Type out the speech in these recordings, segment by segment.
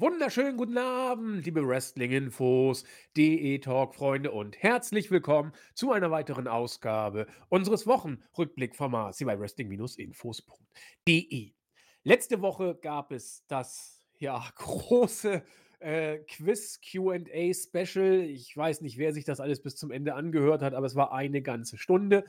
wunderschönen guten Abend, liebe Wrestling-Infos, DE-Talk-Freunde und herzlich willkommen zu einer weiteren Ausgabe unseres Wochenrückblick-Formats hier bei Wrestling-Infos.de. Letzte Woche gab es das ja große äh, Quiz-QA-Special. Ich weiß nicht, wer sich das alles bis zum Ende angehört hat, aber es war eine ganze Stunde.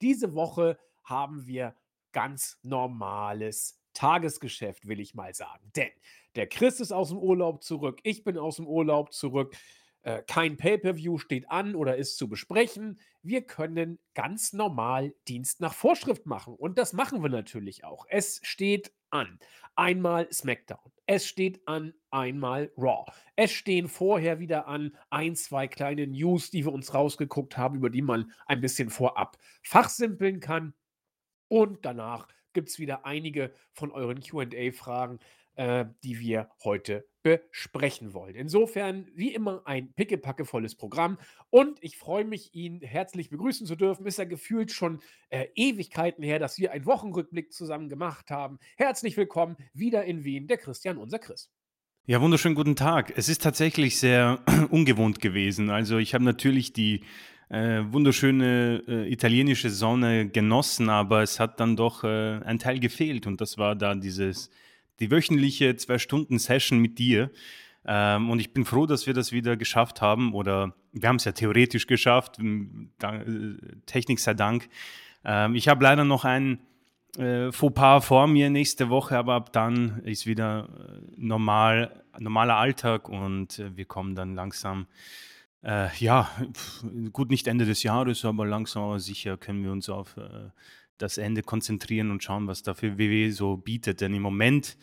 Diese Woche haben wir ganz normales Tagesgeschäft, will ich mal sagen. Denn der Chris ist aus dem Urlaub zurück, ich bin aus dem Urlaub zurück. Äh, kein Pay-per-View steht an oder ist zu besprechen. Wir können ganz normal Dienst nach Vorschrift machen. Und das machen wir natürlich auch. Es steht an. Einmal SmackDown. Es steht an einmal Raw. Es stehen vorher wieder an ein, zwei kleine News, die wir uns rausgeguckt haben, über die man ein bisschen vorab fachsimpeln kann. Und danach gibt es wieder einige von euren QA-Fragen, äh, die wir heute besprechen wollen. Insofern, wie immer, ein pickepackevolles Programm und ich freue mich, ihn herzlich begrüßen zu dürfen. Ist ja gefühlt schon äh, Ewigkeiten her, dass wir einen Wochenrückblick zusammen gemacht haben. Herzlich willkommen wieder in Wien, der Christian, unser Chris. Ja, wunderschönen guten Tag. Es ist tatsächlich sehr ungewohnt gewesen. Also ich habe natürlich die äh, wunderschöne äh, italienische Sonne genossen, aber es hat dann doch äh, ein Teil gefehlt und das war da dieses, die wöchentliche zwei-Stunden-Session mit dir. Ähm, und ich bin froh, dass wir das wieder geschafft haben oder wir haben es ja theoretisch geschafft, da, äh, Technik sei Dank. Ähm, ich habe leider noch ein äh, Fauxpas vor mir nächste Woche, aber ab dann ist wieder äh, normal, normaler Alltag und wir kommen dann langsam äh, ja, gut, nicht Ende des Jahres, aber langsam aber sicher können wir uns auf äh, das Ende konzentrieren und schauen, was dafür WW so bietet. Denn im Moment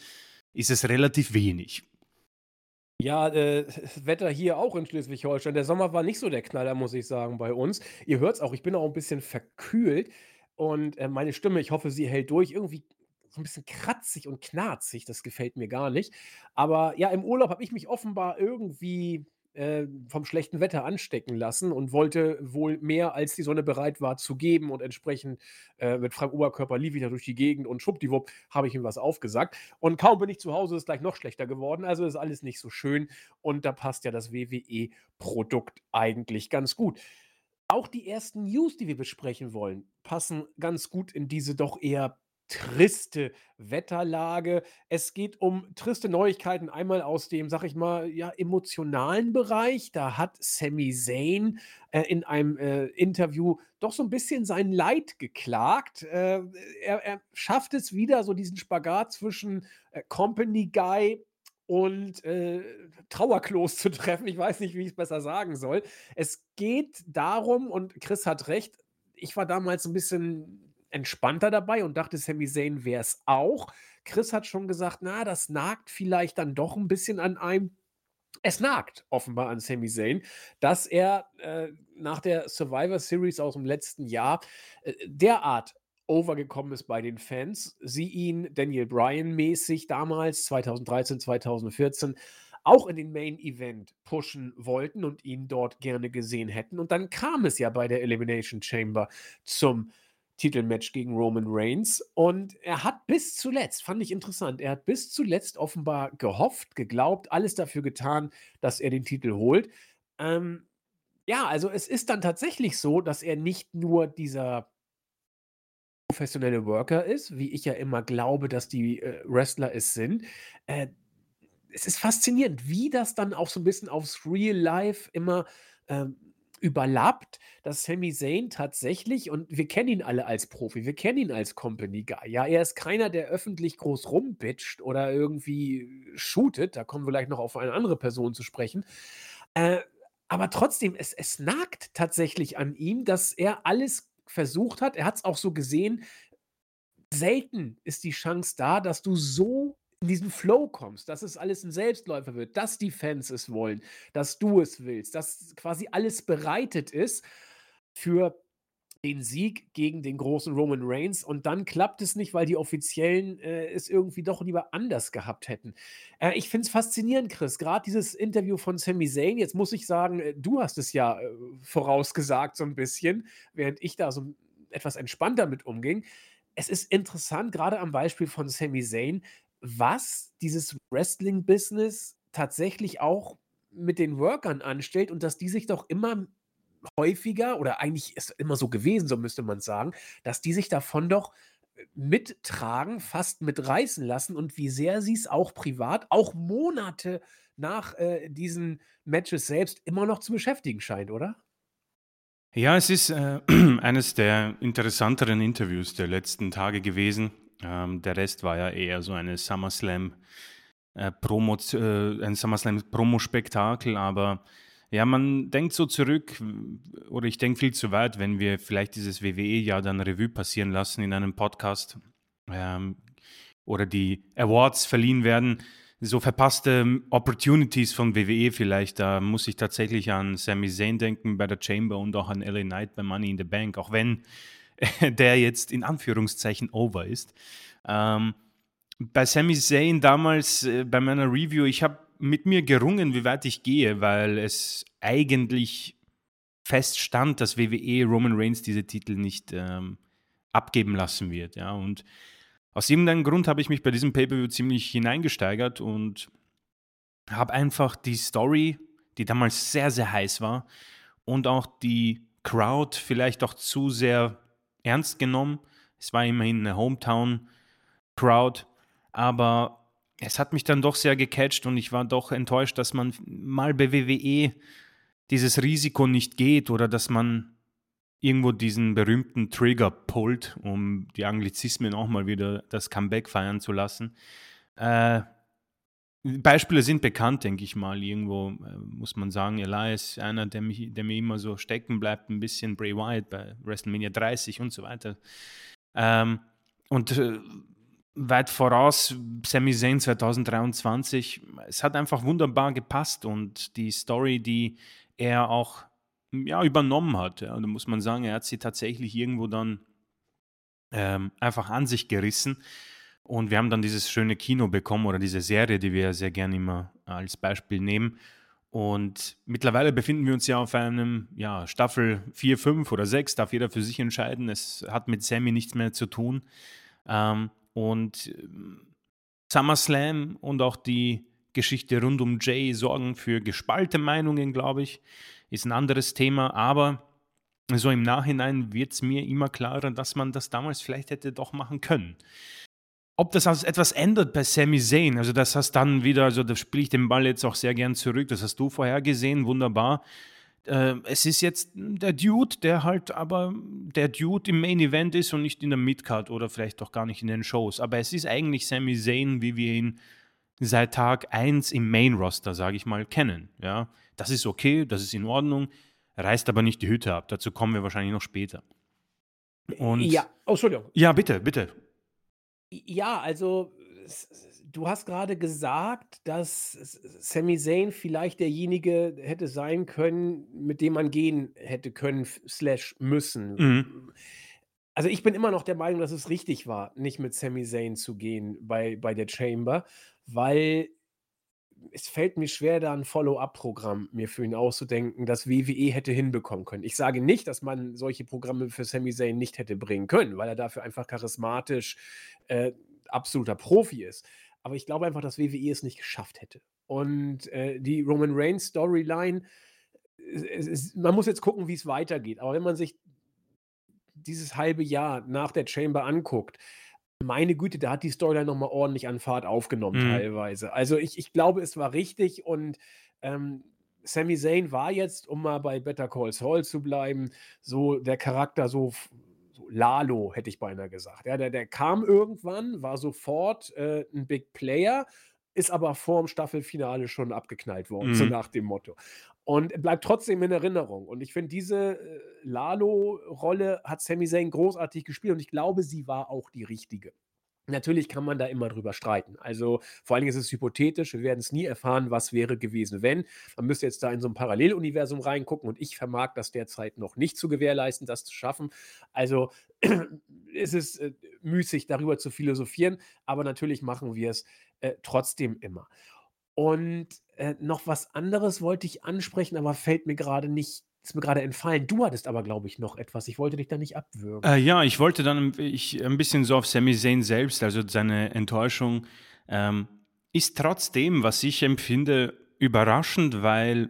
ist es relativ wenig. Ja, äh, das Wetter hier auch in Schleswig-Holstein. Der Sommer war nicht so der Knaller, muss ich sagen, bei uns. Ihr hört es auch, ich bin auch ein bisschen verkühlt und äh, meine Stimme, ich hoffe, sie hält durch. Irgendwie so ein bisschen kratzig und knarzig, das gefällt mir gar nicht. Aber ja, im Urlaub habe ich mich offenbar irgendwie äh, vom schlechten Wetter anstecken lassen und wollte wohl mehr, als die Sonne bereit war zu geben. Und entsprechend äh, mit freiem Oberkörper lief ich da durch die Gegend und schwuppdiwupp habe ich ihm was aufgesagt. Und kaum bin ich zu Hause, ist gleich noch schlechter geworden. Also ist alles nicht so schön. Und da passt ja das WWE-Produkt eigentlich ganz gut. Auch die ersten News, die wir besprechen wollen, passen ganz gut in diese doch eher triste Wetterlage. Es geht um triste Neuigkeiten. Einmal aus dem, sag ich mal, ja, emotionalen Bereich. Da hat Sami Zayn äh, in einem äh, Interview doch so ein bisschen sein Leid geklagt. Äh, er, er, schafft es wieder, so diesen Spagat zwischen äh, Company Guy und äh, Trauerklos zu treffen. Ich weiß nicht, wie ich es besser sagen soll. Es geht darum, und Chris hat recht, ich war damals ein bisschen entspannter dabei und dachte, Sami Zayn wäre es auch. Chris hat schon gesagt, na, das nagt vielleicht dann doch ein bisschen an einem. Es nagt offenbar an Sami Zayn, dass er äh, nach der Survivor Series aus dem letzten Jahr äh, derart overgekommen ist bei den Fans, sie ihn Daniel Bryan mäßig damals 2013, 2014 auch in den Main Event pushen wollten und ihn dort gerne gesehen hätten. Und dann kam es ja bei der Elimination Chamber zum Titelmatch gegen Roman Reigns. Und er hat bis zuletzt, fand ich interessant, er hat bis zuletzt offenbar gehofft, geglaubt, alles dafür getan, dass er den Titel holt. Ähm, ja, also es ist dann tatsächlich so, dass er nicht nur dieser professionelle Worker ist, wie ich ja immer glaube, dass die äh, Wrestler es sind. Äh, es ist faszinierend, wie das dann auch so ein bisschen aufs Real Life immer ähm, überlappt, dass Sami Zayn tatsächlich, und wir kennen ihn alle als Profi, wir kennen ihn als Company Guy. Ja, er ist keiner, der öffentlich groß rumbitcht oder irgendwie shootet. Da kommen wir gleich noch auf eine andere Person zu sprechen. Äh, aber trotzdem, es, es nagt tatsächlich an ihm, dass er alles versucht hat. Er hat es auch so gesehen. Selten ist die Chance da, dass du so in diesen Flow kommst, dass es alles ein Selbstläufer wird, dass die Fans es wollen, dass du es willst, dass quasi alles bereitet ist für den Sieg gegen den großen Roman Reigns und dann klappt es nicht, weil die Offiziellen äh, es irgendwie doch lieber anders gehabt hätten. Äh, ich finde es faszinierend, Chris, gerade dieses Interview von Sami Zayn. Jetzt muss ich sagen, äh, du hast es ja äh, vorausgesagt so ein bisschen, während ich da so etwas entspannter mit umging. Es ist interessant, gerade am Beispiel von Sami Zayn, was dieses Wrestling-Business tatsächlich auch mit den Workern anstellt und dass die sich doch immer häufiger oder eigentlich ist immer so gewesen, so müsste man sagen, dass die sich davon doch äh, mittragen, fast mitreißen lassen und wie sehr sie es auch privat, auch Monate nach äh, diesen Matches selbst immer noch zu beschäftigen scheint, oder? Ja, es ist äh, eines der interessanteren Interviews der letzten Tage gewesen. Ähm, der Rest war ja eher so eine SummerSlam äh, Promo, äh, ein SummerSlam Promo-Spektakel, aber ja, man denkt so zurück, oder ich denke viel zu weit, wenn wir vielleicht dieses WWE-Jahr dann Revue passieren lassen in einem Podcast ähm, oder die Awards verliehen werden. So verpasste Opportunities von WWE vielleicht, da muss ich tatsächlich an Sami Zayn denken bei der Chamber und auch an LA Knight bei Money in the Bank, auch wenn der jetzt in Anführungszeichen over ist. Ähm, bei Sami Zayn damals äh, bei meiner Review, ich habe mit mir gerungen, wie weit ich gehe, weil es eigentlich feststand, dass WWE Roman Reigns diese Titel nicht ähm, abgeben lassen wird. Ja, und aus irgendeinem Grund habe ich mich bei diesem Pay-Per-View ziemlich hineingesteigert und habe einfach die Story, die damals sehr, sehr heiß war, und auch die Crowd vielleicht auch zu sehr ernst genommen. Es war immerhin eine Hometown-Crowd, aber es hat mich dann doch sehr gecatcht und ich war doch enttäuscht, dass man mal bei WWE dieses Risiko nicht geht oder dass man irgendwo diesen berühmten Trigger pullt, um die Anglizismen auch mal wieder das Comeback feiern zu lassen. Äh, Beispiele sind bekannt, denke ich mal. Irgendwo äh, muss man sagen, Elias, einer, der, mich, der mir immer so stecken bleibt, ein bisschen Bray Wyatt bei WrestleMania 30 und so weiter. Ähm, und äh, weit voraus, Sami Zayn 2023. Es hat einfach wunderbar gepasst und die Story, die er auch ja, übernommen hat, ja, da muss man sagen, er hat sie tatsächlich irgendwo dann ähm, einfach an sich gerissen. Und wir haben dann dieses schöne Kino bekommen oder diese Serie, die wir sehr gerne immer als Beispiel nehmen. Und mittlerweile befinden wir uns ja auf einem ja, Staffel 4, 5 oder 6, darf jeder für sich entscheiden. Es hat mit Sammy nichts mehr zu tun. Ähm, und ähm, SummerSlam und auch die Geschichte rund um Jay sorgen für gespalte Meinungen, glaube ich. Ist ein anderes Thema, aber so im Nachhinein wird es mir immer klarer, dass man das damals vielleicht hätte doch machen können. Ob das also etwas ändert bei Sami Zayn, also das hast dann wieder, also da spiele ich den Ball jetzt auch sehr gern zurück, das hast du vorher gesehen, wunderbar äh, es ist jetzt der Dude, der halt aber der Dude im Main Event ist und nicht in der Midcard oder vielleicht doch gar nicht in den Shows. Aber es ist eigentlich Sami Zayn, wie wir ihn seit Tag 1 im Main Roster, sage ich mal, kennen. Ja, das ist okay, das ist in Ordnung, reißt aber nicht die Hütte ab. Dazu kommen wir wahrscheinlich noch später. Und ja, oh, Entschuldigung. Ja, bitte, bitte. Ja, also du hast gerade gesagt, dass Sami Zayn vielleicht derjenige hätte sein können, mit dem man gehen hätte können slash müssen. Mhm. Also, ich bin immer noch der Meinung, dass es richtig war, nicht mit Sami Zayn zu gehen bei bei der Chamber, weil es fällt mir schwer, da ein Follow-up-Programm mir für ihn auszudenken, das WWE hätte hinbekommen können. Ich sage nicht, dass man solche Programme für Sami Zayn nicht hätte bringen können, weil er dafür einfach charismatisch, äh, absoluter Profi ist. Aber ich glaube einfach, dass WWE es nicht geschafft hätte. Und äh, die Roman Reigns Storyline, man muss jetzt gucken, wie es weitergeht. Aber wenn man sich dieses halbe Jahr nach der Chamber anguckt, meine Güte, da hat die Storyline nochmal ordentlich an Fahrt aufgenommen, mhm. teilweise. Also ich, ich glaube, es war richtig und ähm, Sami Zayn war jetzt, um mal bei Better Call Saul zu bleiben, so der Charakter so Lalo, hätte ich beinahe gesagt. Ja, der, der kam irgendwann, war sofort äh, ein Big Player, ist aber vor dem Staffelfinale schon abgeknallt worden, mhm. so nach dem Motto. Und bleibt trotzdem in Erinnerung. Und ich finde, diese äh, Lalo-Rolle hat Sami Zayn großartig gespielt und ich glaube, sie war auch die richtige. Natürlich kann man da immer drüber streiten. Also vor allen Dingen ist es hypothetisch. Wir werden es nie erfahren, was wäre gewesen, wenn. Man müsste jetzt da in so ein Paralleluniversum reingucken und ich vermag das derzeit noch nicht zu gewährleisten, das zu schaffen. Also ist es äh, müßig, darüber zu philosophieren, aber natürlich machen wir es äh, trotzdem immer. Und äh, noch was anderes wollte ich ansprechen, aber fällt mir gerade nicht ist mir gerade entfallen. Du hattest aber, glaube ich, noch etwas. Ich wollte dich da nicht abwürgen. Äh, ja, ich wollte dann ich, ein bisschen so auf Sami Zayn selbst, also seine Enttäuschung. Ähm, ist trotzdem, was ich empfinde, überraschend, weil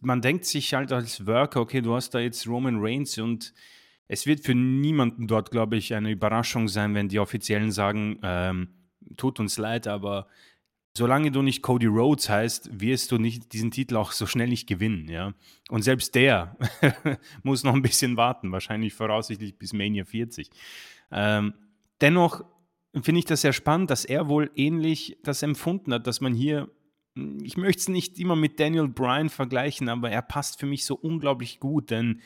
man denkt sich halt als Worker, okay, du hast da jetzt Roman Reigns und es wird für niemanden dort, glaube ich, eine Überraschung sein, wenn die Offiziellen sagen, ähm, tut uns leid, aber solange du nicht Cody Rhodes heißt, wirst du nicht diesen Titel auch so schnell nicht gewinnen, ja. Und selbst der muss noch ein bisschen warten, wahrscheinlich voraussichtlich bis Mania 40. Ähm, dennoch finde ich das sehr spannend, dass er wohl ähnlich das empfunden hat, dass man hier, ich möchte es nicht immer mit Daniel Bryan vergleichen, aber er passt für mich so unglaublich gut, denn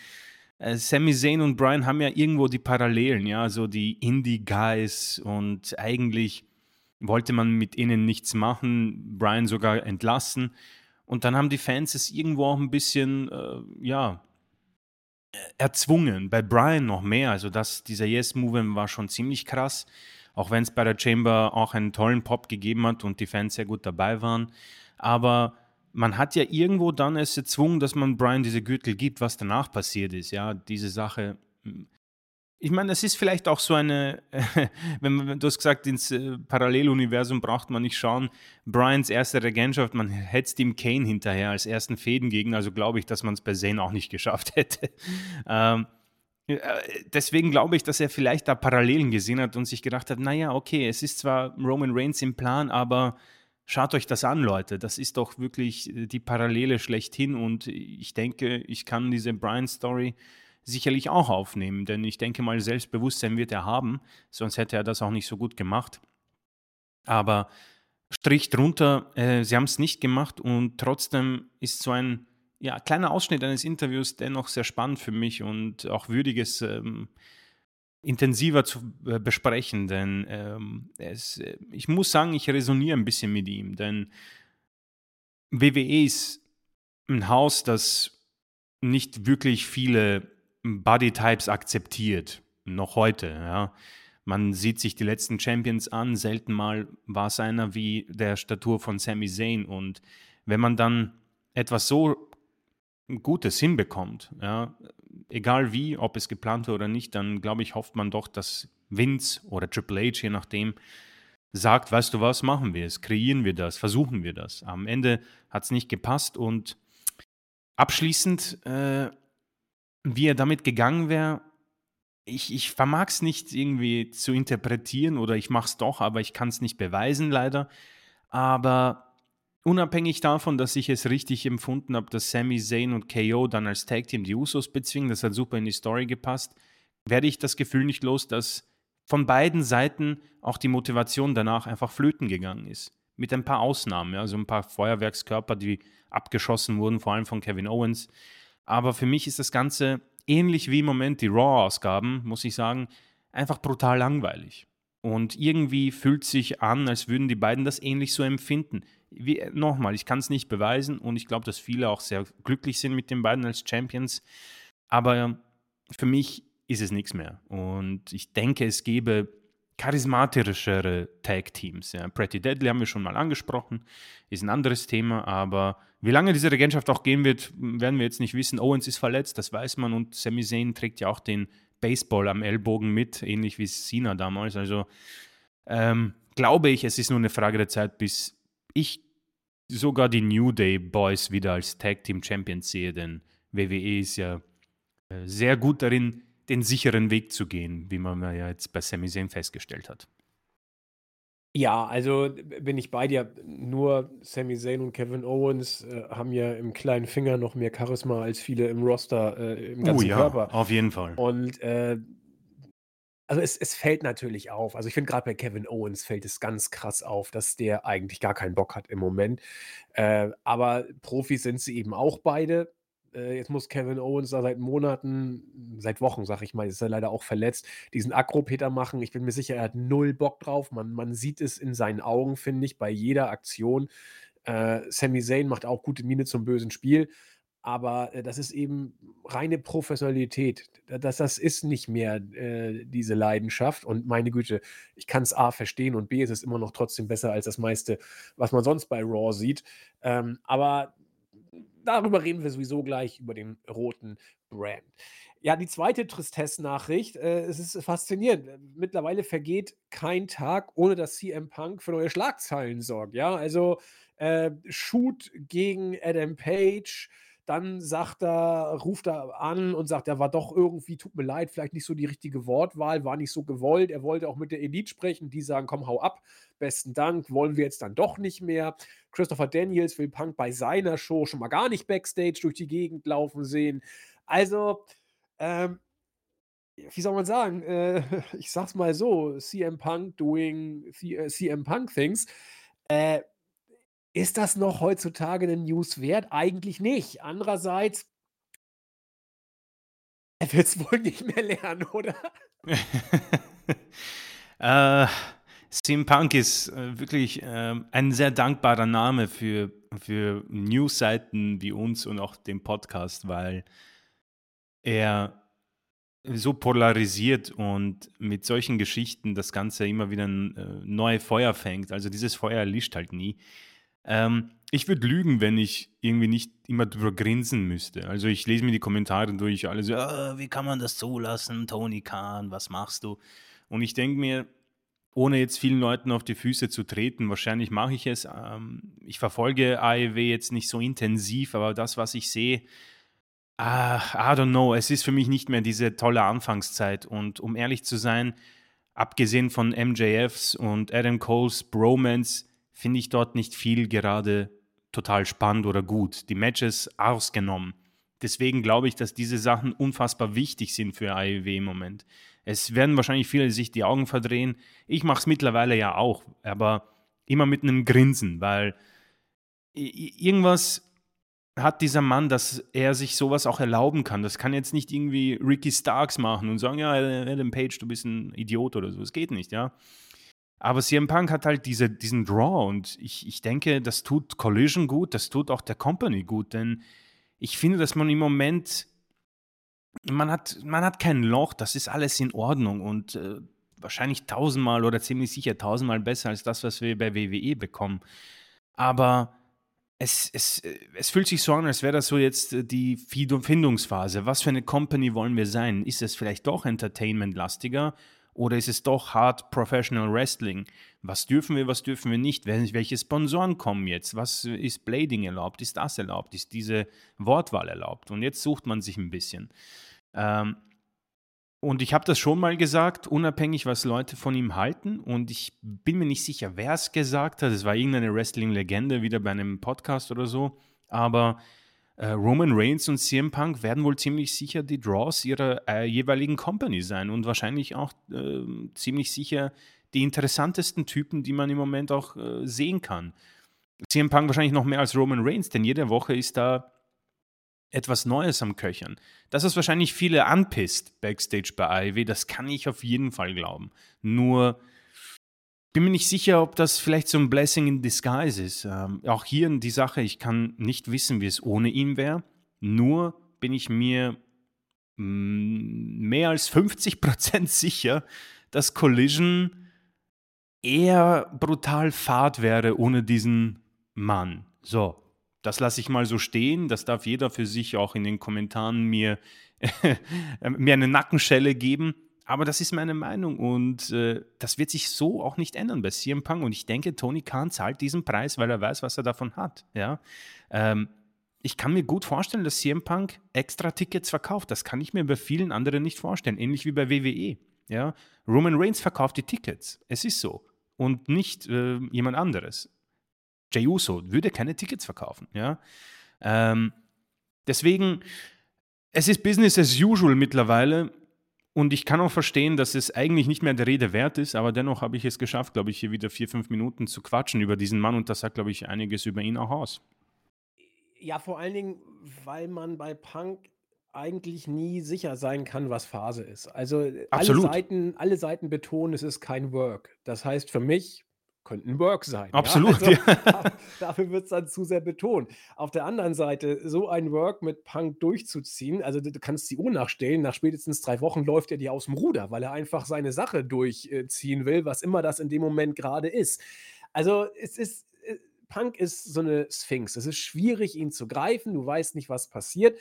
äh, Sami Zayn und Bryan haben ja irgendwo die Parallelen, ja, so die Indie-Guys und eigentlich wollte man mit ihnen nichts machen, Bryan sogar entlassen. Und dann haben die Fans es irgendwo auch ein bisschen, äh, ja, erzwungen. Bei Bryan noch mehr. Also das, dieser Yes-Movement war schon ziemlich krass. Auch wenn es bei der Chamber auch einen tollen Pop gegeben hat und die Fans sehr gut dabei waren. Aber man hat ja irgendwo dann es erzwungen, dass man Brian diese Gürtel gibt, was danach passiert ist. Ja, diese Sache. Ich meine, es ist vielleicht auch so eine, wenn man, du hast gesagt, ins äh, Paralleluniversum braucht man nicht schauen. Brians erste Regentschaft, man hetzt ihm Kane hinterher als ersten Fädengegner, also glaube ich, dass man es bei Zane auch nicht geschafft hätte. ähm, äh, deswegen glaube ich, dass er vielleicht da Parallelen gesehen hat und sich gedacht hat, naja, okay, es ist zwar Roman Reigns im Plan, aber Schaut euch das an, Leute. Das ist doch wirklich äh, die Parallele schlechthin und ich denke, ich kann diese Brian-Story sicherlich auch aufnehmen, denn ich denke mal, Selbstbewusstsein wird er haben, sonst hätte er das auch nicht so gut gemacht. Aber Strich drunter, äh, sie haben es nicht gemacht und trotzdem ist so ein ja, kleiner Ausschnitt eines Interviews dennoch sehr spannend für mich und auch würdiges ähm, intensiver zu äh, besprechen, denn ähm, es, äh, ich muss sagen, ich resoniere ein bisschen mit ihm, denn WWE ist ein Haus, das nicht wirklich viele Bodytypes akzeptiert, noch heute. Ja. Man sieht sich die letzten Champions an, selten mal war es einer wie der Statur von Sami Zayn und wenn man dann etwas so Gutes hinbekommt, ja, egal wie, ob es geplant war oder nicht, dann glaube ich, hofft man doch, dass Vince oder Triple H, je nachdem, sagt, weißt du was, machen wir es, kreieren wir das, versuchen wir das. Am Ende hat es nicht gepasst und abschließend, äh, wie er damit gegangen wäre, ich, ich vermag es nicht irgendwie zu interpretieren oder ich mache es doch, aber ich kann es nicht beweisen leider. Aber Unabhängig davon, dass ich es richtig empfunden habe, dass Sami Zayn und KO dann als Tag Team die Usos bezwingen, das hat super in die Story gepasst, werde ich das Gefühl nicht los, dass von beiden Seiten auch die Motivation danach einfach flöten gegangen ist. Mit ein paar Ausnahmen, also ein paar Feuerwerkskörper, die abgeschossen wurden, vor allem von Kevin Owens. Aber für mich ist das Ganze ähnlich wie im Moment die Raw-Ausgaben, muss ich sagen, einfach brutal langweilig. Und irgendwie fühlt sich an, als würden die beiden das ähnlich so empfinden wie, nochmal, ich kann es nicht beweisen und ich glaube, dass viele auch sehr glücklich sind mit den beiden als Champions. Aber für mich ist es nichts mehr. Und ich denke, es gäbe charismatischere Tag-Teams. Ja. Pretty Deadly haben wir schon mal angesprochen, ist ein anderes Thema, aber wie lange diese Regentschaft auch gehen wird, werden wir jetzt nicht wissen. Owens ist verletzt, das weiß man und Sami Zayn trägt ja auch den Baseball am Ellbogen mit, ähnlich wie Cena damals. Also ähm, glaube ich, es ist nur eine Frage der Zeit, bis ich sogar die New Day Boys wieder als Tag Team Champions sehe, denn WWE ist ja äh, sehr gut darin, den sicheren Weg zu gehen, wie man ja jetzt bei Sami Zayn festgestellt hat. Ja, also bin ich bei dir. Nur Sami Zayn und Kevin Owens äh, haben ja im kleinen Finger noch mehr Charisma als viele im Roster, äh, im ganzen oh ja, Körper. Auf jeden Fall. Und äh, also es, es fällt natürlich auf. Also ich finde gerade bei Kevin Owens fällt es ganz krass auf, dass der eigentlich gar keinen Bock hat im Moment. Äh, aber Profis sind sie eben auch beide. Äh, jetzt muss Kevin Owens da seit Monaten, seit Wochen, sag ich mal, ist er leider auch verletzt, diesen Akropeter machen. Ich bin mir sicher, er hat null Bock drauf. Man, man sieht es in seinen Augen, finde ich, bei jeder Aktion. Äh, Sami Zayn macht auch gute Miene zum bösen Spiel. Aber, äh, das ist eben reine Professionalität. das das ist nicht mehr, äh, diese Leidenschaft und meine Güte, ich kann es A verstehen und B, es ist immer noch trotzdem besser als das meiste, was man sonst bei Raw sieht. Ähm, aber darüber reden wir sowieso gleich, über den roten Brand. Ja, die zweite Tristesse-Nachricht, äh, es ist faszinierend. Äh, mittlerweile vergeht kein Tag, ohne dass CM Punk für neue Schlagzeilen sorgt, ja? Also, äh, Shoot gegen Adam Page, dann sagt er ruft er an und sagt, er war doch irgendwie tut mir leid, vielleicht nicht so die richtige Wortwahl, war nicht so gewollt. Er wollte auch mit der Elite sprechen, die sagen: „Komm, hau ab, besten Dank, wollen wir jetzt dann doch nicht mehr.“ Christopher Daniels will Punk bei seiner Show schon mal gar nicht backstage durch die Gegend laufen sehen. Also, ähm, wie soll man sagen? Äh, ich sag's mal so: CM Punk doing C äh, CM Punk things. Äh, ist das noch heutzutage 'ne News wert? Eigentlich nicht. Andererseits er wird's wohl nicht mehr lernen, oder? Äh, CM Punk ist, äh, wirklich, ähm, ein sehr dankbarer Name für für Newsseiten wie uns und auch den Podcast, weil er so polarisiert und mit solchen Geschichten das Ganze immer wieder 'n, äh, neue Feuer fängt. Also, dieses Feuer erlischt halt nie. Ähm, ich würde lügen, wenn ich irgendwie nicht immer drüber grinsen müsste. Also, ich lese mir die Kommentare durch, alle so: „Ah, wie kann man das zulassen? Tony Khan, was machst du?“ Und ich denke mir, ohne jetzt vielen Leuten auf die Füße zu treten, wahrscheinlich mache ich es. Ähm, ich verfolge AEW jetzt nicht so intensiv, aber das, was ich sehe, ah, I don't know, es ist für mich nicht mehr diese tolle Anfangszeit. Und um ehrlich zu sein, abgesehen von MJFs und Adam Coles Bromance, finde ich dort nicht viel gerade total spannend oder gut. Die Matches ausgenommen. Deswegen glaube ich, dass diese Sachen unfassbar wichtig sind für AEW im Moment. Es werden wahrscheinlich viele sich die Augen verdrehen. Ich mache es mittlerweile ja auch, aber immer mit einem Grinsen, weil irgendwas hat dieser Mann, dass er sich sowas auch erlauben kann. Das kann jetzt nicht irgendwie Ricky Starks machen und sagen, ja, Adam Page, du bist ein Idiot oder so. Es geht nicht, ja. Aber CM Punk hat halt diese, diesen Draw und ich, ich denke, das tut Collision gut, das tut auch der Company gut, denn ich finde, dass man im Moment, man hat, man hat kein Loch, das ist alles in Ordnung und äh, wahrscheinlich tausendmal oder ziemlich sicher tausendmal besser als das, was wir bei WWE bekommen. Aber es, es, es fühlt sich so an, als wäre das so jetzt äh, die Findungsphase. Was für eine Company wollen wir sein? Ist es vielleicht doch entertainment-lastiger oder ist es doch hart Professional Wrestling? Was dürfen wir, was dürfen wir nicht? Welche Sponsoren kommen jetzt? Was ist Blading erlaubt? Ist das erlaubt? Ist diese Wortwahl erlaubt? Und jetzt sucht man sich ein bisschen. Ähm, und ich habe das schon mal gesagt, unabhängig, was Leute von ihm halten. Und ich bin mir nicht sicher, wer es gesagt hat. Es war irgendeine Wrestling-Legende, wieder bei einem Podcast oder so. Aber Roman Reigns und CM Punk werden wohl ziemlich sicher die Draws ihrer äh, jeweiligen Company sein und wahrscheinlich auch äh, ziemlich sicher die interessantesten Typen, die man im Moment auch äh, sehen kann. CM Punk wahrscheinlich noch mehr als Roman Reigns, denn jede Woche ist da etwas Neues am Köchern. Dass es wahrscheinlich viele anpisst backstage bei AEW, das kann ich auf jeden Fall glauben. Nur bin mir nicht sicher, ob das vielleicht so ein Blessing in Disguise ist. Ähm, auch hier die Sache, ich kann nicht wissen, wie es ohne ihn wäre. Nur bin ich mir mm, mehr als 50% sicher, dass Collision eher brutal fad wäre ohne diesen Mann. So, das lasse ich mal so stehen. Das darf jeder für sich auch in den Kommentaren mir, mir eine Nackenschelle geben. Aber das ist meine Meinung und äh, das wird sich so auch nicht ändern bei CM Punk. Und ich denke, Tony Khan zahlt diesen Preis, weil er weiß, was er davon hat. Ja? Ähm, ich kann mir gut vorstellen, dass CM Punk extra Tickets verkauft. Das kann ich mir bei vielen anderen nicht vorstellen. Ähnlich wie bei WWE. Ja? Roman Reigns verkauft die Tickets. Es ist so. Und nicht äh, jemand anderes. Jey Uso würde keine Tickets verkaufen. Ja? Ähm, deswegen, es ist Business as usual mittlerweile. Und ich kann auch verstehen, dass es eigentlich nicht mehr der Rede wert ist, aber dennoch habe ich es geschafft, glaube ich, hier wieder vier, fünf Minuten zu quatschen über diesen Mann und das sagt, glaube ich, einiges über ihn auch aus. Ja, vor allen Dingen, weil man bei Punk eigentlich nie sicher sein kann, was Phase ist. Also alle Seiten, alle Seiten betonen, es ist kein Work. Das heißt für mich, könnte ein Work sein. Absolut. Ja? Also, ja. dafür wird es dann zu sehr betont. Auf der anderen Seite, so ein Work mit Punk durchzuziehen, also du, du kannst die Uhr nachstellen, nach spätestens drei Wochen läuft er dir aus dem Ruder, weil er einfach seine Sache durchziehen will, was immer das in dem Moment gerade ist. Also es ist, äh, Punk ist so eine Sphinx. Es ist schwierig, ihn zu greifen. Du weißt nicht, was passiert.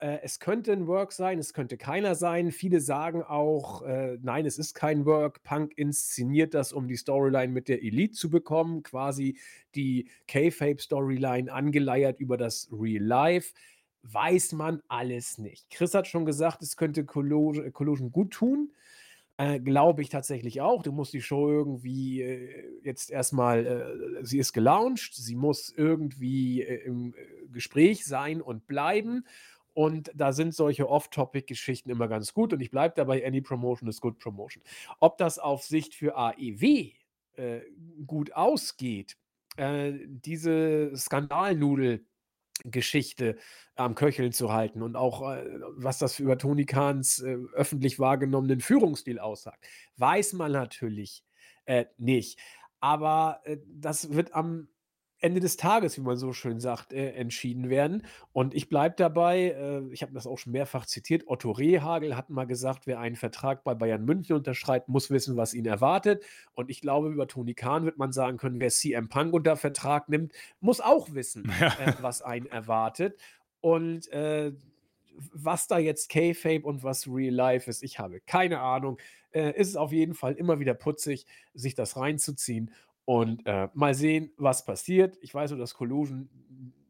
Äh, es könnte ein Work sein, es könnte keiner sein. Viele sagen auch, äh, nein, es ist kein Work. Punk inszeniert das, um die Storyline mit der Elite zu bekommen, quasi die K-Fape-Storyline angeleiert über das Real Life. Weiß man alles nicht. Chris hat schon gesagt, es könnte Collusion, gut tun. Äh, Glaube ich tatsächlich auch. Du musst die Show irgendwie äh, jetzt erstmal, äh, sie ist gelauncht, sie muss irgendwie äh, im Gespräch sein und bleiben. Und da sind solche Off-Topic-Geschichten immer ganz gut. Und ich bleibe dabei, Any Promotion is good Promotion. Ob das auf Sicht für AEW äh, gut ausgeht, äh, diese Skandalnudel- Geschichte am Köcheln zu halten und auch, äh, was das über Tony Kahns äh, öffentlich wahrgenommenen Führungsstil aussagt, weiß man natürlich äh, nicht. Aber äh, das wird am Ende des Tages, wie man so schön sagt, äh, entschieden werden. Und ich bleibe dabei, äh, ich habe das auch schon mehrfach zitiert, Otto Rehagel hat mal gesagt, wer einen Vertrag bei Bayern München unterschreibt, muss wissen, was ihn erwartet. Und ich glaube, über Toni Kahn wird man sagen können, wer CM Punk unter Vertrag nimmt, muss auch wissen, Ja. äh, was einen erwartet. Und äh, was da jetzt K-Fape und was Real Life ist, ich habe keine Ahnung. Äh, ist es auf jeden Fall immer wieder putzig, sich das reinzuziehen. Und äh, mal sehen, was passiert. Ich weiß nur, dass Collusion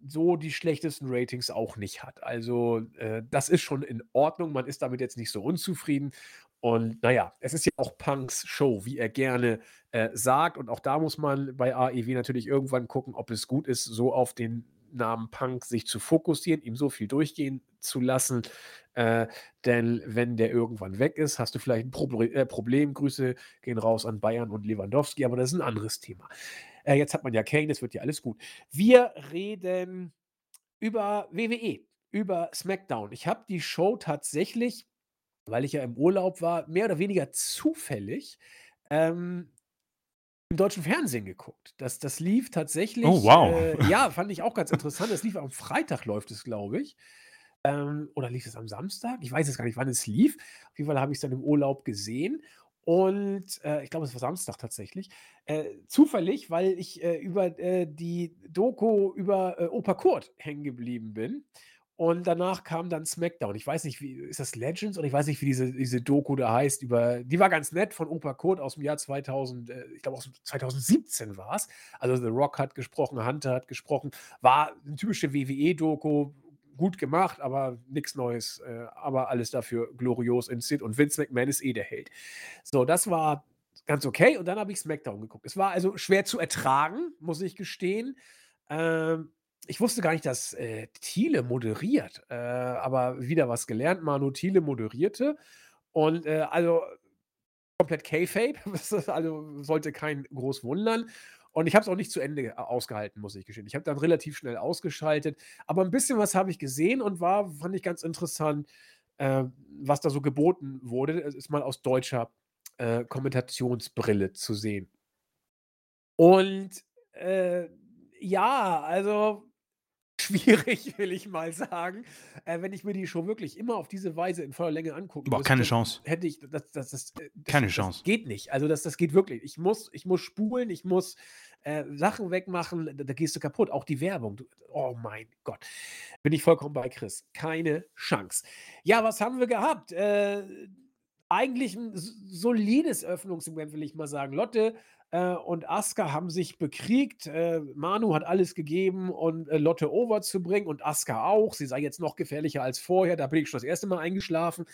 so die schlechtesten Ratings auch nicht hat. Also, äh, das ist schon in Ordnung. Man ist damit jetzt nicht so unzufrieden. Und naja, es ist ja auch Punks Show, wie er gerne äh, sagt. Und auch da muss man bei AEW natürlich irgendwann gucken, ob es gut ist, so auf den Namen Punk sich zu fokussieren, ihm so viel durchgehen zu lassen. Äh, denn wenn der irgendwann weg ist, hast du vielleicht ein Proble äh, Problem. Grüße gehen raus an Bayern und Lewandowski, aber das ist ein anderes Thema. Äh, jetzt hat man ja Kane, es wird ja alles gut. Wir reden über WWE, über SmackDown. Ich habe die Show tatsächlich, weil ich ja im Urlaub war, mehr oder weniger zufällig ähm, im deutschen Fernsehen geguckt. Das, das lief Oh, tatsächlich, wow. äh, ja, fand ich auch ganz interessant. Das lief am Freitag, läuft es, glaube ich. Ähm, oder lief es am Samstag? Ich weiß jetzt gar nicht, wann es lief. Auf jeden Fall habe ich es dann im Urlaub gesehen. Und äh, ich glaube, es war Samstag tatsächlich. Äh, zufällig, weil ich äh, über äh, die Doku über äh, Opa Kurt hängen geblieben bin. Und danach kam dann SmackDown. Ich weiß nicht, wie ist das Legends oder ich weiß nicht, wie diese, diese Doku da heißt. Über, die war ganz nett von Opa Kurt aus dem Jahr 2000, äh, ich glaube aus 2017 war es. Also The Rock hat gesprochen, Hunter hat gesprochen. War eine typische WWE-Doku, gut gemacht, aber nichts Neues. Äh, aber alles dafür glorios inszeniert. Und Vince McMahon ist eh der Held. So, das war ganz okay. Und dann habe ich SmackDown geguckt. Es war also schwer zu ertragen, muss ich gestehen. Ähm, ich wusste gar nicht, dass äh, Thiele moderiert, äh, aber wieder was gelernt. Manu Thiele moderierte und äh, also komplett K-Fape, also sollte keinen groß wundern. Und ich habe es auch nicht zu Ende ausgehalten, muss ich gestehen. Ich habe dann relativ schnell ausgeschaltet, aber ein bisschen was habe ich gesehen und war, fand ich ganz interessant, äh, was da so geboten wurde. Es ist mal aus deutscher äh, Kommentationsbrille zu sehen. Und äh, ja, also schwierig, will ich mal sagen. Äh, wenn ich mir die Show wirklich immer auf diese Weise in voller Länge angucken Boah, keine müsste, Chance. hätte ich, das, das, das, äh, das, Keine Chance. geht nicht. Also das, das geht wirklich. Ich muss, ich muss spulen, ich muss äh, Sachen wegmachen, da, da gehst du kaputt. Auch die Werbung. Du, oh mein Gott. Bin ich vollkommen bei Chris. Keine Chance. Ja, was haben wir gehabt? Äh, eigentlich ein solides Öffnungssegment, will ich mal sagen. Lotte äh, und Asuka haben sich bekriegt. Äh, Manu hat alles gegeben, um äh, Lotte over zu bringen und Asuka auch. Sie sei jetzt noch gefährlicher als vorher. Da bin ich schon das erste Mal eingeschlafen.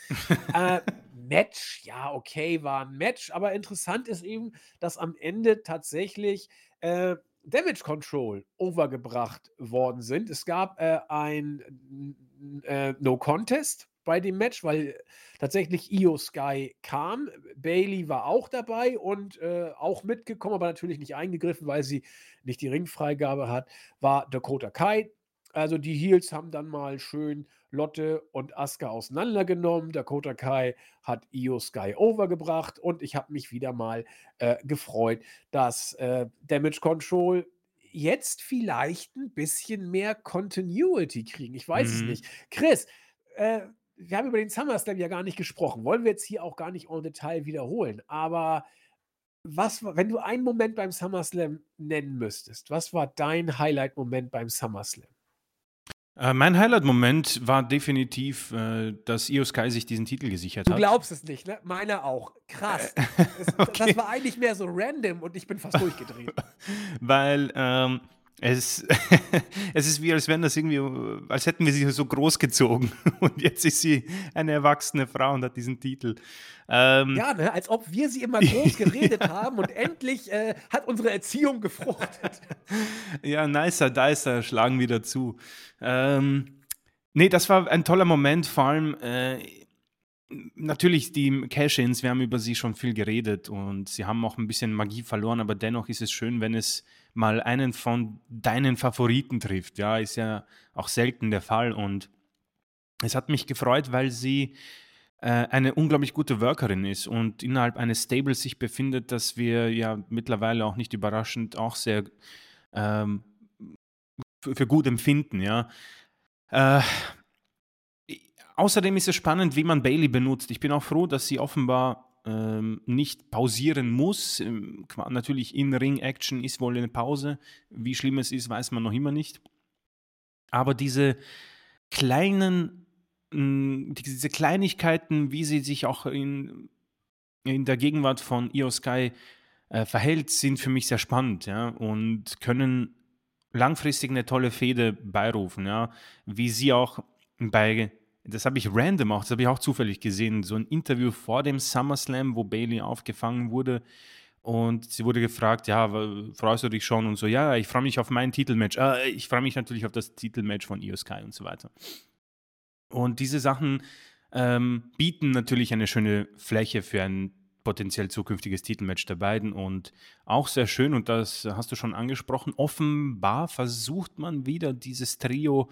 äh, Match, ja, okay, war ein Match, aber interessant ist eben, dass am Ende tatsächlich äh, Damage Control overgebracht worden sind. Es gab ein No Contest bei dem Match, weil tatsächlich Io Sky kam. Bailey war auch dabei und äh, auch mitgekommen, aber natürlich nicht eingegriffen, weil sie nicht die Ringfreigabe hat, war Dakota Kai. Also die Heels haben dann mal schön Lotte und Asuka auseinandergenommen. Dakota Kai hat Io Sky overgebracht und ich habe mich wieder mal äh, gefreut, dass äh, Damage Control jetzt vielleicht ein bisschen mehr Continuity kriegen. Ich weiß es Mhm. nicht. Chris, äh, wir haben über den SummerSlam ja gar nicht gesprochen. Wollen wir jetzt hier auch gar nicht en Detail wiederholen. Aber was wenn du einen Moment beim SummerSlam nennen müsstest, was war dein Highlight-Moment beim SummerSlam? Äh, mein Highlight-Moment war definitiv, äh, dass Io Sky sich diesen Titel gesichert Du hat. glaubst es nicht, ne? Meiner auch. Krass. Es, Okay. Das war eigentlich mehr so random und ich bin fast durchgedreht. Weil ähm, es, es ist wie, als wären das irgendwie, als hätten wir sie so großgezogen. Und jetzt ist sie eine erwachsene Frau und hat diesen Titel. Ähm, Ja, ne? als ob wir sie immer groß geredet haben und endlich äh, hat unsere Erziehung gefruchtet. Ja, nicer, dicer schlagen wieder zu. Ähm, nee, das war ein toller Moment, vor allem äh, natürlich die Cash-Ins, wir haben über sie schon viel geredet und sie haben auch ein bisschen Magie verloren, aber dennoch ist es schön, wenn es mal einen von deinen Favoriten trifft. Ja, ist ja auch selten der Fall und es hat mich gefreut, weil sie äh, eine unglaublich gute Workerin ist und innerhalb eines Stables sich befindet, das wir ja mittlerweile auch nicht überraschend auch sehr ähm, für, gut empfinden, ja. Äh, außerdem ist es spannend, wie man Bailey benutzt. Ich bin auch froh, dass sie offenbar ähm, nicht pausieren muss. Ähm, natürlich in Ring-Action ist wohl eine Pause. Wie schlimm es ist, weiß man noch immer nicht. Aber diese kleinen, mh, diese Kleinigkeiten, wie sie sich auch in, in der Gegenwart von Io Sky äh, verhält, sind für mich sehr spannend, ja, und können langfristig eine tolle Fehde beirufen, ja, wie sie auch bei, das habe ich random auch, das habe ich auch zufällig gesehen, so ein Interview vor dem SummerSlam, wo Bailey aufgefangen wurde. Und sie wurde gefragt, ja, freust du dich schon? Und so, ja, ich freue mich auf mein Titelmatch, äh, ich freue mich natürlich auf das Titelmatch von Io Sky und so weiter. Und diese Sachen ähm, bieten natürlich eine schöne Fläche für ein potenziell zukünftiges Titelmatch der beiden. Und auch sehr schön, und das hast du schon angesprochen, offenbar versucht man wieder dieses Trio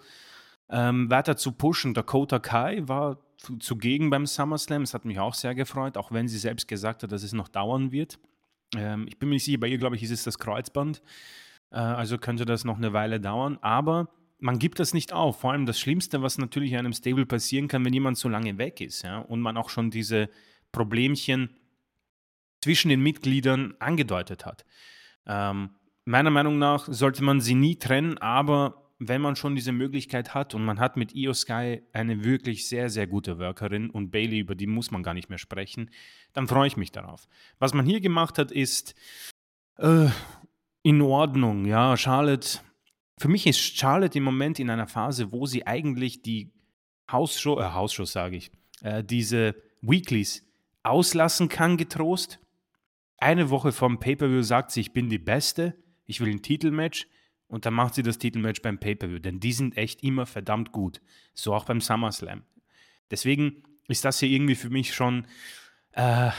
ähm, weiter zu pushen. Dakota Kai war zu- zugegen beim SummerSlam, es hat mich auch sehr gefreut, auch wenn sie selbst gesagt hat, dass es noch dauern wird. Ähm, ich bin mir nicht sicher, bei ihr, glaube ich, ist es das Kreuzband, äh, also könnte das noch eine Weile dauern, aber man gibt das nicht auf. Vor allem das Schlimmste, was natürlich einem Stable passieren kann, wenn jemand so lange weg ist, ja, und man auch schon diese Problemchen zwischen den Mitgliedern angedeutet hat. Ähm, meiner Meinung nach sollte man sie nie trennen, aber wenn man schon diese Möglichkeit hat und man hat mit Io Sky eine wirklich sehr, sehr gute Workerin und Bailey, über die muss man gar nicht mehr sprechen, dann freue ich mich darauf. Was man hier gemacht hat, ist äh, in Ordnung. Ja, Charlotte, für mich ist Charlotte im Moment in einer Phase, wo sie eigentlich die Hausshow, äh, Hausshow sage ich, äh, diese Weeklies auslassen kann, getrost. Eine Woche vom Pay-Per-View sagt sie, ich bin die Beste, ich will ein Titelmatch und dann macht sie das Titelmatch beim Pay-Per-View, denn die sind echt immer verdammt gut. So auch beim SummerSlam. Deswegen ist das hier irgendwie für mich schon äh,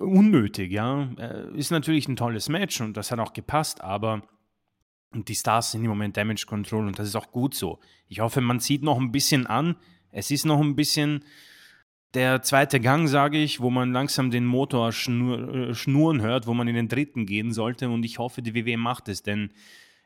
unnötig, ja. Äh, ist natürlich ein tolles Match und das hat auch gepasst, aber die Stars sind im Moment Damage Control und das ist auch gut so. Ich hoffe, man zieht noch ein bisschen an. Es ist noch ein bisschen der zweite Gang, sage ich, wo man langsam den Motor schnur, äh, schnurren hört, wo man in den dritten gehen sollte und ich hoffe, die WWE macht es, denn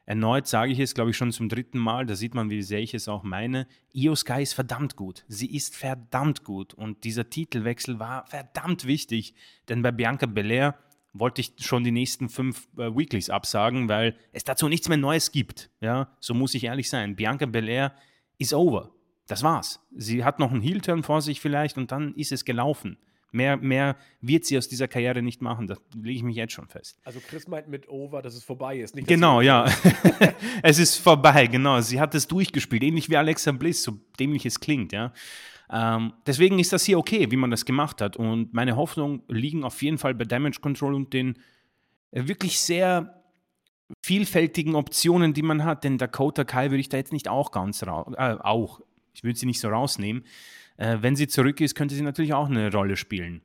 erneut sage ich es, glaube ich, schon zum dritten Mal, da sieht man, wie sehr ich es auch meine, Io Sky ist verdammt gut. Sie ist verdammt gut und dieser Titelwechsel war verdammt wichtig, denn bei Bianca Belair wollte ich schon die nächsten fünf äh, Weeklies absagen, weil es dazu nichts mehr Neues gibt. Ja, so muss ich ehrlich sein. Bianca Belair ist over. Das war's. Sie hat noch einen Heel-Turn vor sich vielleicht und dann ist es gelaufen. Mehr, mehr wird sie aus dieser Karriere nicht machen. Das lege ich mich jetzt schon fest. Also Chris meint mit over, dass es vorbei ist. Nicht, Genau, ja. es ist vorbei, genau. Sie hat es durchgespielt, ähnlich wie Alexa Bliss, so dämlich es klingt, ja. Ähm, deswegen ist das hier okay, wie man das gemacht hat. Und meine Hoffnungen liegen auf jeden Fall bei Damage Control und den äh, wirklich sehr vielfältigen Optionen, die man hat. Denn Dakota Kai würde ich da jetzt nicht auch ganz raus, äh, auch, ich würde sie nicht so rausnehmen. Äh, wenn sie zurück ist, könnte sie natürlich auch eine Rolle spielen.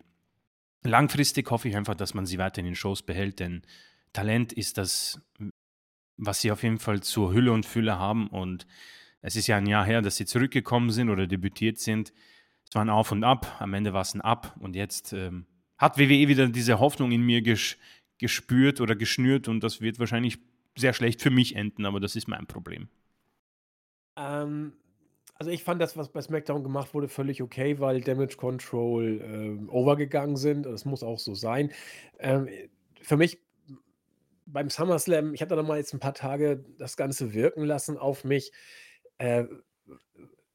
Langfristig hoffe ich einfach, dass man sie weiter in den Shows behält, denn Talent ist das, was sie auf jeden Fall zur Hülle und Fülle haben. Und es ist ja ein Jahr her, dass sie zurückgekommen sind oder debütiert sind. Es war ein Auf und Ab, am Ende war es ein Ab. Und jetzt ähm, hat WWE wieder diese Hoffnung in mir ges gespürt oder geschnürt und das wird wahrscheinlich sehr schlecht für mich enden, aber das ist mein Problem. Ähm, Also, ich fand das, was bei SmackDown gemacht wurde, völlig okay, weil Damage Control, ähm, overgegangen sind. Das muss auch so sein. Ähm, äh, für mich beim SummerSlam ich habe da mal jetzt ein paar Tage das Ganze wirken lassen auf mich. Äh,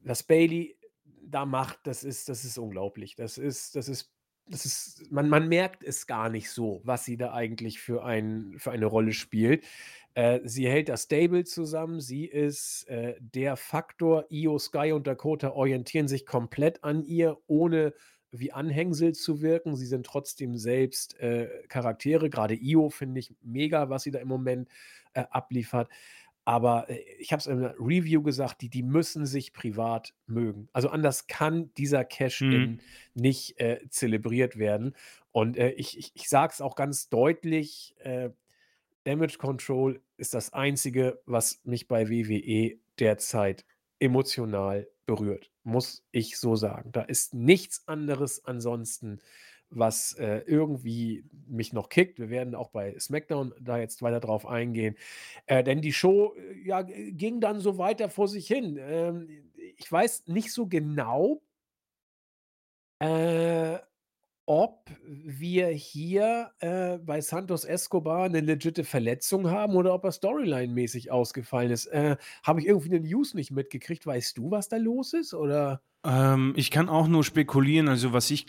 was Bailey da macht, das ist das ist unglaublich. Das ist das ist das ist man man merkt es gar nicht so, was sie da eigentlich für ein für eine Rolle spielt. Äh, sie hält das Stable zusammen. Sie ist, äh, der Faktor. Io Sky und Dakota orientieren sich komplett an ihr, ohne wie Anhängsel zu wirken. Sie sind trotzdem selbst, äh, Charaktere. Gerade Io finde ich mega, was sie da im Moment, äh, abliefert. Aber, äh, ich habe es in der Review gesagt, die die müssen sich privat mögen. Also, anders kann dieser Mhm. Cash-in nicht, äh, zelebriert werden. Und, äh, ich ich ich sage es auch ganz deutlich, äh, Damage Control ist das Einzige, was mich bei WWE derzeit emotional berührt, muss ich so sagen. Da ist nichts anderes ansonsten, was, äh, irgendwie mich noch kickt. Wir werden auch bei SmackDown da jetzt weiter drauf eingehen. Äh, denn die Show, äh, ja, ging dann so weiter vor sich hin. Ähm, ich weiß nicht so genau äh, ob wir hier, äh, bei Santos Escobar 'ne legitime Verletzung haben oder ob er storyline-mäßig ausgefallen ist. Äh, habe ich irgendwie 'ne News nicht mitgekriegt? Weißt du, was da los ist, oder? Ähm, ich kann auch nur spekulieren. Also, was ich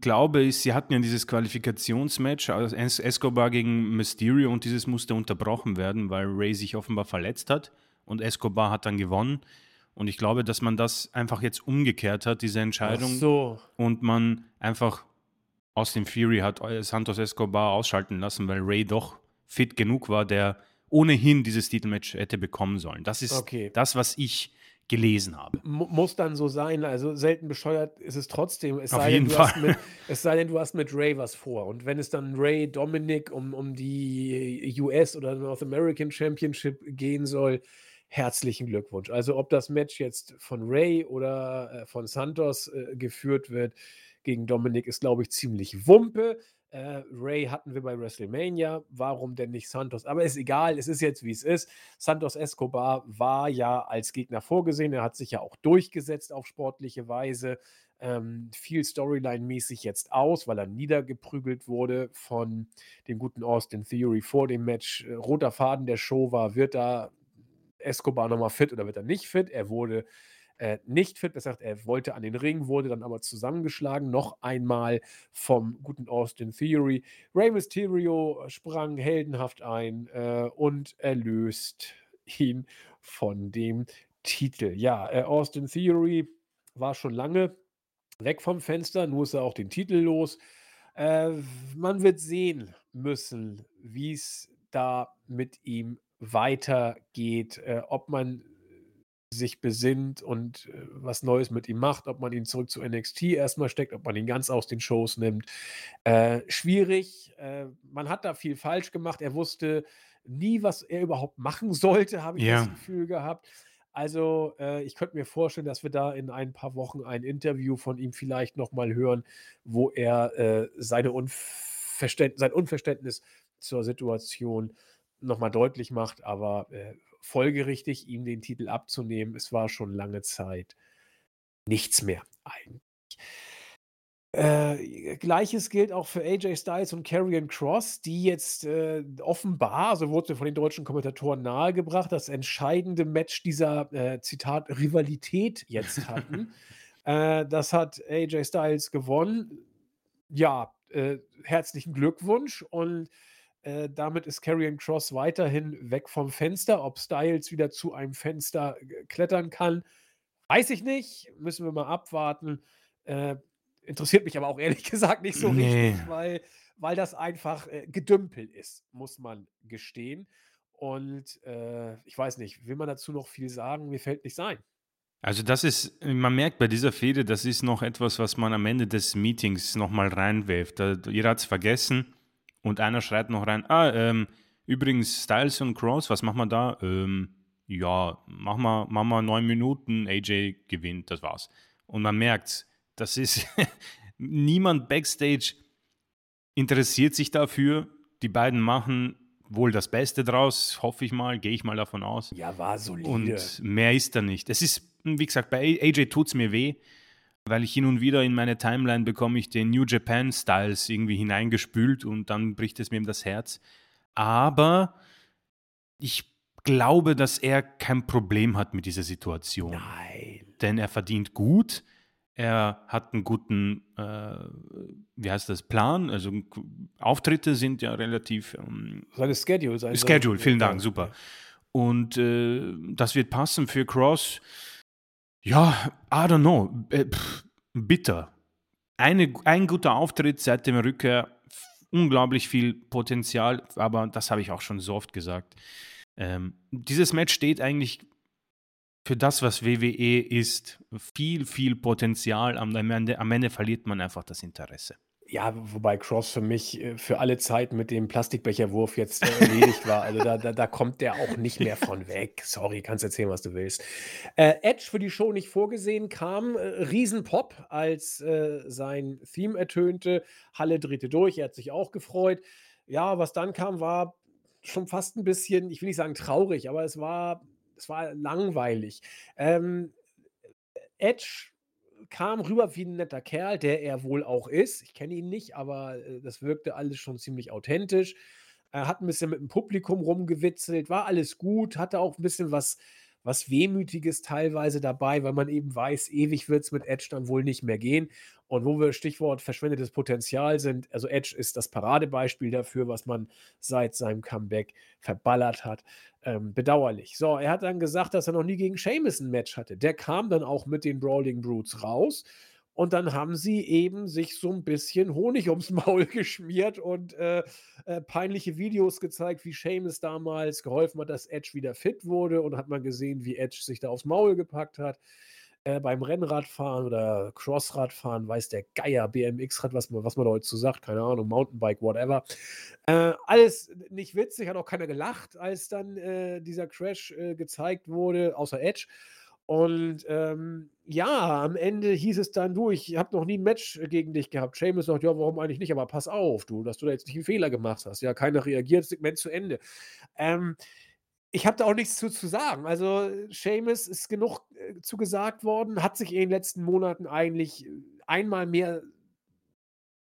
glaube, ist, sie hatten ja dieses Qualifikationsmatch, also Es Escobar gegen Mysterio und dieses musste unterbrochen werden, weil Ray sich offenbar verletzt hat und Escobar hat dann gewonnen. Und ich glaube, dass man das einfach jetzt umgekehrt hat, diese Ach Entscheidung, so. und man einfach Austin Theory hat Eu Santos Escobar ausschalten lassen, weil Ray doch fit genug war, der ohnehin dieses Titelmatch hätte bekommen sollen. Das ist Okay. das, was ich gelesen habe. M muss dann so sein. Also, selten bescheuert ist es trotzdem, es Auf sei denn, jeden du hast Fall. mit es sei denn, du hast mit Ray was vor. Und wenn es dann Ray Dominic um um die US oder North American Championship gehen soll, herzlichen Glückwunsch. Also, ob das Match jetzt von Ray oder, äh, von Santos, äh, geführt wird gegen Dominic, ist, glaube ich, ziemlich Wumpe. Äh, Ray hatten wir bei WrestleMania. Warum denn nicht Santos? Aber ist egal, es ist jetzt, wie es ist. Santos Escobar war ja als Gegner vorgesehen. Er hat sich ja auch durchgesetzt auf sportliche Weise. Ähm, fiel storyline-mäßig jetzt aus, weil er niedergeprügelt wurde von dem guten Austin Theory vor dem Match. Äh, roter Faden der Show war, wird da Escobar noch mal fit oder wird er nicht fit? Er wurde, äh, nicht fit. Besser gesagt, er wollte an den Ring, wurde dann aber zusammengeschlagen, noch einmal vom guten Austin Theory. Rey Mysterio sprang heldenhaft ein, äh, und erlöst ihn von dem Titel. Ja, äh, Austin Theory war schon lange weg vom Fenster, nur ist er auch den Titel los. Äh, man wird sehen müssen, wie's da mit ihm weitergeht, äh, ob man sich besinnt und, äh, was Neues mit ihm macht, ob man ihn zurück zu NXT erst mal steckt, ob man ihn ganz aus den Shows nimmt. Äh, schwierig. Äh, man hat da viel falsch gemacht. Er wusste nie, was er überhaupt machen sollte, habe ich das Ja. Gefühl gehabt. Also, äh, ich könnte mir vorstellen, dass wir da in ein paar Wochen ein Interview von ihm vielleicht noch mal hören, wo er, äh, seine Unverständ sein Unverständnis zur Situation noch mal deutlich macht, aber, äh, folgerichtig, ihm den Titel abzunehmen. Es war schon lange Zeit nichts mehr eigentlich. Äh, Gleiches gilt auch für AJ Styles und Karrion Kross, die jetzt, äh, offenbar, so wurde von den deutschen Kommentatoren nahegebracht, das entscheidende Match dieser, äh, Zitat „Rivalität“ jetzt hatten. Äh, das hat AJ Styles gewonnen. Ja, äh, herzlichen Glückwunsch und, äh, damit ist Karrion Kross weiterhin weg vom Fenster. Ob Styles wieder zu einem Fenster, äh, klettern kann, weiß ich nicht. Müssen wir mal abwarten. Äh, interessiert mich aber auch ehrlich gesagt nicht so Ne. richtig, weil weil das einfach, äh, Gedümpel ist, muss man gestehen. Und, äh, ich weiß nicht, will man dazu noch viel sagen? Mir fällt nichts ein. Also, das ist man merkt bei dieser Fehde, das ist noch etwas, was man am Ende des Meetings noch mal reinwirft. Jeder hat's vergessen und einer schreit noch rein: „Ah, ähm, übrigens Styles und Kross, was machen wir da?“ „Ähm, ja, machen wir machen wir 9 Minuten, AJ gewinnt, das war's.“ Und man merkt's, das ist niemand backstage interessiert sich dafür. Die beiden machen wohl das Beste draus, hoffe ich mal, gehe ich mal davon aus. Ja, war solide. Und mehr ist da nicht. Es ist, wie gesagt, bei AJ tut es mir weh, weil ich hin und wieder in meine Timeline bekomme ich den New Japan Styles irgendwie hineingespült und dann bricht es mir das Herz. Aber ich glaube, dass er kein Problem hat mit dieser Situation. Nein. Denn er verdient gut. Er hat einen guten, äh, wie heißt das, Plan. Also Auftritte sind ja relativ. Ähm, Seine Schedule. Sein Schedule, vielen Dank, super. Und äh, das wird passen für Cross. Ja, I don't know. Äh, pff, bitter. Eine, ein guter Auftritt seit dem Rückkehr. Unglaublich viel Potenzial, aber das habe ich auch schon so oft gesagt. Ähm, dieses Match steht eigentlich für das, was WWE ist, viel, viel Potenzial. Am Ende, am Ende verliert man einfach das Interesse. Ja, wobei Cross für mich äh, für alle Zeit mit dem Plastikbecherwurf jetzt äh, erledigt war. Also da, da, da kommt der auch nicht mehr von weg. Sorry, kannst erzählen, was du willst. Äh, Edge für die Show nicht vorgesehen, kam äh, Riesenpop, als sein Theme ertönte. Halle drehte durch, er hat sich auch gefreut. Ja, was dann kam, war schon fast ein bisschen, ich will nicht sagen traurig, aber es war, es war langweilig. Ähm, Edge kam rüber wie ein netter Kerl, der er wohl auch ist. Ich kenne ihn nicht, aber äh, das wirkte alles schon ziemlich authentisch. Er hat ein bisschen mit dem Publikum rumgewitzelt, war alles gut, hatte auch ein bisschen was, was Wehmütiges teilweise dabei, weil man eben weiß, ewig wird es mit Edge dann wohl nicht mehr gehen. Und wo wir Stichwort verschwendetes Potenzial sind, also Edge ist das Paradebeispiel dafür, was man seit seinem Comeback verballert hat. Ähm, bedauerlich. So, er hat dann gesagt, dass er noch nie gegen Sheamus ein Match hatte. Der kam dann auch mit den Brawling Brutes raus. Und dann haben sie eben sich so ein bisschen Honig ums Maul geschmiert und äh, äh, peinliche Videos gezeigt, wie Seamus damals geholfen hat, dass Edge wieder fit wurde. Und hat man gesehen, wie Edge sich da aufs Maul gepackt hat. Äh, beim Rennradfahren oder Crossradfahren weiß der Geier, BMX-Rad, was man, was man heute so sagt, keine Ahnung, Mountainbike, whatever. Äh, alles nicht witzig, hat auch keiner gelacht, als dann äh, dieser Crash äh, gezeigt wurde, außer Edge. Und ähm, ja, am Ende hieß es dann, du, ich habe noch nie ein Match gegen dich gehabt. Seamus sagt, ja, warum eigentlich nicht? Aber pass auf, du, dass du da jetzt nicht einen Fehler gemacht hast. Ja, keiner reagiert, Segment zu Ende. Ähm, ich habe da auch nichts zu, zu sagen. Also, Seamus ist genug äh, zugesagt worden, hat sich in den letzten Monaten eigentlich äh, einmal mehr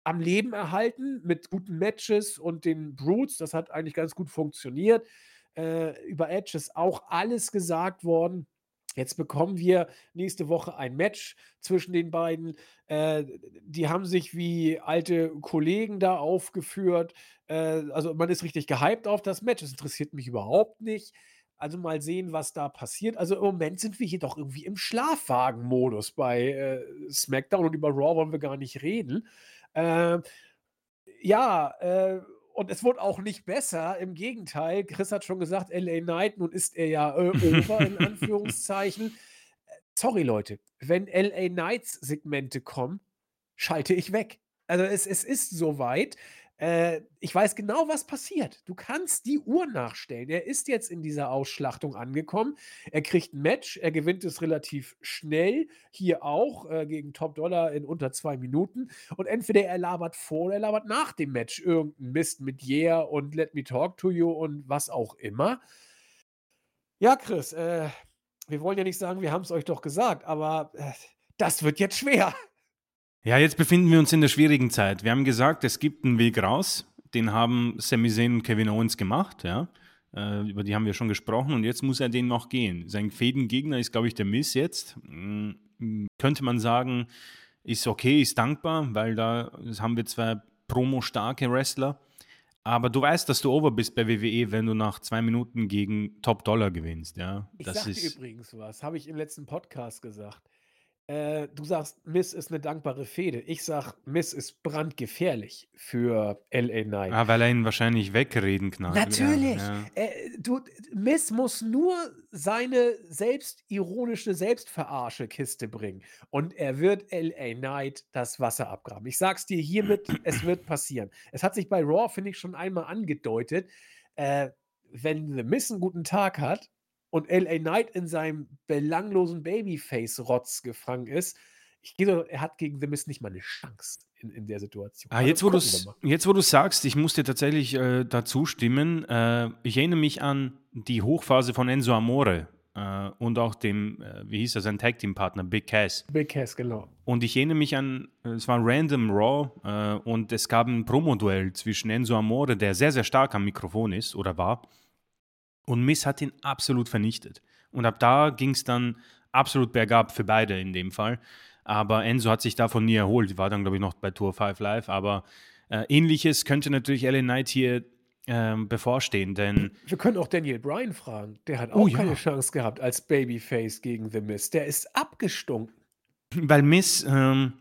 am Leben erhalten mit guten Matches und den Brutes. Das hat eigentlich ganz gut funktioniert. Äh, über Edge ist auch alles gesagt worden. Jetzt bekommen wir nächste Woche ein Match zwischen den beiden. Äh, die haben sich wie alte Kollegen da aufgeführt. Äh, also man ist richtig gehypt auf das Match. Es interessiert mich überhaupt nicht. Also mal sehen, was da passiert. Also im Moment sind wir hier doch irgendwie im Schlafwagen-Modus bei äh, SmackDown und über Raw wollen wir gar nicht reden. Äh, ja, äh, und es wurde auch nicht besser. Im Gegenteil, Chris hat schon gesagt, LA Knight, nun ist er ja äh, over in Anführungszeichen. Äh, sorry, Leute, wenn LA Knights Segmente kommen, schalte ich weg. Also es, es ist soweit. Äh, ich weiß genau, was passiert. Du kannst die Uhr nachstellen. Er ist jetzt in dieser Ausschlachtung angekommen. Er kriegt ein Match. Er gewinnt es relativ schnell. Hier auch äh, gegen Top Dollar in unter zwei Minuten. Und entweder er labert vor oder er labert nach dem Match irgendeinen Mist mit Yeah und Let Me Talk to You und was auch immer. Ja, Chris, äh, wir wollen ja nicht sagen, wir haben es euch doch gesagt, aber äh, das wird jetzt schwer. Ja, jetzt befinden wir uns in der schwierigen Zeit. Wir haben gesagt, es gibt einen Weg raus. Den haben Sami Zayn und Kevin Owens gemacht, ja. Äh, über die haben wir schon gesprochen und jetzt muss er den noch gehen. Sein Fädengegner ist, glaube ich, der Miss jetzt. Mhm. Könnte man sagen, ist okay, ist dankbar, weil da haben wir zwei promo-starke Wrestler. Aber du weißt, dass du over bist bei WWE, wenn du nach zwei Minuten gegen Top Dollar gewinnst, ja. Ich das dir übrigens was, habe ich im letzten Podcast gesagt. Äh, du sagst, Miss ist eine dankbare Fehde. Ich sag, Miss ist brandgefährlich für LA Knight. Ah, weil er ihn wahrscheinlich wegreden kann. Natürlich. Ja, ja. Äh, du, Miss muss nur seine selbstironische Selbstverarsche-Kiste bringen. Und er wird LA Knight das Wasser abgraben. Ich sag's dir hiermit, es wird passieren. Es hat sich bei Raw, finde ich, schon einmal angedeutet. Äh, wenn The Miss einen guten Tag hat, und LA Knight in seinem belanglosen Babyface-Rotz gefangen ist, ich gehe so, er hat gegen The Miz nicht mal eine Chance in, in der Situation. Ah, Also jetzt, wo jetzt, wo du sagst, ich muss dir tatsächlich äh, dazu stimmen. Äh, ich erinnere mich an die Hochphase von Enzo Amore äh, und auch dem, äh, wie hieß er, sein Tag-Team-Partner, Big Cass. Big Cass, genau. Und ich erinnere mich an, es war Random Raw äh, und es gab ein Promoduell zwischen Enzo Amore, der sehr, sehr stark am Mikrofon ist oder war, und Miss hat ihn absolut vernichtet. Und ab da ging es dann absolut bergab für beide in dem Fall. Aber Enzo hat sich davon nie erholt. War dann, glaube ich, noch bei Tour 5 Live. Aber äh, ähnliches könnte natürlich LA Knight hier ähm, bevorstehen, denn Wir können auch Daniel Bryan fragen. Der hat auch Oh ja. keine Chance gehabt als Babyface gegen The Miz. Der ist abgestunken. Weil Miss, ähm,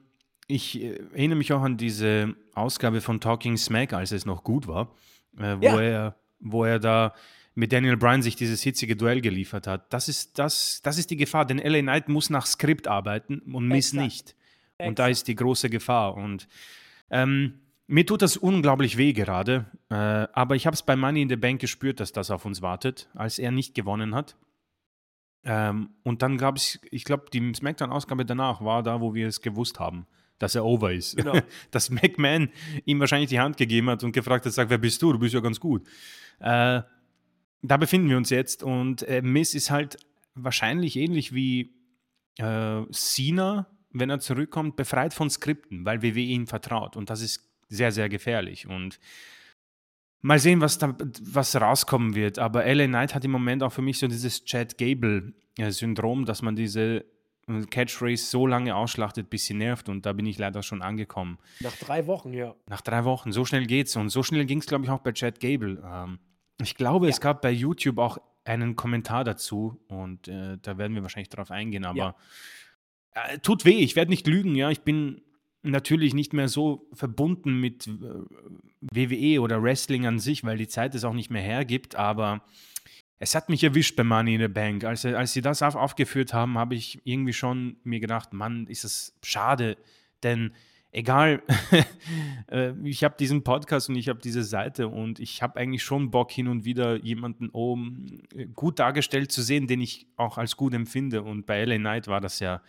ich äh, erinnere mich auch an diese Ausgabe von Talking Smack, als es noch gut war, äh, wo, Ja. er, wo er da mit Daniel Bryan sich dieses hitzige Duell geliefert hat. Das ist, das, das ist die Gefahr, denn LA Knight muss nach Skript arbeiten und Miss Exakt. nicht. Und da Exakt. ist die große Gefahr. Und ähm, mir tut das unglaublich weh gerade, äh, aber ich habe es bei Money in the Bank gespürt, dass das auf uns wartet, als er nicht gewonnen hat. Ähm, und dann gab es, ich glaube, die Smackdown-Ausgabe danach war da, wo wir es gewusst haben, dass er over ist. Genau. dass McMahon ihm wahrscheinlich die Hand gegeben hat und gefragt hat, sagt, wer bist du? Du bist ja ganz gut. Äh, da befinden wir uns jetzt und äh, Miss ist halt wahrscheinlich ähnlich wie äh, Cena, wenn er zurückkommt, befreit von Skripten, weil WWE ihm vertraut und das ist sehr, sehr gefährlich und mal sehen, was da was rauskommen wird, aber LA Knight hat im Moment auch für mich so dieses Chad Gable-Syndrom, dass man diese äh, Catchphrase so lange ausschlachtet, bis sie nervt und da bin ich leider schon angekommen. Nach drei Wochen, ja. Nach drei Wochen, so schnell geht's. Und so schnell ging es, glaube ich, auch bei Chad Gable. Ähm, ich glaube, es gab bei YouTube auch einen Kommentar dazu und äh, da werden wir wahrscheinlich drauf eingehen, aber äh, tut weh, ich werde nicht lügen, ja. Ich bin natürlich nicht mehr so verbunden mit äh, WWE oder Wrestling an sich, weil die Zeit es auch nicht mehr hergibt, aber es hat mich erwischt bei Money in the Bank. Als, als sie das auf, aufgeführt haben, habe ich irgendwie schon mir gedacht, Mann, ist es schade, denn egal, äh, ich habe diesen Podcast und ich habe diese Seite und ich habe eigentlich schon Bock, hin und wieder jemanden oben äh, gut dargestellt zu sehen, den ich auch als gut empfinde. Und bei LA Knight war das ja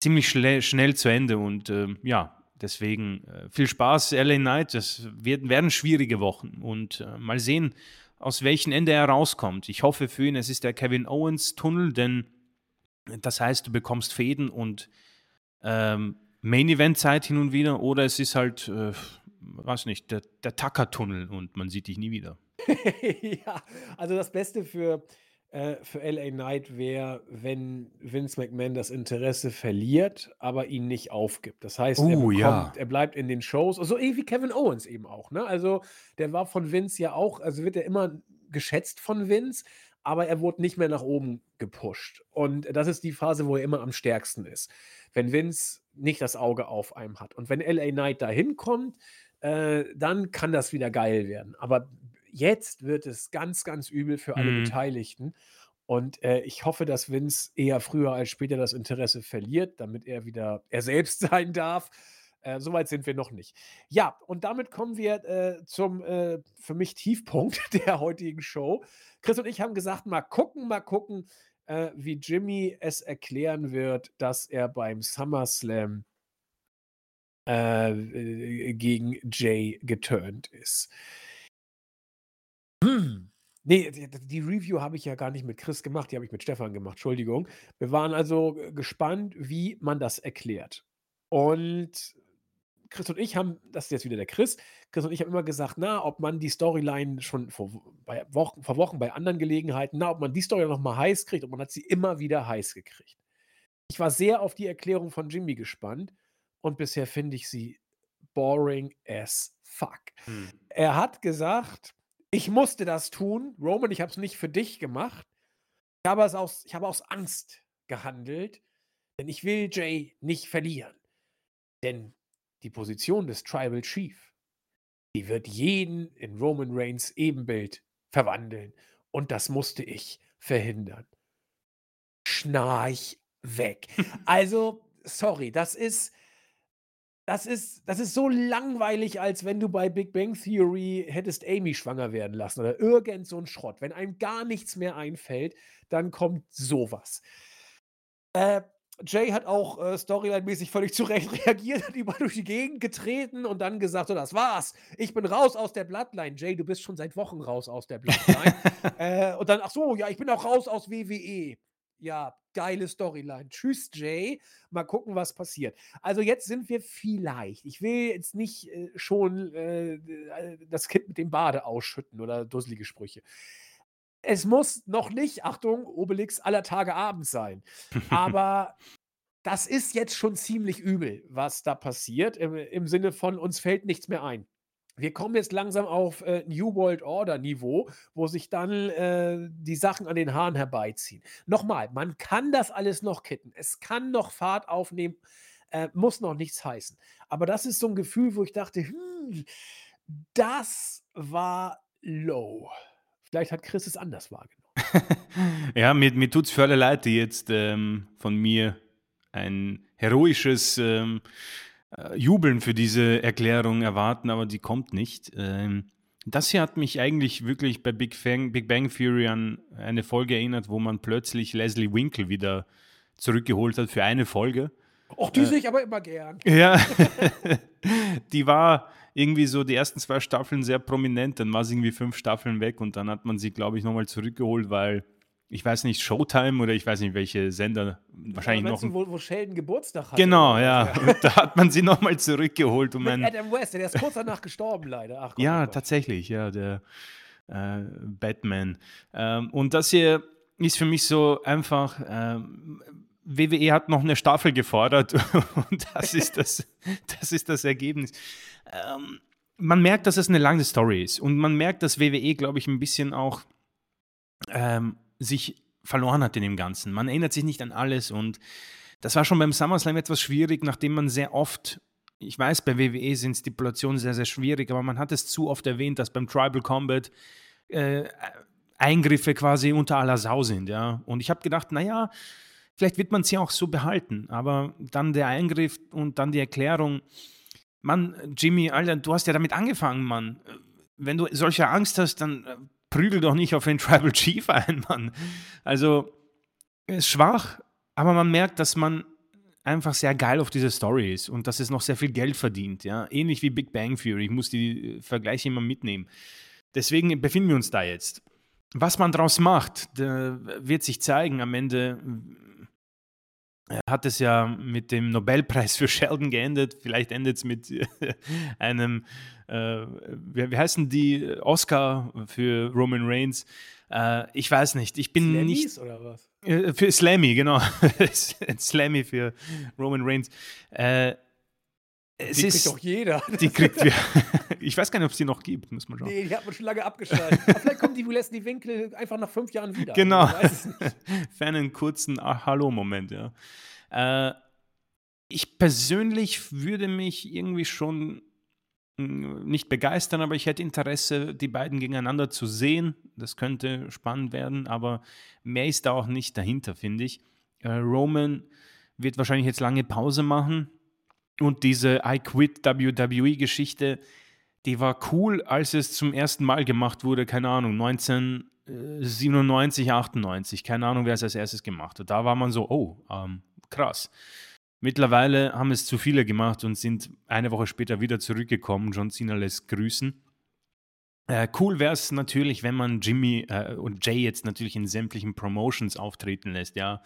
ziemlich schnell zu Ende und ähm, ja, deswegen äh, viel Spaß, LA Knight. Das wird, werden schwierige Wochen und äh, mal sehen, aus welchem Ende er rauskommt. Ich hoffe für ihn, es ist der Kevin Owens Tunnel, denn das heißt, du bekommst Fäden und ähm, Main Event Zeit hin und wieder oder es ist halt, äh, weiß nicht, der, der Tucker-Tunnel und man sieht dich nie wieder. ja, also das Beste für, äh, für LA Knight wäre, wenn Vince McMahon das Interesse verliert, aber ihn nicht aufgibt. Das heißt, er, Oh, bekommt, ja. er bleibt in den Shows, so also wie Kevin Owens eben auch. Ne? Also der war von Vince ja auch, also wird er immer geschätzt von Vince, aber er wurde nicht mehr nach oben gepusht. Und das ist die Phase, wo er immer am stärksten ist. Wenn Vince nicht das Auge auf einem hat. Und wenn LA Knight da hinkommt, äh, dann kann das wieder geil werden. Aber jetzt wird es ganz, ganz übel für alle Mhm. Beteiligten. Und äh, ich hoffe, dass Vince eher früher als später das Interesse verliert, damit er wieder er selbst sein darf. Äh, Soweit sind wir noch nicht. Ja, und damit kommen wir äh, zum äh, für mich Tiefpunkt der heutigen Show. Chris und ich haben gesagt, mal gucken, mal gucken, äh, wie Jimmy es erklären wird, dass er beim SummerSlam äh, äh, gegen Jay geturnt ist. Hm. Nee, die, Review habe ich ja gar nicht mit Chris gemacht, die habe ich mit Stefan gemacht, Entschuldigung. Wir waren also gespannt, wie man das erklärt. Und Chris und ich haben, das ist jetzt wieder der Chris, Chris und ich haben immer gesagt, na, ob man die Storyline schon vor, bei Wochen, vor Wochen bei anderen Gelegenheiten, na, ob man die Story noch mal heiß kriegt und man hat sie immer wieder heiß gekriegt. Ich war sehr auf die Erklärung von Jimmy gespannt und bisher finde ich sie boring as fuck. Hm. Er hat gesagt, ich musste das tun. Roman, ich habe es nicht für dich gemacht. Ich habe, es aus, ich habe aus Angst gehandelt, denn ich will Jay nicht verlieren. Denn die Position des Tribal Chief, die wird jeden in Roman Reigns Ebenbild verwandeln. Und das musste ich verhindern. Schnarch weg. Also, sorry, das ist, das ist, das ist so langweilig, als wenn du bei Big Bang Theory hättest Amy schwanger werden lassen oder irgend so ein Schrott. Wenn einem gar nichts mehr einfällt, dann kommt sowas. Äh, Jay hat auch äh, Storyline-mäßig völlig zu Recht reagiert, hat überall durch die Gegend getreten und dann gesagt: So, das war's. Ich bin raus aus der Bloodline. Jay, du bist schon seit Wochen raus aus der Bloodline. äh, und dann, ach so, ja, ich bin auch raus aus WWE. Ja, geile Storyline. Tschüss, Jay. Mal gucken, was passiert. Also jetzt sind wir vielleicht. Ich will jetzt nicht äh, schon äh, das Kind mit dem Bade ausschütten oder dusselige Sprüche. Es muss noch nicht, Achtung, Obelix aller Tage Abend sein. Aber das ist jetzt schon ziemlich übel, was da passiert, im, im Sinne von uns fällt nichts mehr ein. Wir kommen jetzt langsam auf äh, New World Order Niveau, wo sich dann äh, die Sachen an den Haaren herbeiziehen. Nochmal, man kann das alles noch kitten. Es kann noch Fahrt aufnehmen, äh, muss noch nichts heißen. Aber das ist so ein Gefühl, wo ich dachte, hm, das war low. Vielleicht hat Chris es anders wahrgenommen. ja, mir, mir tut es für alle Leute, die jetzt ähm, von mir ein heroisches ähm, äh, Jubeln für diese Erklärung erwarten, aber die kommt nicht. Ähm, das hier hat mich eigentlich wirklich bei Big Bang, Big Bang Theory an eine Folge erinnert, wo man plötzlich Leslie Winkle wieder zurückgeholt hat für eine Folge. Och, die äh, sehe ich aber immer gern. Ja, die war irgendwie so die ersten zwei Staffeln sehr prominent, dann war sie irgendwie fünf Staffeln weg und dann hat man sie, glaube ich, nochmal zurückgeholt, weil ich weiß nicht, Showtime oder ich weiß nicht, welche Sender wahrscheinlich ja, noch. Du, wo, wo Sheldon Geburtstag hat. Genau, ja. ja. da hat man sie nochmal zurückgeholt. Um Mit Adam West, der ist kurz danach gestorben, leider. Ach, Gott, ja, oh tatsächlich, ja, der äh, Batman. Ähm, und das hier ist für mich so einfach. Ähm, WWE hat noch eine Staffel gefordert und das ist das, das, ist das Ergebnis. Ähm, man merkt, dass es eine lange Story ist und man merkt, dass WWE, glaube ich, ein bisschen auch ähm, sich verloren hat in dem Ganzen. Man erinnert sich nicht an alles und das war schon beim SummerSlam etwas schwierig, nachdem man sehr oft, ich weiß, bei WWE sind Stipulationen sehr, sehr schwierig, aber man hat es zu oft erwähnt, dass beim Tribal Combat äh, Eingriffe quasi unter aller Sau sind, ja. Und ich habe gedacht, naja, vielleicht wird man sie auch so behalten, aber dann der Eingriff und dann die Erklärung, Mann, Jimmy, Alter, du hast ja damit angefangen, Mann. Wenn du solche Angst hast, dann äh, prügel doch nicht auf den Tribal Chief ein, Mann. Also, ist schwach, aber man merkt, dass man einfach sehr geil auf diese Story ist und dass es noch sehr viel Geld verdient, ja. Ähnlich wie Big Bang Theory. Ich muss die Vergleiche immer mitnehmen. Deswegen befinden wir uns da jetzt. Was man daraus macht, wird sich zeigen. Am Ende hat es ja mit dem Nobelpreis für Sheldon geendet. Vielleicht endet es mit einem, äh, wie, wie heißen die, Oscar für Roman Reigns. Äh, ich weiß nicht. Ich bin Slammys nicht. oder was? Äh, für Slammy, genau. Slammy für Roman Reigns. Es die ist, kriegt doch jeder. Die kriegt wir. ich weiß gar nicht, ob es die noch gibt, muss man schauen. Nee, die hat man schon lange abgeschaltet. Aber vielleicht kommen die Leslie Winkel einfach nach fünf Jahren wieder. Genau. Für einen kurzen Hallo-Moment, ja. Äh, ich persönlich würde mich irgendwie schon hm, nicht begeistern, aber ich hätte Interesse, die beiden gegeneinander zu sehen. Das könnte spannend werden, aber mehr ist da auch nicht dahinter, finde ich. Äh, Roman wird wahrscheinlich jetzt lange Pause machen und diese I Quit WWE-Geschichte, die war cool, als es zum ersten Mal gemacht wurde, keine Ahnung, 1997, 98, keine Ahnung, wer es als erstes gemacht hat. Da war man so, oh, ähm, krass. Mittlerweile haben es zu viele gemacht und sind eine Woche später wieder zurückgekommen. John Cena lässt grüßen. Äh, cool wäre es natürlich, wenn man Jimmy äh, und Jay jetzt natürlich in sämtlichen Promotions auftreten lässt, ja.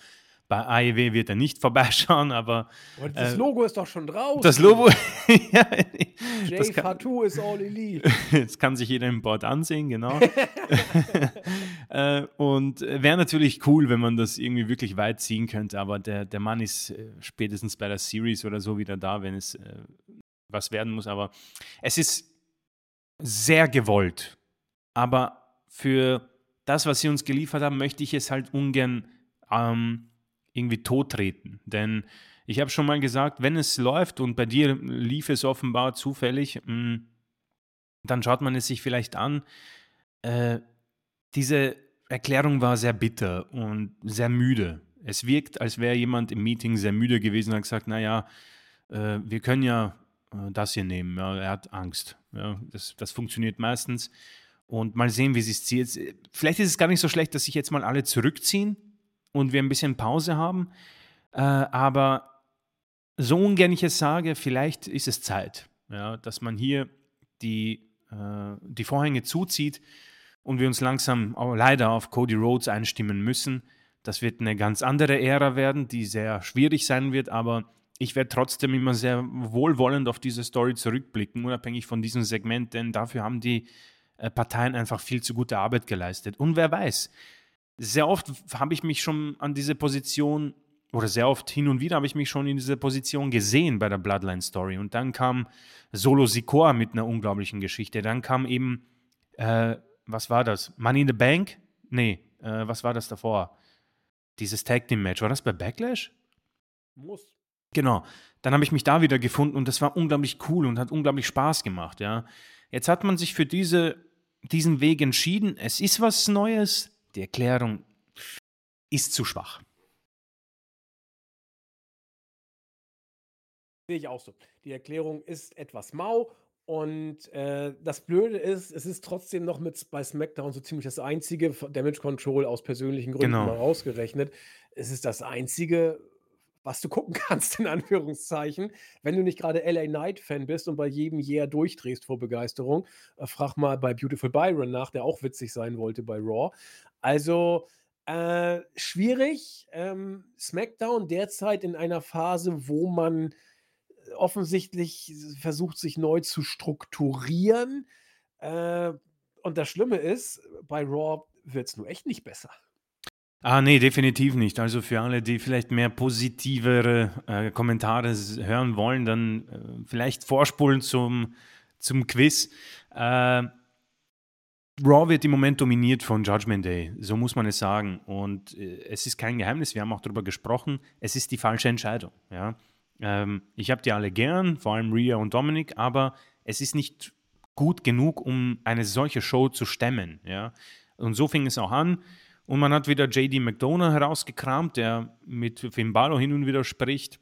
Bei AEW wird er nicht vorbeischauen, aber. Und das äh, Logo ist doch schon drauf. Das Logo. ja, Jay Fatou ist all elite. Jetzt kann sich jeder im Board ansehen, genau. äh, und wäre natürlich cool, wenn man das irgendwie wirklich weit ziehen könnte, aber der, der Mann ist äh, spätestens bei der Series oder so wieder da, wenn es äh, was werden muss. Aber es ist sehr gewollt. Aber für das, was sie uns geliefert haben, möchte ich es halt ungern ähm, irgendwie tottreten. Denn ich habe schon mal gesagt, wenn es läuft und bei dir lief es offenbar zufällig, mm, dann schaut man es sich vielleicht an. Äh, diese Erklärung war sehr bitter und sehr müde. Es wirkt, als wäre jemand im Meeting sehr müde gewesen und hat gesagt, naja, äh, wir können ja äh, das hier nehmen. Ja, er hat Angst. Ja, das, das funktioniert meistens. Und mal sehen, wie sie es zieht. Vielleicht ist es gar nicht so schlecht, dass sich jetzt mal alle zurückziehen und wir ein bisschen Pause haben. Äh, aber so ungern ich es sage, vielleicht ist es Zeit, ja, dass man hier die, äh, die Vorhänge zuzieht und wir uns langsam leider auf Cody Rhodes einstimmen müssen. Das wird eine ganz andere Ära werden, die sehr schwierig sein wird, aber ich werde trotzdem immer sehr wohlwollend auf diese Story zurückblicken, unabhängig von diesem Segment, denn dafür haben die äh, Parteien einfach viel zu gute Arbeit geleistet. Und wer weiß, sehr oft habe ich mich schon an diese Position oder sehr oft hin und wieder habe ich mich schon in dieser Position gesehen bei der Bloodline Story. Und dann kam Solo Sikoa mit einer unglaublichen Geschichte. Dann kam eben, äh, was war das? Money in the Bank? Nee, äh, was war das davor? Dieses Tag Team Match. War das bei Backlash? Muss. Genau. Dann habe ich mich da wieder gefunden und das war unglaublich cool und hat unglaublich Spaß gemacht, ja. Jetzt hat man sich für diese, diesen Weg entschieden. Es ist was Neues. Die Erklärung ist zu schwach. Sehe ich auch so. Die Erklärung ist etwas mau und äh, das Blöde ist, es ist trotzdem noch mit bei SmackDown so ziemlich das einzige Damage Control aus persönlichen Gründen Genau. mal ausgerechnet. Es ist das einzige, was du gucken kannst, in Anführungszeichen, wenn du nicht gerade LA Knight-Fan bist und bei jedem Year durchdrehst vor Begeisterung. Äh, frag mal bei Beautiful Byron nach, der auch witzig sein wollte bei Raw. Also äh, schwierig. Ähm, SmackDown derzeit in einer Phase, wo man offensichtlich versucht, sich neu zu strukturieren. Äh, und das Schlimme ist, bei Raw wird es nur echt nicht besser. Ah, nee, definitiv nicht. Also für alle, die vielleicht mehr positivere äh, Kommentare hören wollen, dann äh, vielleicht vorspulen zum, zum Quiz. Äh, Raw wird im Moment dominiert von Judgment Day, so muss man es sagen. Und äh, es ist kein Geheimnis, wir haben auch darüber gesprochen, es ist die falsche Entscheidung. Ja? Ähm, ich habe die alle gern, vor allem Rhea und Dominic, aber es ist nicht gut genug, um eine solche Show zu stemmen. Ja? Und so fing es auch an. Und man hat wieder JD McDonough herausgekramt, der mit Finn Balor hin und wieder spricht.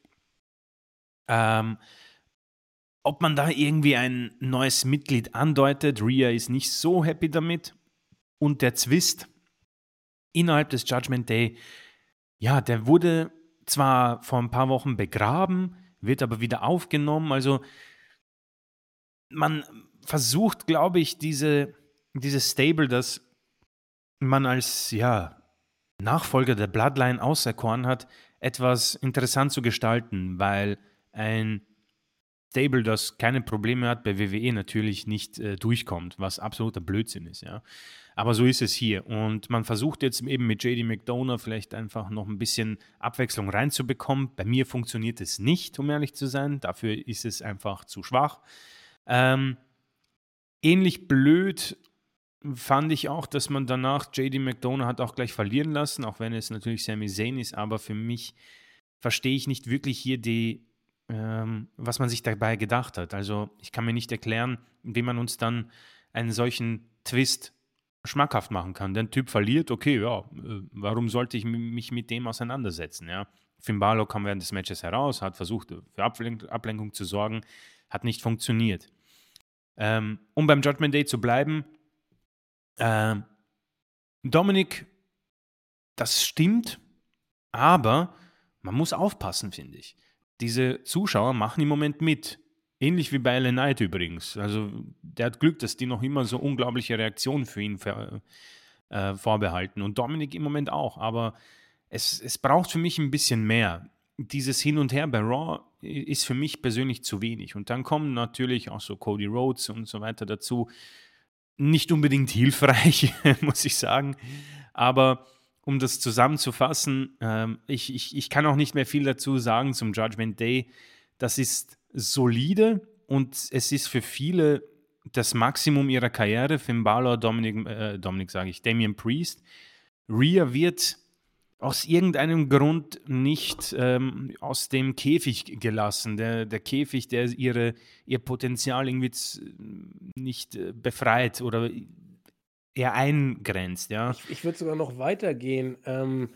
Ähm, ob man da irgendwie ein neues Mitglied andeutet, Rhea ist nicht so happy damit. Und der Zwist innerhalb des Judgment Day, ja, der wurde zwar vor ein paar Wochen begraben, wird aber wieder aufgenommen. Also man versucht, glaube ich, diese, dieses Stable, das man als ja, Nachfolger der Bloodline auserkoren hat, etwas interessant zu gestalten, weil ein Stable, das keine Probleme hat, bei WWE natürlich nicht äh, durchkommt, was absoluter Blödsinn ist, ja. Aber so ist es hier. Und man versucht jetzt eben mit JD McDonough vielleicht einfach noch ein bisschen Abwechslung reinzubekommen. Bei mir funktioniert es nicht, um ehrlich zu sein. Dafür ist es einfach zu schwach. Ähm, ähnlich blöd fand ich auch, dass man danach JD McDonough hat auch gleich verlieren lassen, auch wenn es natürlich Sami Zayn ist, aber für mich verstehe ich nicht wirklich hier die, ähm, was man sich dabei gedacht hat. Also ich kann mir nicht erklären, wie man uns dann einen solchen Twist schmackhaft machen kann. Der Typ verliert, okay, ja, äh, warum sollte ich mich mit dem auseinandersetzen, ja? Finn Balor kam während des Matches heraus, hat versucht, für Ablen Ablenkung zu sorgen, hat nicht funktioniert. Ähm, um beim Judgment Day zu bleiben, ähm, Dominik, das stimmt, aber man muss aufpassen, finde ich. Diese Zuschauer machen im Moment mit. Ähnlich wie bei Ellen Knight übrigens. Also der hat Glück, dass die noch immer so unglaubliche Reaktionen für ihn ver, äh, vorbehalten. Und Dominik im Moment auch. Aber es, es braucht für mich ein bisschen mehr. Dieses Hin und Her bei Raw ist für mich persönlich zu wenig. Und dann kommen natürlich auch so Cody Rhodes und so weiter dazu. Nicht unbedingt hilfreich, muss ich sagen. Aber um das zusammenzufassen, ähm, ich, ich, ich kann auch nicht mehr viel dazu sagen zum Judgment Day. Das ist solide und es ist für viele das Maximum ihrer Karriere. Finn Balor, Dominik, äh, Dominik sage ich, Damian Priest. Rhea wird aus irgendeinem Grund nicht ähm, aus dem Käfig gelassen. Der, der Käfig, der ihre, ihr Potenzial irgendwie nicht äh, befreit oder eher eingrenzt. Ja? Ich, ich würde sogar noch weitergehen. Ähm,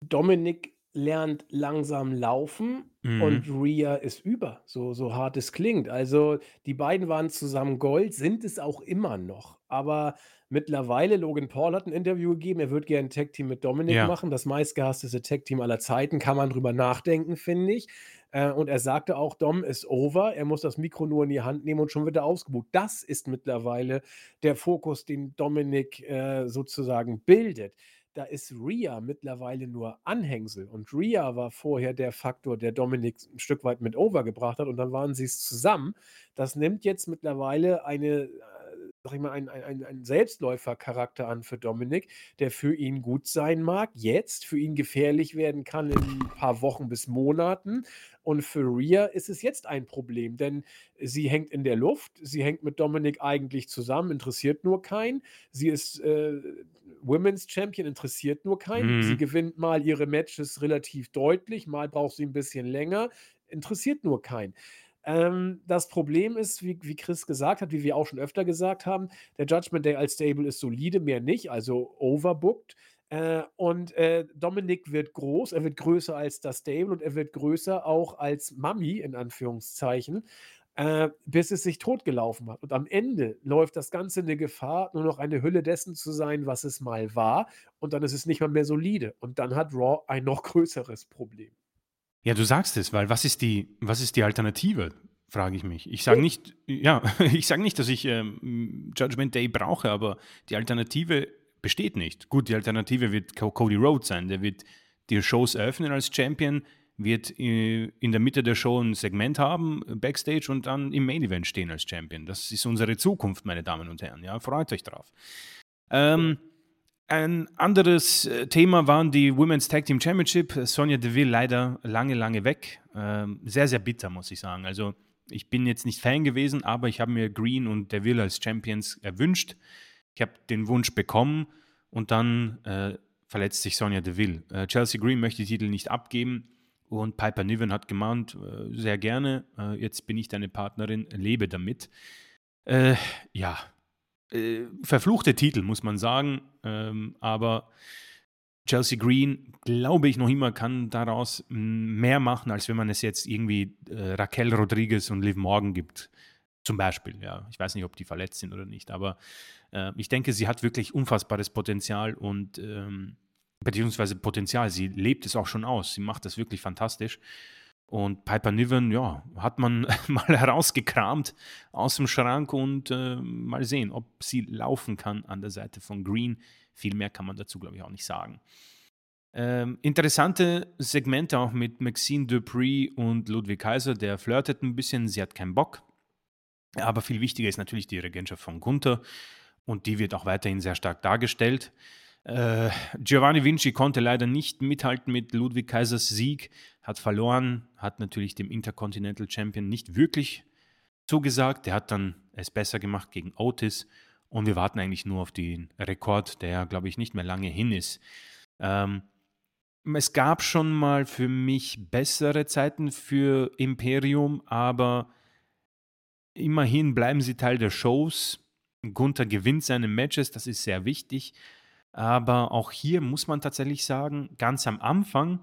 Dominik lernt langsam laufen und Mhm. Rhea ist über, so so hart es klingt. Also, die beiden waren zusammen Gold, sind es auch immer noch. Aber mittlerweile Logan Paul hat 'n Interview gegeben, er würde gern 'n Tag-Team mit Dominic Ja. machen, das meistgehassteste Tag-Team aller Zeiten, kann man drüber nachdenken, finde ich. Äh, und er sagte auch: „Dom ist over, er muss das Mikro nur in die Hand nehmen und schon wird er ausgebuht.“ Das ist mittlerweile der Fokus, den Dominic, äh, sozusagen bildet. Da ist Rhea mittlerweile nur Anhängsel und Rhea war vorher der Faktor, der Dominic 'n Stück weit mit over gebracht hat und dann waren sie's zusammen. Das nimmt jetzt mittlerweile eine, äh, sage ich mal, ein ein ein ein Selbstläufercharakter an für Dominic, der für ihn gut sein mag, jetzt für ihn gefährlich werden kann in 'n paar Wochen bis Monaten. Und für Rhea ist es jetzt ein Problem, denn sie hängt in der Luft. Sie hängt mit Dominic eigentlich zusammen, interessiert nur keinen. Sie ist, äh, Women's Champion, interessiert nur keinen. Sie Mhm. gewinnt mal ihre Matches relativ deutlich, mal braucht sie 'n bisschen länger, interessiert nur keinen. Ähm, das Problem ist, wie wie Chris gesagt hat, wie wir auch schon öfter gesagt haben, der Judgment Day als Stable ist solide, mehr nicht, also overbooked. Äh, und, äh, Dominic wird groß, er wird größer als das Stable und er wird größer auch als Mummy in Anführungszeichen, äh, bis es sich totgelaufen hat. Und am Ende läuft das Ganze in der Gefahr, nur noch eine Hülle dessen zu sein, was es mal war, und dann ist es nicht mal mehr solide. Und dann hat Raw ein noch größeres Problem. Ja, du sagst es, weil was ist die was ist die Alternative, frage ich mich. Ich sage nicht ja, ich sage nicht, dass ich, ähm, Judgment Day brauche, aber die Alternative besteht nicht. Gut, die Alternative wird Co Cody Rhodes sein. Der wird die Shows eröffnen als Champion, wird, äh, in der Mitte der Show 'n Segment haben, Backstage und dann im Main Event stehen als Champion. Das ist unsere Zukunft, meine Damen und Herren, ja, freut euch drauf. Ähm, ein anderes, äh, Thema waren die Women's Tag Team Championship. Sonya Deville leider lange, lange weg. Ähm, sehr, sehr bitter, muss ich sagen. Also, ich bin jetzt nicht Fan gewesen, aber ich habe mir Green und Deville als Champions erwünscht. Ich habe den Wunsch bekommen und dann, äh, verletzt sich Sonya Deville. Äh, Chelsea Green möchte die Titel nicht abgeben und Piper Niven hat gemahnt, äh, sehr gerne, äh, jetzt bin ich deine Partnerin, lebe damit. Äh, ja, äh, verfluchte Titel, muss man sagen, ähm, aber Chelsea Green, glaube ich noch immer, kann daraus mehr machen, als wenn man es jetzt irgendwie, Raquel Rodriguez und Liv Morgan gibt, zum Beispiel, ja. Ich weiß nicht, ob die verletzt sind oder nicht, aber, äh, ich denke, sie hat wirklich unfassbares Potenzial und, ähm beziehungsweise Potenzial, sie lebt es auch schon aus. Sie macht das wirklich fantastisch. Und Piper Niven, ja, hat man mal herausgekramt aus'm Schrank und, äh, mal sehen, ob sie laufen kann an der Seite von Green. Viel mehr kann man dazu, glaube ich, auch nicht sagen. Ähm, interessante Segmente auch mit Maxine Dupree und Ludwig Kaiser, der flirtet 'n bisschen, sie hat keinen Bock. Aber viel wichtiger ist natürlich die Regentschaft von Gunther und die wird auch weiterhin sehr stark dargestellt. Äh, Giovanni Vinci konnte leider nicht mithalten mit Ludwig Kaisers Sieg, hat verloren, hat natürlich dem Intercontinental Champion nicht wirklich zugesagt. Der hat dann es besser gemacht gegen Otis und wir warten eigentlich nur auf den Rekord, der, glaube ich, nicht mehr lange hin ist. Ähm, es gab schon mal für mich bessere Zeiten für Imperium, aber immerhin bleiben sie Teil der Shows. Gunther gewinnt seine Matches, das ist sehr wichtig. Aber auch hier muss man tatsächlich sagen, ganz am Anfang,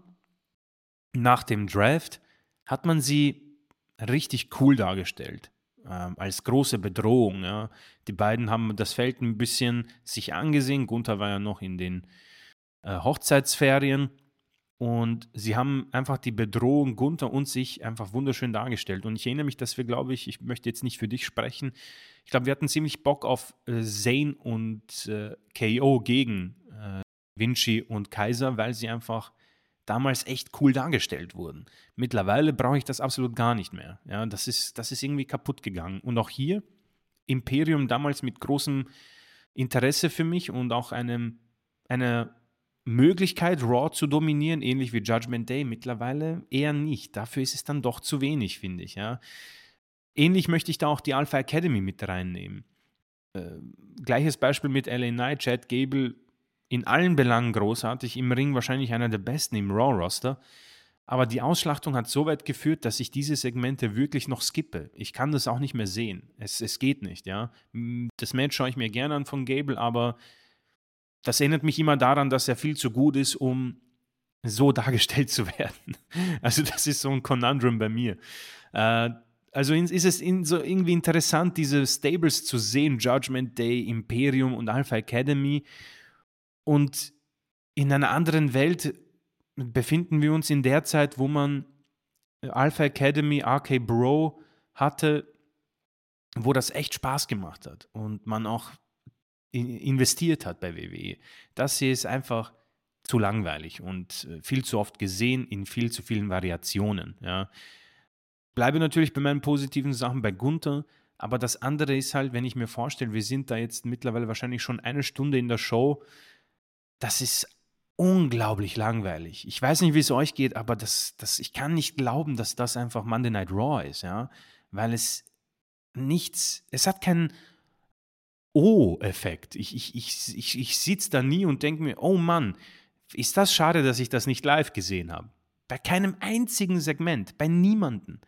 nach dem Draft, hat man sie richtig cool dargestellt, ähm, als große Bedrohung, ja. Die beiden haben das Feld 'n bisschen sich angesehen. Gunther war ja noch in den, äh, Hochzeitsferien und sie haben einfach die Bedrohung Gunther und sich einfach wunderschön dargestellt. Und ich erinnere mich, dass wir, glaube ich ich möchte jetzt nicht für dich sprechen, ich glaube, wir hatten ziemlich Bock auf, äh, Zayn und, äh, KO gegen, äh, Vinci und Kaiser, weil sie einfach damals echt cool dargestellt wurden. Mittlerweile brauche ich das absolut gar nicht mehr. Ja, das ist das ist irgendwie kaputt gegangen. Und auch hier Imperium damals mit großem Interesse für mich und auch einem einer Möglichkeit, Raw zu dominieren, ähnlich wie Judgment Day. Mittlerweile eher nicht. Dafür ist es dann doch zu wenig, finde ich, ja. Ähnlich möchte ich da auch die Alpha Academy mit reinnehmen. Ähm, gleiches Beispiel mit LA Knight, Chad Gable, in allen Belangen großartig, im Ring wahrscheinlich einer der besten im Raw-Roster. Aber die Ausschlachtung hat so weit geführt, dass ich diese Segmente wirklich noch skippe. Ich kann das auch nicht mehr sehen. Es es geht nicht, ja. Das Match schaue ich mir gerne an von Gable, aber das erinnert mich immer daran, dass er viel zu gut ist, um so dargestellt zu werden. Also das ist so ein Conundrum bei mir. Äh, also ist es so irgendwie interessant, diese Stables zu sehen, Judgment Day, Imperium und Alpha Academy. Und in einer anderen Welt befinden wir uns in der Zeit, wo man Alpha Academy, RK Bro hatte, wo das echt Spaß gemacht hat und man auch investiert hat bei WWE. Das hier ist einfach zu langweilig und äh, viel zu oft gesehen in viel zu vielen Variationen. Ja. Bleibe natürlich bei meinen positiven Sachen bei Gunther, aber das andere ist halt, wenn ich mir vorstelle, wir sind da jetzt mittlerweile wahrscheinlich schon eine Stunde in der Show, das ist unglaublich langweilig. Ich weiß nicht, wie es euch geht, aber das, das, ich kann nicht glauben, dass das einfach Monday Night Raw ist, ja, weil es nichts, es hat keinen Oh-Effekt. Ich, ich, ich, ich, ich sitze da nie und denke mir, oh Mann, ist das schade, dass ich das nicht live gesehen habe. Bei keinem einzigen Segment, bei niemandem.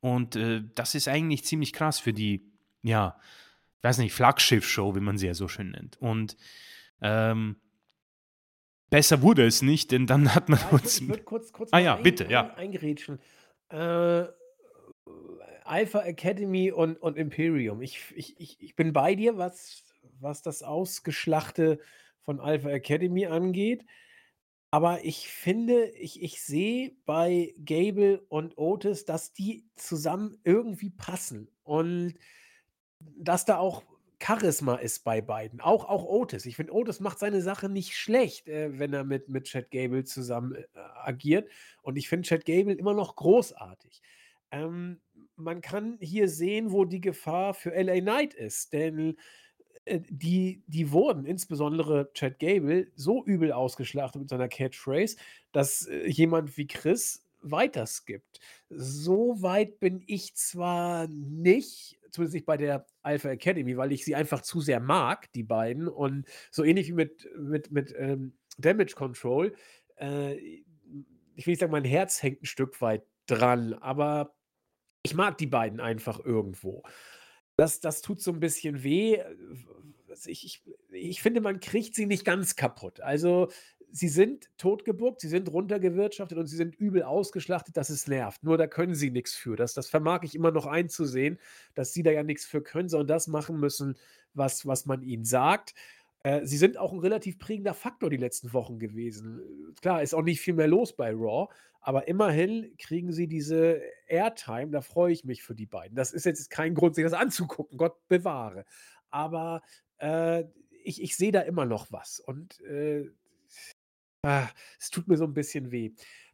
Und äh, das ist eigentlich ziemlich krass für die, ja, ich weiß nicht, Flaggschiff-Show, wie man sie ja so schön nennt. Und ähm, besser wurde es nicht, denn dann hat man Ja, ich uns. würde würd kurz, kurz Ah ja, ein, bitte, ein, ja. eingerätschen. Äh, Alpha Academy und, und Imperium. Ich, ich, ich, bin bei dir, was, was das Ausgeschlachte von Alpha Academy angeht. Aber ich finde, ich, ich sehe bei Gable und Otis, dass die zusammen irgendwie passen. Und dass da auch Charisma ist bei beiden. Auch, auch Otis. Ich finde, Otis macht seine Sache nicht schlecht, äh, wenn er mit, mit Chad Gable zusammen äh, agiert. Und ich finde Chad Gable immer noch großartig. Ähm, man kann hier sehen, wo die Gefahr für LA Knight ist. Denn äh, die, die wurden, insbesondere Chad Gable, so übel ausgeschlachtet mit seiner Catchphrase, dass äh, jemand wie Chris weiterskippt. So weit bin ich zwar nicht, zumindest nicht bei der Alpha Academy, weil ich sie einfach zu sehr mag, die beiden. Und so ähnlich wie mit, mit, mit ähm, Damage Control, äh, ich will nicht sagen, mein Herz hängt ein Stück weit dran, aber ich mag die beiden einfach irgendwo. Das, das tut so ein bisschen weh. Ich, ich, ich finde, man kriegt sie nicht ganz kaputt. Also, sie sind totgebuckt, sie sind runtergewirtschaftet und sie sind übel ausgeschlachtet, dass es nervt. Nur da können sie nichts für. Das, das vermag ich immer noch einzusehen, dass sie da ja nichts für können, sondern das machen müssen, was, was man ihnen sagt. Äh, sie sind auch ein relativ prägender Faktor die letzten Wochen gewesen. Klar, ist auch nicht viel mehr los bei Raw, aber immerhin kriegen sie diese Airtime. Da freue ich mich für die beiden. Das ist jetzt kein Grund, sich das anzugucken, Gott bewahre. Aber äh, ich, ich sehe da immer noch was. Und äh, ah, es tut mir so ein bisschen weh.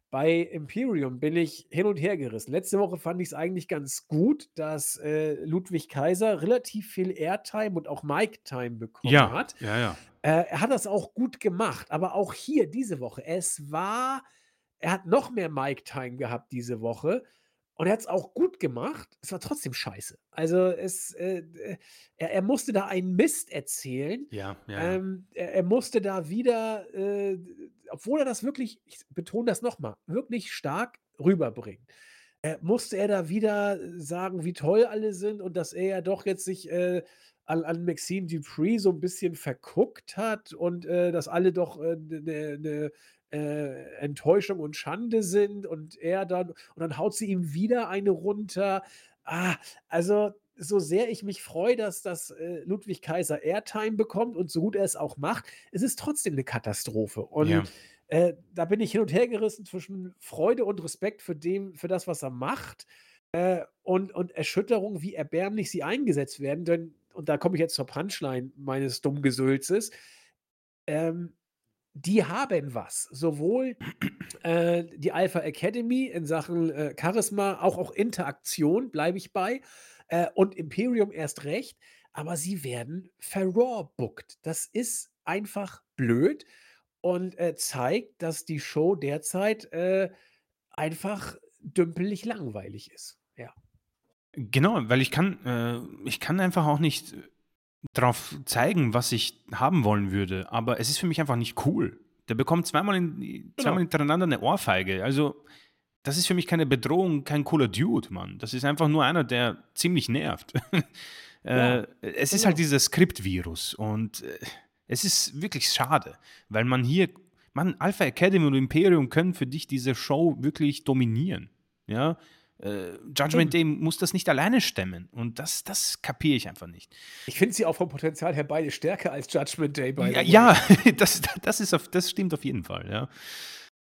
Bei Imperium bin ich hin und her gerissen. Letzte Woche fand ich es eigentlich ganz gut, dass äh, Ludwig Kaiser relativ viel Airtime und auch Mic-Time bekommen Ja, hat. ja, ja. Äh, er hat das auch gut gemacht, aber auch hier diese Woche, es war, er hat noch mehr Mic-Time gehabt diese Woche und er hat es auch gut gemacht. Es war trotzdem scheiße. Also es, äh, äh, er, er musste da einen Mist erzählen. Ja, ja. Ähm, er, er musste da wieder, äh, obwohl er das wirklich, ich betone das nochmal, wirklich stark rüberbringt, äh, musste er da wieder sagen, wie toll alle sind und dass er ja doch jetzt sich äh, an, an Maxime Dupree so ein bisschen verguckt hat und äh, dass alle doch eine ne, äh, Enttäuschung und Schande sind und er dann, und dann haut sie ihm wieder eine runter. Ah, also so sehr ich mich freue, dass das äh, Ludwig Kaiser Airtime bekommt und so gut er es auch macht, es ist trotzdem eine Katastrophe. Und Ja. äh, da bin ich hin und her gerissen zwischen Freude und Respekt für, dem, für das, was er macht äh, und, und Erschütterung, wie erbärmlich sie eingesetzt werden. Denn, und da komme ich jetzt zur Punchline meines Dummgesülzes, ähm, die haben was. Sowohl äh, die Alpha Academy in Sachen äh, Charisma, auch, auch Interaktion, bleibe ich bei, äh, und Imperium erst recht, aber sie werden verrawbookt. Das ist einfach blöd und äh, zeigt, dass die Show derzeit äh, einfach dümpelig langweilig ist. Ja. Genau, weil ich kann, äh, ich kann einfach auch nicht drauf zeigen, was ich haben wollen würde, aber es ist für mich einfach nicht cool. Der bekommt zweimal, in, zweimal Genau. hintereinander eine Ohrfeige. Also, das ist für mich keine Bedrohung, kein cooler Dude, Mann. Das ist einfach nur einer, der ziemlich nervt. Ja, äh, es ist genau. halt dieses Skriptvirus und äh, es ist wirklich schade, weil man hier Mann, Alpha Academy und Imperium können für dich diese Show wirklich dominieren. Ja, äh, Judgment Day muss das nicht alleine stemmen. Und das, das kapiere ich einfach nicht. Ich finde sie auch vom Potenzial her beide stärker als Judgment Day. Ja, ja das, das, ist auf, das stimmt auf jeden Fall.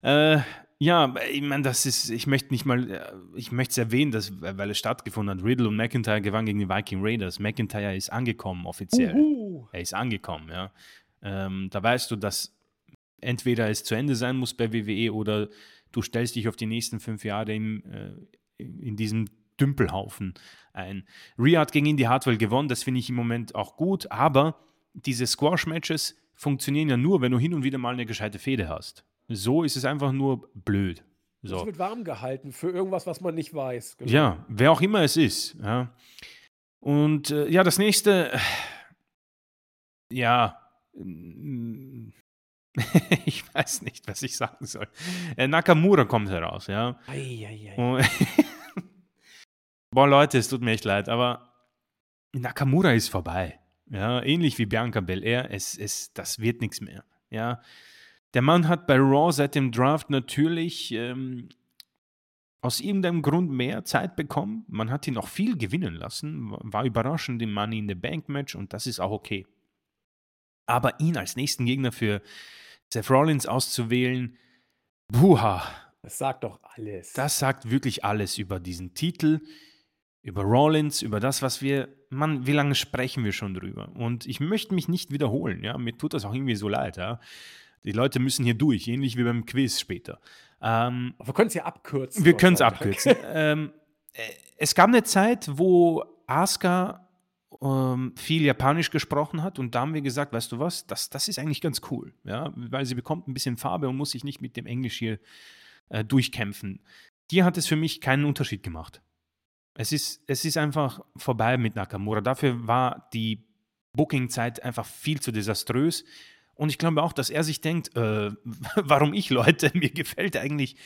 Ja, äh, ja ich meine, das ist, ich möchte nicht mal, äh, ich möchte es erwähnen, dass, weil es stattgefunden hat. Riddle und McIntyre gewannen gegen die Viking Raiders. McIntyre ist angekommen offiziell. Uhu. Er ist angekommen, ja. Ähm, da weißt du, dass entweder es zu Ende sein muss bei WWE oder du stellst dich auf die nächsten fünf Jahre im, äh, in diesem Dümpelhaufen ein. Riyadh gegen Indy Hartwell gewonnen, das finde ich im Moment auch gut, aber diese Squash-Matches funktionieren ja nur, wenn du hin und wieder mal eine gescheite Fehde hast. So ist es einfach nur blöd. So. Es wird warm gehalten für irgendwas, was man nicht weiß. Genau. Ja, wer auch immer es ist. Ja. Und äh, ja, das nächste, äh, ja, ich weiß nicht, was ich sagen soll. Äh, Nakamura kommt heraus, ja. Ei, ei, ei. Boah, Leute, es tut mir echt leid, aber Nakamura ist vorbei. Ja, ähnlich wie Bianca Belair, es, es, das wird nichts mehr. Ja. Der Mann hat bei Raw seit dem Draft natürlich ähm, aus irgendeinem Grund mehr Zeit bekommen. Man hat ihn auch viel gewinnen lassen, war überraschend im Money in the Bank Match und das ist auch okay. Aber ihn als nächsten Gegner für Seth Rollins auszuwählen, buha. Das sagt doch alles. Das sagt wirklich alles über diesen Titel, über Rollins, über das, was wir, Mann, wie lange sprechen wir schon drüber? Und ich möchte mich nicht wiederholen, ja, mir tut das auch irgendwie so leid, ja. Die Leute müssen hier durch, ähnlich wie beim Quiz später. Ähm, wir können es ja abkürzen. Wir können es abkürzen. ähm, äh, es gab eine Zeit, wo Asuka ähm, viel Japanisch gesprochen hat und da haben wir gesagt, weißt du was, das, das ist eigentlich ganz cool, ja, weil sie bekommt ein bisschen Farbe und muss sich nicht mit dem Englisch hier äh, durchkämpfen. Hier hat es für mich keinen Unterschied gemacht. Es ist, es ist einfach vorbei mit Nakamura. Dafür war die Booking-Zeit einfach viel zu desaströs. Und ich glaube auch, dass er sich denkt, äh, warum ich, Leute, mir gefällt eigentlich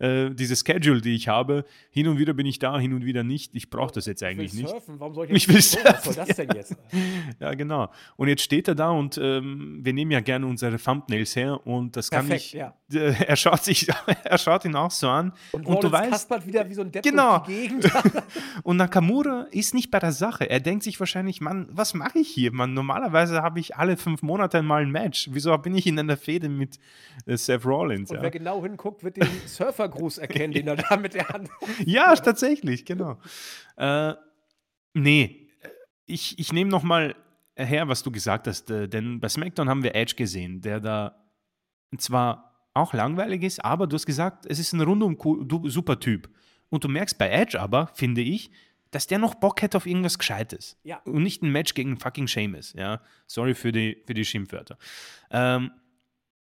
äh, diese Schedule, die ich habe. Hin und wieder bin ich da, hin und wieder nicht. Ich brauche das jetzt eigentlich nicht. Surfen. Warum soll ich, ich will surfen? Was soll das denn jetzt? ja, genau. Und jetzt steht er da und ähm, wir nehmen ja gerne unsere Thumbnails her und das kann Perfekt, ich. Ja. Äh, er schaut sich, er schaut ihn auch so an. Und, und du weißt, kaspert wieder wie so ein Depp genau. durch die Gegend. und Nakamura ist nicht bei der Sache. Er denkt sich wahrscheinlich, Mann, was mache ich hier? Man, normalerweise habe ich alle fünf Monate mal ein Match. Wieso bin ich in einer Fehde mit äh, Seth Rollins? Und ja? wer genau hinguckt, wird den Surfergruß erkennen, den er da mit der Hand. ja, tatsächlich, genau. Äh, nee, ich, ich nehme noch mal her, was du gesagt hast, äh, denn bei SmackDown haben wir Edge gesehen, der da zwar auch langweilig ist, aber du hast gesagt, es ist ein rundum super Typ. Und du merkst bei Edge aber, finde ich, dass der noch Bock hätte auf irgendwas Gescheites. Ja. Und nicht ein Match gegen fucking Sheamus. Ja? Sorry für die, für die Schimpfwörter. Ähm,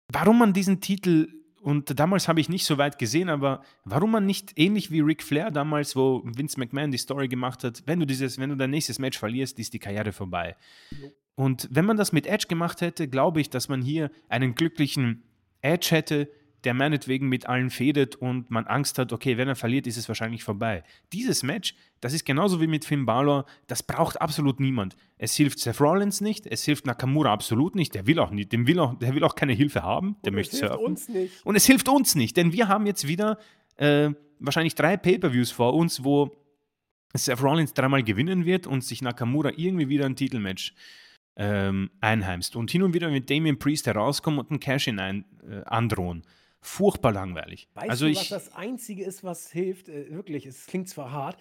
warum man diesen Titel, und damals habe ich nicht so weit gesehen, aber warum man nicht ähnlich wie Ric Flair damals, wo Vince McMahon die Story gemacht hat, wenn du dieses, wenn du dein nächstes Match verlierst, ist die Karriere vorbei. Jo. Und wenn man das mit Edge gemacht hätte, glaube ich, dass man hier einen glücklichen Edge hätte, der meinetwegen mit allen fädet und man Angst hat, okay, wenn er verliert, ist es wahrscheinlich vorbei. Dieses Match, das ist genauso wie mit Finn Balor, das braucht absolut niemand. Es hilft Seth Rollins nicht, es hilft Nakamura absolut nicht, der will auch nicht, dem will auch, der will auch keine Hilfe haben, der und möchte es hilft surfen. uns nicht. Und es hilft uns nicht, denn wir haben jetzt wieder äh, wahrscheinlich drei Pay-Per-Views vor uns, wo Seth Rollins dreimal gewinnen wird und sich Nakamura irgendwie wieder ein Titelmatch ähm, einheimst und hin und wieder mit Damien Priest herauskommen und einen Cash-In ein, äh, androhen furchtbar langweilig. Weißt also du, was das Einzige ist, was hilft? Äh, wirklich, es klingt zwar hart,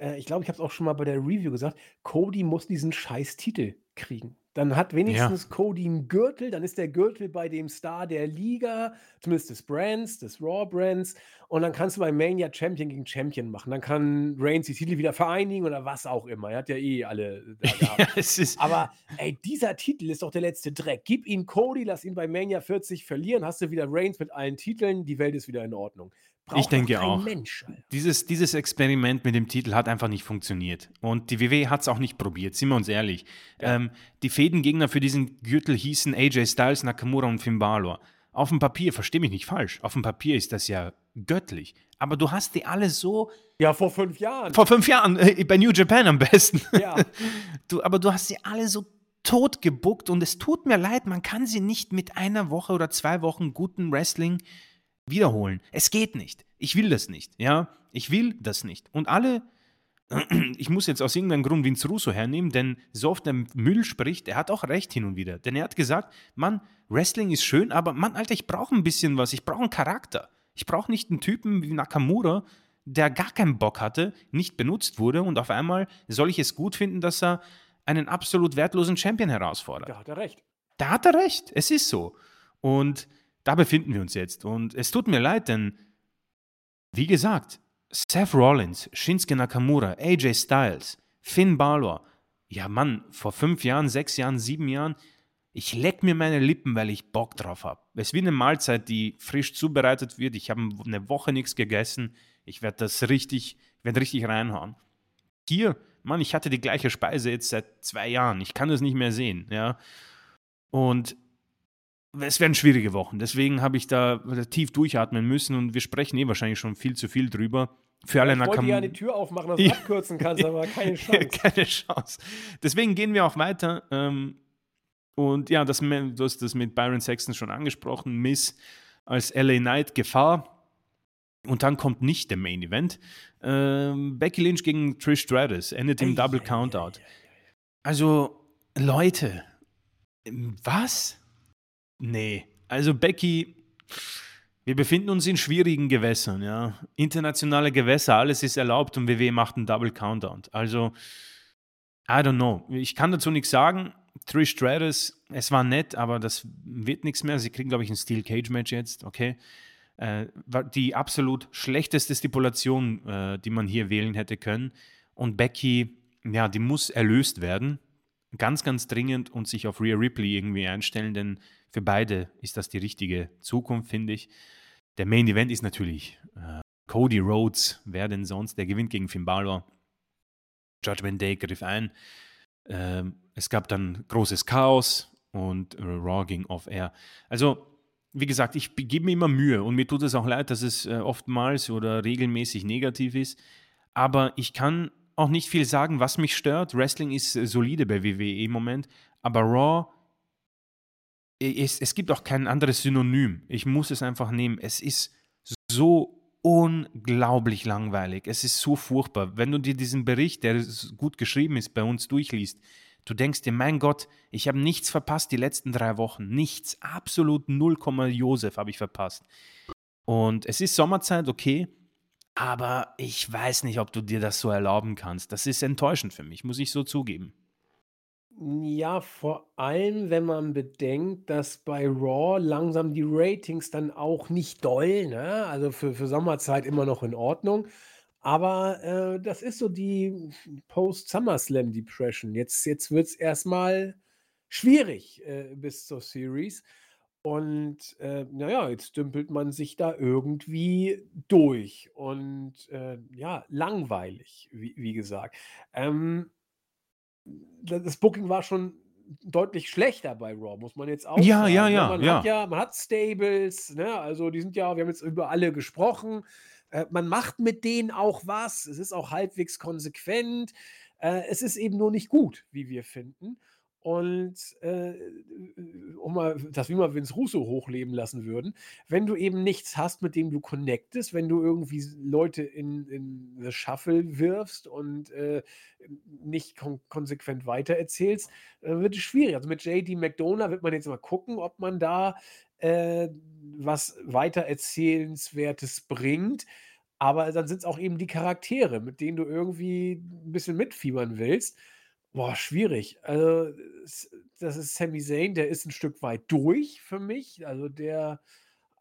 äh, ich glaube, ich habe es auch schon mal bei der Review gesagt, Cody muss diesen scheiß Titel kriegen. Dann hat wenigstens ja. Cody einen Gürtel, dann ist der Gürtel bei dem Star der Liga, zumindest des Brands, des Raw Brands. Und dann kannst du bei Mania Champion gegen Champion machen. Dann kann Reigns die Titel wieder vereinigen oder was auch immer. Er hat ja eh alle gehabt. ja, Aber ey, dieser Titel ist doch der letzte Dreck. Gib ihn Cody, lass ihn bei Mania 40 verlieren, hast du wieder Reigns mit allen Titeln, die Welt ist wieder in Ordnung. Braucht ich denke auch. Mensch, dieses, dieses Experiment mit dem Titel hat einfach nicht funktioniert. Und die WWE hat es auch nicht probiert, sind wir uns ehrlich. Ja. Ähm, die Fädengegner für diesen Gürtel hießen AJ Styles, Nakamura und Finn Balor. Auf dem Papier, verstehe mich nicht falsch, auf dem Papier ist das ja göttlich. Aber du hast die alle so. Ja, vor fünf Jahren. Vor fünf Jahren, äh, bei New Japan am besten. Ja. Du, aber du hast sie alle so totgebuckt und es tut mir leid, man kann sie nicht mit einer Woche oder zwei Wochen guten Wrestling wiederholen. Es geht nicht. Ich will das nicht, ja. Ich will das nicht. Und alle, ich muss jetzt aus irgendeinem Grund Vince Russo hernehmen, denn so oft der Müll spricht, er hat auch recht hin und wieder. Denn er hat gesagt, Mann, Wrestling ist schön, aber Mann, Alter, ich brauche ein bisschen was. Ich brauche einen Charakter. Ich brauche nicht einen Typen wie Nakamura, der gar keinen Bock hatte, nicht benutzt wurde und auf einmal soll ich es gut finden, dass er einen absolut wertlosen Champion herausfordert. Da hat er recht. Da hat er recht. Es ist so. Und da befinden wir uns jetzt. Und es tut mir leid, denn, wie gesagt, Seth Rollins, Shinsuke Nakamura, AJ Styles, Finn Balor, ja Mann, vor fünf Jahren, sechs Jahren, sieben Jahren, ich leck mir meine Lippen, weil ich Bock drauf habe. Es ist wie eine Mahlzeit, die frisch zubereitet wird. Ich habe eine Woche nichts gegessen. Ich werde das richtig, werde richtig reinhauen. Hier, Mann, ich hatte die gleiche Speise jetzt seit zwei Jahren. Ich kann das nicht mehr sehen, ja. Und es werden schwierige Wochen. Deswegen habe ich da tief durchatmen müssen und wir sprechen eh wahrscheinlich schon viel zu viel drüber. Für alle ich wollte ja die Tür aufmachen, dass du ja. abkürzen kannst, aber keine Chance. keine Chance. Deswegen gehen wir auch weiter. Ähm, und ja, das, du hast das mit Byron Sexton schon angesprochen. Miss als LA Knight Gefahr. Und dann kommt nicht der Main Event. Ähm, Becky Lynch gegen Trish Stratus endet im Double Countout. Also, Leute, was? Nee. Also Becky, wir befinden uns in schwierigen Gewässern, ja. Internationale Gewässer, alles ist erlaubt und WWE macht einen Double Countdown. Also, I don't know. Ich kann dazu nichts sagen. Trish Stratus, es war nett, aber das wird nichts mehr. Sie kriegen, glaube ich, ein Steel Cage Match jetzt, okay. Äh, die absolut schlechteste Stipulation, äh, die man hier wählen hätte können. Und Becky, ja, die muss erlöst werden. Ganz, ganz dringend und sich auf Rhea Ripley irgendwie einstellen, denn für beide ist das die richtige Zukunft, finde ich. Der Main Event ist natürlich äh, Cody Rhodes, wer denn sonst? Der gewinnt gegen Finn Balor. Judgment Day griff ein. Ähm, es gab dann großes Chaos und äh, Raw ging off-air. Also, wie gesagt, ich gebe mir immer Mühe und mir tut es auch leid, dass es äh, oftmals oder regelmäßig negativ ist. Aber ich kann auch nicht viel sagen, was mich stört. Wrestling ist äh, solide bei WWE im Moment, aber Raw es, es gibt auch kein anderes Synonym. Ich muss es einfach nehmen. Es ist so unglaublich langweilig. Es ist so furchtbar. Wenn du dir diesen Bericht, der gut geschrieben ist, bei uns durchliest, du denkst dir, mein Gott, ich habe nichts verpasst die letzten drei Wochen. Nichts. Absolut 0, Josef habe ich verpasst. Und es ist Sommerzeit, okay. Aber ich weiß nicht, ob du dir das so erlauben kannst. Das ist enttäuschend für mich, muss ich so zugeben. Ja, vor allem, wenn man bedenkt, dass bei Raw langsam die Ratings dann auch nicht doll, ne? Also für, für Sommerzeit immer noch in Ordnung. Aber äh, das ist so die Post-SummerSlam-Depression. Jetzt, jetzt wird es erstmal schwierig äh, bis zur Series. Und äh, naja, jetzt dümpelt man sich da irgendwie durch. Und äh, ja, langweilig, wie, wie gesagt. Ähm, das Booking war schon deutlich schlechter bei Raw, muss man jetzt auch Ja, sagen. ja, Ne? ja, Man ja. hat ja, man hat Stables, ne? Also die sind ja, wir haben jetzt über alle gesprochen. Äh, man macht mit denen auch was. Es ist auch halbwegs konsequent. Äh, es ist eben nur nicht gut, wie wir finden. Und äh, um mal das wie mal Vince Russo hochleben lassen würden, wenn du eben nichts hast, mit dem du connectest, wenn du irgendwie Leute in, in das Shuffle wirfst und äh, nicht kon konsequent weitererzählst, äh, wird es schwierig. Also mit JD McDonough wird man jetzt mal gucken, ob man da äh, was weitererzählenswertes bringt. Aber dann sind es auch eben die Charaktere, mit denen du irgendwie ein bisschen mitfiebern willst. Boah, schwierig. Also, das ist Sami Zayn, der ist ein Stück weit durch für mich. Also, der,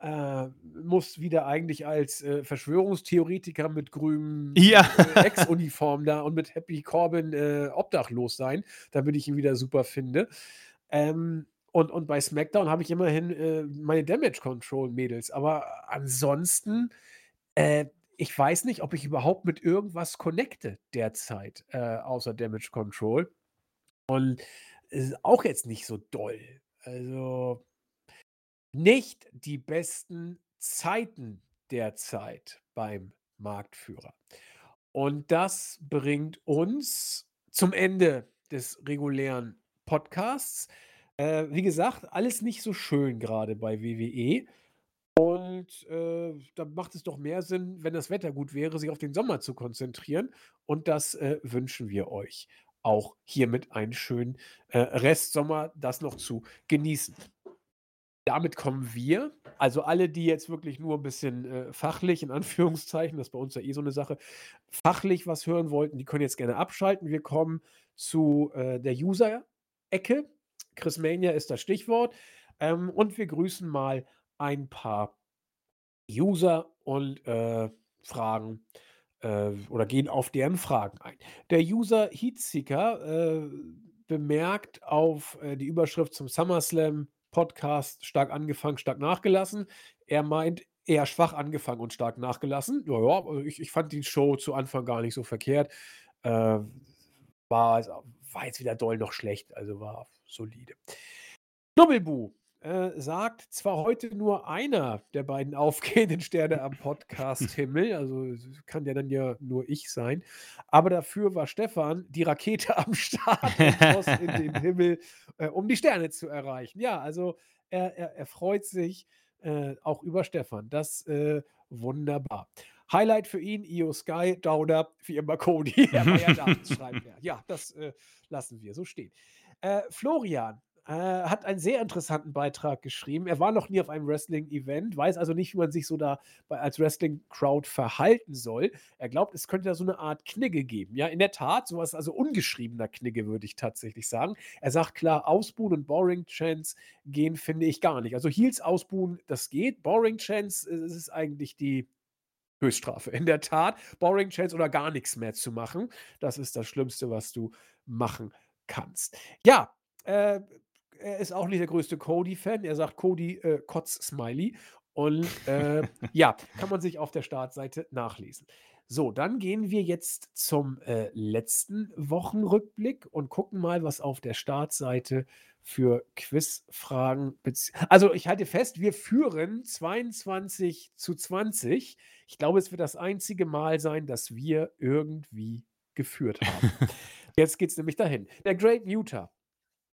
äh, muss wieder eigentlich als, äh, Verschwörungstheoretiker mit grünem, Ja. äh, Ex-Uniform da und mit Happy Corbin, äh, obdachlos sein, damit ich ihn wieder super finde. Ähm, und und bei SmackDown habe ich immerhin, äh, meine Damage Control Mädels, aber ansonsten, äh ich weiß nicht, ob ich überhaupt mit irgendwas connecte derzeit, äh, außer Damage Control. Und es ist auch jetzt nicht so doll. Also nicht die besten Zeiten derzeit beim Marktführer. Und das bringt uns zum Ende des regulären Podcasts. Äh, wie gesagt, alles nicht so schön gerade bei WWE. Und äh, da macht es doch mehr Sinn, wenn das Wetter gut wäre, sich auf den Sommer zu konzentrieren. Und das äh, wünschen wir euch auch hiermit einen schönen äh, Restsommer, das noch zu genießen. Damit kommen wir, also alle, die jetzt wirklich nur ein bisschen äh, fachlich, in Anführungszeichen, das ist bei uns ja eh so eine Sache, fachlich was hören wollten, die können jetzt gerne abschalten. Wir kommen zu äh, der User-Ecke. Chris Mania ist das Stichwort. Ähm, und wir grüßen mal ein paar User und äh, fragen äh, oder gehen auf deren Fragen ein. Der User Heatseeker äh, bemerkt auf äh, die Überschrift zum SummerSlam Podcast stark angefangen, stark nachgelassen. Er meint eher schwach angefangen und stark nachgelassen. Ja, ich, ich fand die Show zu Anfang gar nicht so verkehrt. Äh, war, war jetzt weder doll noch schlecht, also war solide. Knubbelbu äh, sagt zwar heute nur einer der beiden aufgehenden Sterne am Podcast-Himmel, also kann ja dann ja nur ich sein, aber dafür war Stefan die Rakete am Start und in den Himmel, äh, um die Sterne zu erreichen. Ja, also er, er, er freut sich äh, auch über Stefan. Das äh, wunderbar. Highlight für ihn, Io Sky, Downer, wie immer Cody. er war ja da, schreibt er. Ja, das äh, lassen wir so stehen. Äh, Florian äh, hat einen sehr interessanten Beitrag geschrieben. Er war noch nie auf einem Wrestling-Event, weiß also nicht, wie man sich so da bei, als Wrestling-Crowd verhalten soll. Er glaubt, es könnte da so eine Art Knigge geben. Ja, in der Tat, sowas, also ungeschriebener Knigge, würde ich tatsächlich sagen. Er sagt klar, Ausbuhen und Boring Chance gehen, finde ich gar nicht. Also Heels ausbuhen, das geht. Boring Chance, es ist eigentlich die Höchststrafe. In der Tat, Boring Chance oder gar nichts mehr zu machen, das ist das Schlimmste, was du machen kannst. Ja, äh, er ist auch nicht der größte Cody-Fan. Er sagt Cody äh, Kotz-Smiley. Und äh, ja, kann man sich auf der Startseite nachlesen. So, dann gehen wir jetzt zum äh, letzten Wochenrückblick und gucken mal, was auf der Startseite für Quizfragen. Also, ich halte fest, wir führen 22 zu 20. Ich glaube, es wird das einzige Mal sein, dass wir irgendwie geführt haben. Jetzt geht es nämlich dahin. Der Great Muter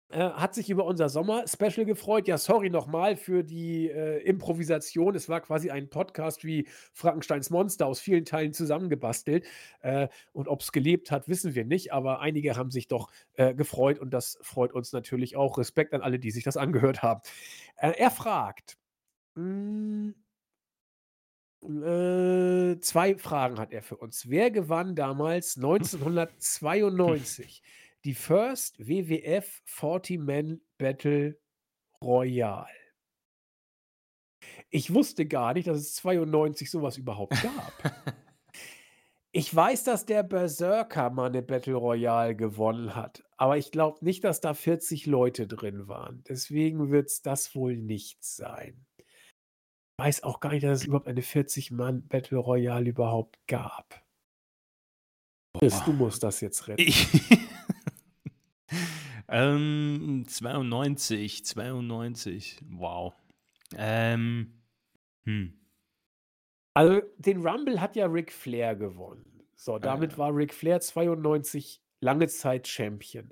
äh, hat sich über unser Sommer-Special gefreut. Ja, sorry nochmal für die äh, Improvisation. Es war quasi ein Podcast wie Frankensteins Monster aus vielen Teilen zusammengebastelt. Äh, und ob es gelebt hat, wissen wir nicht. Aber einige haben sich doch äh, gefreut und das freut uns natürlich auch. Respekt an alle, die sich das angehört haben. Äh, er fragt. Mh, äh, zwei Fragen hat er für uns. Wer gewann damals 1992 die First WWF 40-Man Battle Royale. Ich wusste gar nicht, dass es 92 sowas überhaupt gab. ich weiß, dass der Berserker mal eine Battle Royale gewonnen hat, aber ich glaube nicht, dass da 40 Leute drin waren. Deswegen wird es das wohl nicht sein. Ich weiß auch gar nicht, dass es überhaupt eine 40-Mann Battle Royale überhaupt gab. Chris, du musst das jetzt retten. Ich ähm, 92, 92, wow. Ähm, hm. Also den Rumble hat ja Ric Flair gewonnen. So, ah, damit äh. war Ric Flair 92 lange Zeit Champion.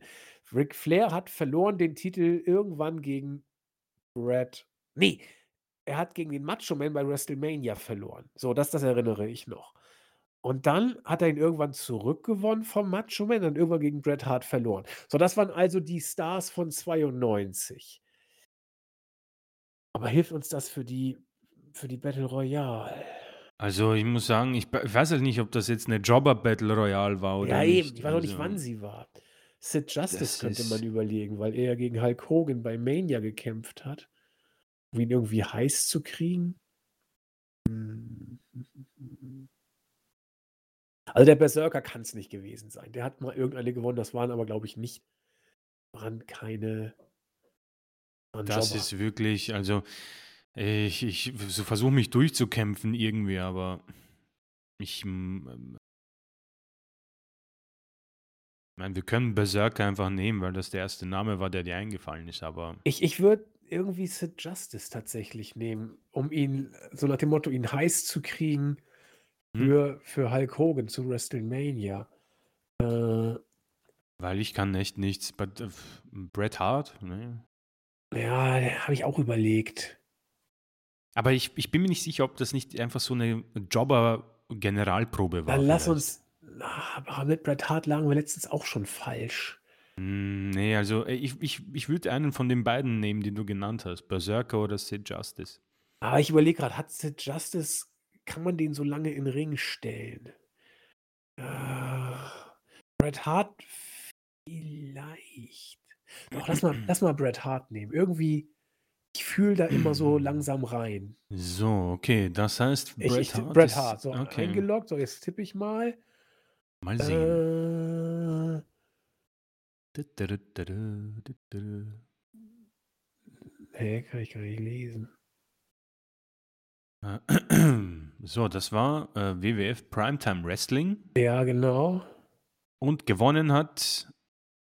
Ric Flair hat verloren den Titel irgendwann gegen Brad. Nee, er hat gegen den Macho Man bei WrestleMania verloren. So, das, das erinnere ich noch. Und dann hat er ihn irgendwann zurückgewonnen vom Macho Man, dann irgendwann gegen Bret Hart verloren. So, das waren also die Stars von 92. Aber hilft uns das für die, für die Battle Royale? Also ich muss sagen, ich, ich weiß halt nicht, ob das jetzt eine Jobber Battle Royale war oder ja, nicht. eben, ich weiß auch nicht, Also, wann sie war. Sid Justice das könnte man überlegen, weil er ja gegen Hulk Hogan bei Mania gekämpft hat. Um ihn irgendwie heiß zu kriegen. Also der Berserker kann es nicht gewesen sein. Der hat mal irgendeine gewonnen, das waren aber, glaube ich, nicht, waren keine waren Das Jobber. ist wirklich, also ich, ich so versuche mich durchzukämpfen irgendwie, aber ich ähm, meine, wir können Berserker einfach nehmen, weil das der erste Name war, der dir eingefallen ist, aber Ich, ich würde irgendwie Sid Justice tatsächlich nehmen, um ihn, so nach dem Motto, ihn heiß zu kriegen? Für, für Hulk Hogan zu WrestleMania. Äh, Weil ich kann echt nichts. But, äh, Bret Hart? Ne. Ja, habe ich auch überlegt. Aber ich, ich bin mir nicht sicher, ob das nicht einfach so eine Jobber-Generalprobe war. Dann lass vielleicht. uns. Ah, mit Bret Hart lagen wir letztens auch schon falsch. Hm, nee, also äh, ich, ich, ich würde einen von den beiden nehmen, den du genannt hast. Berserker oder Sid Justice. Aber ich überlege gerade, hat Sid Justice, kann man den so lange in den Ring stellen? Äh, Bret Hart vielleicht. Doch, lass mal, lass mal Bret Hart nehmen. Irgendwie, ich fühle da immer so langsam rein. So, okay, das heißt, Ich, Bret ich, Hart. Bret ist- Hart, so okay. eingeloggt. So, jetzt tippe ich mal. Mal sehen. Äh, nee, kann ich gar nicht lesen. So, das war äh, WWF Primetime Wrestling Ja, genau. und gewonnen hat.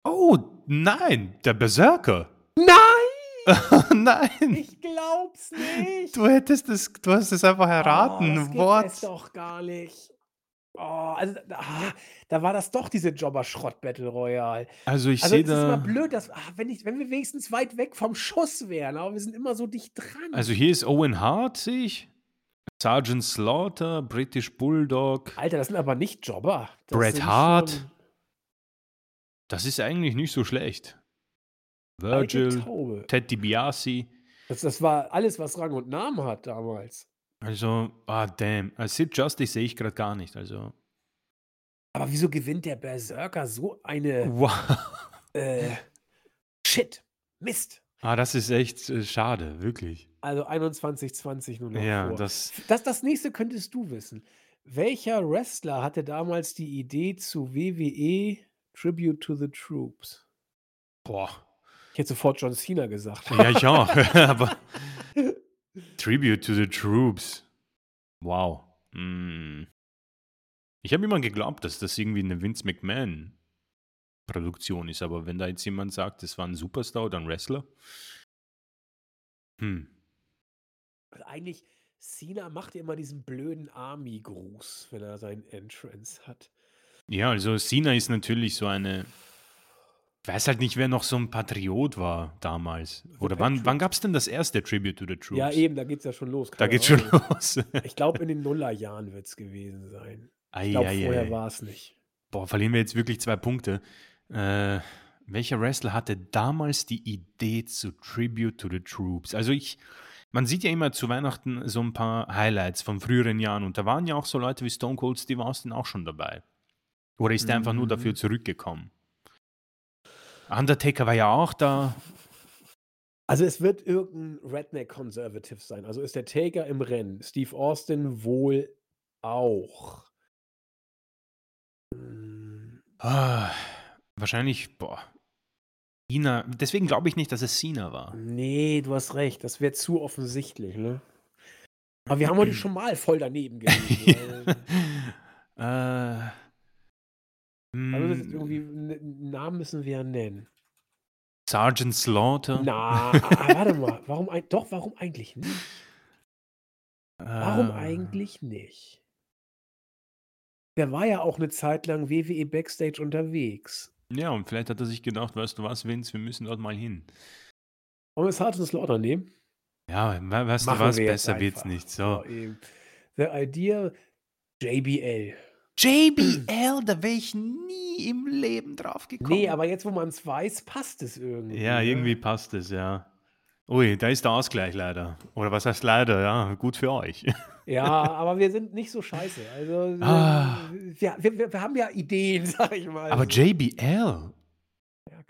Oh, nein, der Berserker. Nein, nein, ich glaub's nicht. du hättest es, du hast es einfach Oh, erraten. das gibt What? es doch gar nicht. Oh, also da, ah, da war das doch diese Jobber-Schrott-Battle Royale. Also ich Also sehe es ist immer da. blöd, dass, ah, wenn, ich, wenn wir wenigstens weit weg vom Schuss wären, aber wir sind immer so dicht dran. Also hier ist Owen Hart, sehe ich. Sergeant Slaughter, British Bulldog. Alter, das sind aber nicht Jobber. Das Bret Hart. schon Das ist eigentlich nicht so schlecht. Virgil. Ted DiBiase. Das, das war alles, was Rang und Namen hat damals. Also, ah, damn. Als Sid Justice sehe ich gerade gar nicht. Also, Aber wieso gewinnt der Berserker so eine wow. äh, Shit? Mist. Ah, das ist echt äh, schade, wirklich. Also 21, 20 nur noch Ja, vor. das. Das, das nächste könntest du wissen. Welcher Wrestler hatte damals die Idee zu WWE Tribute to the Troops? Boah. Ich hätte sofort John Cena gesagt. Ja, ich auch. Aber Tribute to the Troops. Wow. Mm. Ich habe immer geglaubt, dass das irgendwie eine Vince McMahon Produktion ist, aber wenn da jetzt jemand sagt, das war ein Superstar oder ein Wrestler. Hm. Also eigentlich, Cena macht ja immer diesen blöden Army-Gruß, wenn er seinen Entrance hat. Ja, also Cena ist natürlich so eine. Ich weiß halt nicht, wer noch so ein Patriot war damals. Oder wann, wann gab es denn das erste Tribute to the Troops? Ja, eben, da geht's ja schon los. Da geht's schon los. Ich glaube, in den Nullerjahren wird es gewesen sein. Ei, Ich glaube, vorher war es nicht. Boah, verlieren wir jetzt wirklich zwei Punkte. Äh, welcher Wrestler hatte damals die Idee zu Tribute to the Troops? Also ich, man sieht ja immer zu Weihnachten so ein paar Highlights von früheren Jahren und da waren ja auch so Leute wie Stone Cold Steve Austin auch schon dabei. Oder ist er einfach nur Mhm. dafür zurückgekommen? Undertaker war ja auch da. Also es wird irgendein Redneck Conservative sein. Also ist der Taker im Rennen. Steve Austin wohl auch. Ah, wahrscheinlich, boah. Cena, deswegen glaube ich nicht, dass es Cena war. Nee, du hast recht. Das wäre zu offensichtlich, ne? Aber wir haben heute schon mal voll daneben gelegen. äh, Also irgendwie einen Namen müssen wir ja nennen. Sergeant Slaughter. Na, warte mal. Warum doch, warum eigentlich nicht? Warum Äh, eigentlich nicht? Der war ja auch eine Zeit lang WWE Backstage unterwegs. Ja, und vielleicht hat er sich gedacht, weißt du was, Vince, wir müssen dort mal hin. Wollen wir Sergeant Slaughter nehmen? Ja, we- weißt du was, wir besser wird's einfach. nicht. So. eben. The Idea JBL. JBL, da wäre ich nie im Leben drauf gekommen. Nee, aber jetzt, wo man es weiß, passt es irgendwie. Ja, ne? irgendwie passt es, ja. Ui, da ist der Ausgleich leider. Oder was heißt leider? Ja, gut für euch. Ja, aber wir sind nicht so scheiße. Also, Ah. wir, wir, wir, haben ja Ideen, sag ich mal. Aber. JBL, Ja,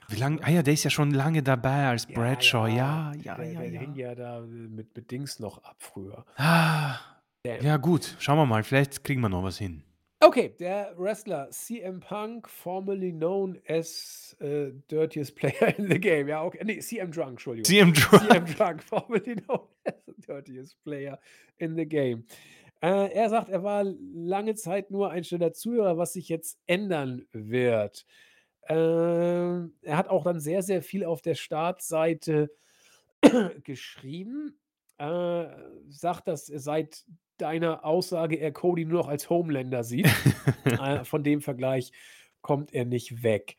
wie lange? ne? Ah ja, der ist ja schon lange dabei als Ja, Bradshaw. Ja, ja, der, ja, der ja. hing ja da mit, mit Dings noch ab früher. Ah, ja, gut. Schauen wir mal. Vielleicht kriegen wir noch was hin. Okay, der Wrestler CM Punk, formerly known as äh, dirtiest player in the game. Ja, okay. Nee, CM Drunk, Entschuldigung. CM CM Drunk. Drunk, formerly known as the dirtiest player in the game. Äh, er sagt, er war lange Zeit nur ein stiller Zuhörer, was sich jetzt ändern wird. Ähm, er hat auch dann sehr, sehr viel auf der Startseite geschrieben. Äh, sagt, dass er seit deiner Aussage er Cody nur noch als Homelander sieht. äh, von dem Vergleich kommt er nicht weg.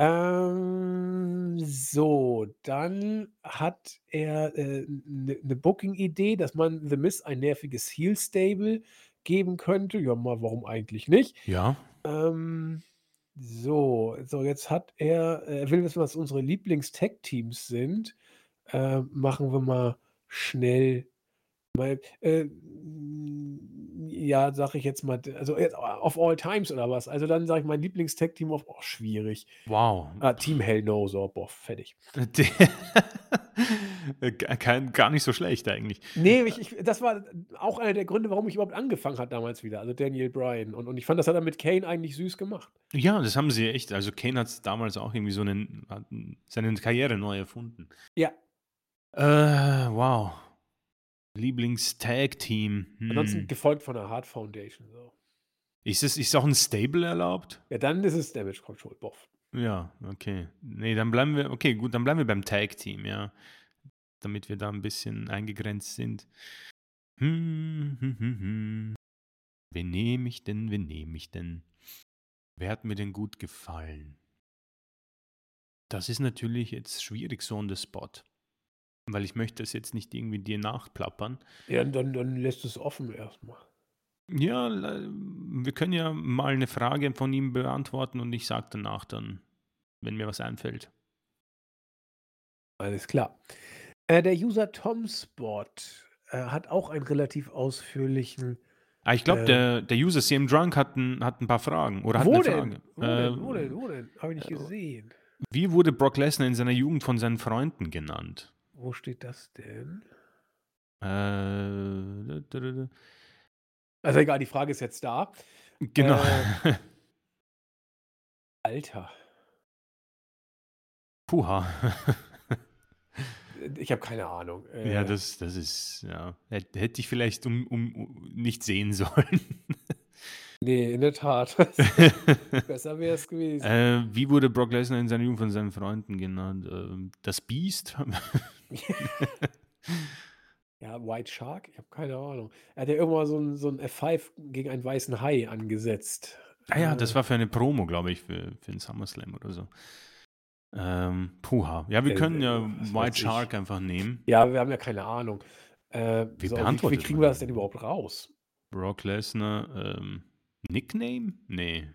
Ähm, so, dann hat er, äh, 'ne 'ne Booking-Idee, dass man The Miz ein nerviges Heel-Stable geben könnte. Ja, mal warum eigentlich nicht? Ja. Ähm, so, so jetzt hat er er will wissen, was unsere Lieblings-Tag-Teams sind. Äh, machen wir mal schnell mal, äh, ja, sage ich jetzt mal, also, jetzt of all times oder was? Also, dann sage ich mein Lieblings-Tag-Team of oh, schwierig. Wow. Ah, Team Hell No, so, boah, fertig. Äh, kein gar nicht so schlecht eigentlich. Ne, ich ich das war auch einer der Gründe, warum ich überhaupt angefangen habe damals wieder, also Daniel Bryan. Und und ich fand, das hat er mit Kane eigentlich süß gemacht. Ja, das haben sie echt also, Kane hat's damals auch irgendwie so 'nen hat 'n seine Karriere neu erfunden. Ja. Äh, wow. Lieblings-Tag-Team, Ansonsten hm. gefolgt von der Hart Foundation, so. Ist es ist auch 'n Stable erlaubt? Ja, dann ist es Damage Control, boff. Ja, okay. Ne, dann bleiben wir okay, gut, dann bleiben wir beim Tag-Team, ja, damit wir da 'n bisschen eingegrenzt sind. Hm, hm, hm, hm. Wen nehme ich denn? Wen nehme ich denn? Wer hat mir denn gut gefallen? Das ist natürlich jetzt schwierig so on the spot, weil ich möchte es jetzt nicht irgendwie dir nachplappern. Ja, dann dann lässt du's offen erst mal. Ja, wir können ja mal 'ne Frage von ihm beantworten und ich sage danach dann, wenn mir was einfällt. Alles klar. Äh, der User Tomspot, äh, hat auch einen relativ ausführlichen, Ah, ich glaube, äh der der User CM Drunk hat 'n hat 'n paar Fragen oder hat Wo 'ne denn? Frage. Wo denn? Äh, Wo denn? Wo denn? Habe ich nicht äh, gesehen. wie wurde Brock Lesnar in seiner Jugend von seinen Freunden genannt? Wo steht das denn? Äh, Also, egal, die Frage ist jetzt da. Genau. Äh Alter. Puha. Äh, ich habe keine Ahnung. Ja, Äh das das ist ja, hätt hätte ich vielleicht um um u nicht sehen sollen. Ne, in der Tat. Besser wäre es gewesen. Äh, wie wurde Brock Lesnar in seiner Jugend von seinen Freunden genannt? Ähm, das Biest? Ja, White Shark? Ich habe keine Ahnung. Er hat ja irgendwann so 'n so 'n F5 gegen einen weißen Hai angesetzt. Ah ja, das Äh war für eine Promo, glaube ich, für für 'n SummerSlam oder so. Ähm, puha. Ja, wir Äh, können ja was White weiß ich. Shark einfach nehmen. Ja, wir haben ja keine Ahnung. Äh, Wie so, wie wie kriegen wir das den? denn überhaupt raus? Brock Lesnar, ähm, Nickname? Ne.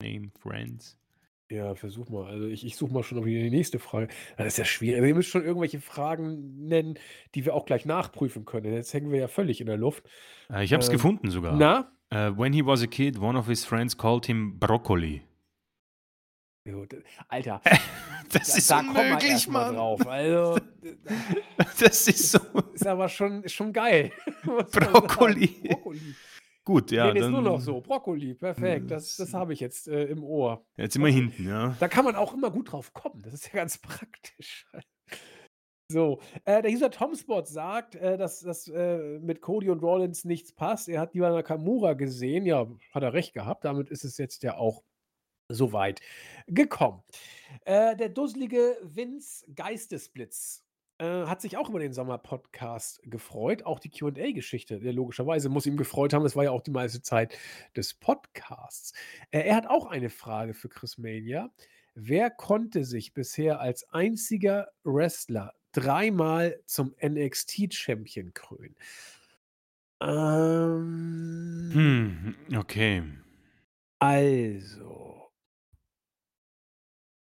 Name, Friends. Ja, versuch mal. Also, ich ich suche mal schon wieder die nächste Frage. Das ist ja schwierig. Also, ihr müsst schon irgendwelche Fragen nennen, die wir auch gleich nachprüfen können. Jetzt hängen wir ja völlig in der Luft. Äh, ich habe es Ähm, gefunden sogar. na? Äh, when he was a kid, one of his friends called him Broccoli. Alter, Das da ist da unmöglich, mal Mann. drauf. Also, Das ist so ist aber schon schon geil, sagen. Broccoli. Gut, ja, Den ist nur noch so. Brokkoli, perfekt. Das das habe ich jetzt, äh, im Ohr. Jetzt wir Brokkoli. hinten, ja. Da kann man auch immer gut drauf kommen. Das ist ja ganz praktisch. So, äh, der User Tomspot sagt, äh, dass dass, äh, mit Cody und Rollins nichts passt. Er hat lieber Nakamura gesehen. Ja, hat er recht gehabt. Damit ist es jetzt ja auch so weit gekommen. Äh, der dusselige Vince Geistesblitz, äh, hat sich auch über den Sommer-Podcast gefreut. Auch die Q&A-Geschichte, ja, logischerweise muss ihm gefreut haben. Das war ja auch die meiste Zeit des Podcasts. Äh, er hat auch eine Frage für Chris Mania. Wer konnte sich bisher als einziger Wrestler dreimal zum NXT-Champion krönen? Ähm Hm, okay. Also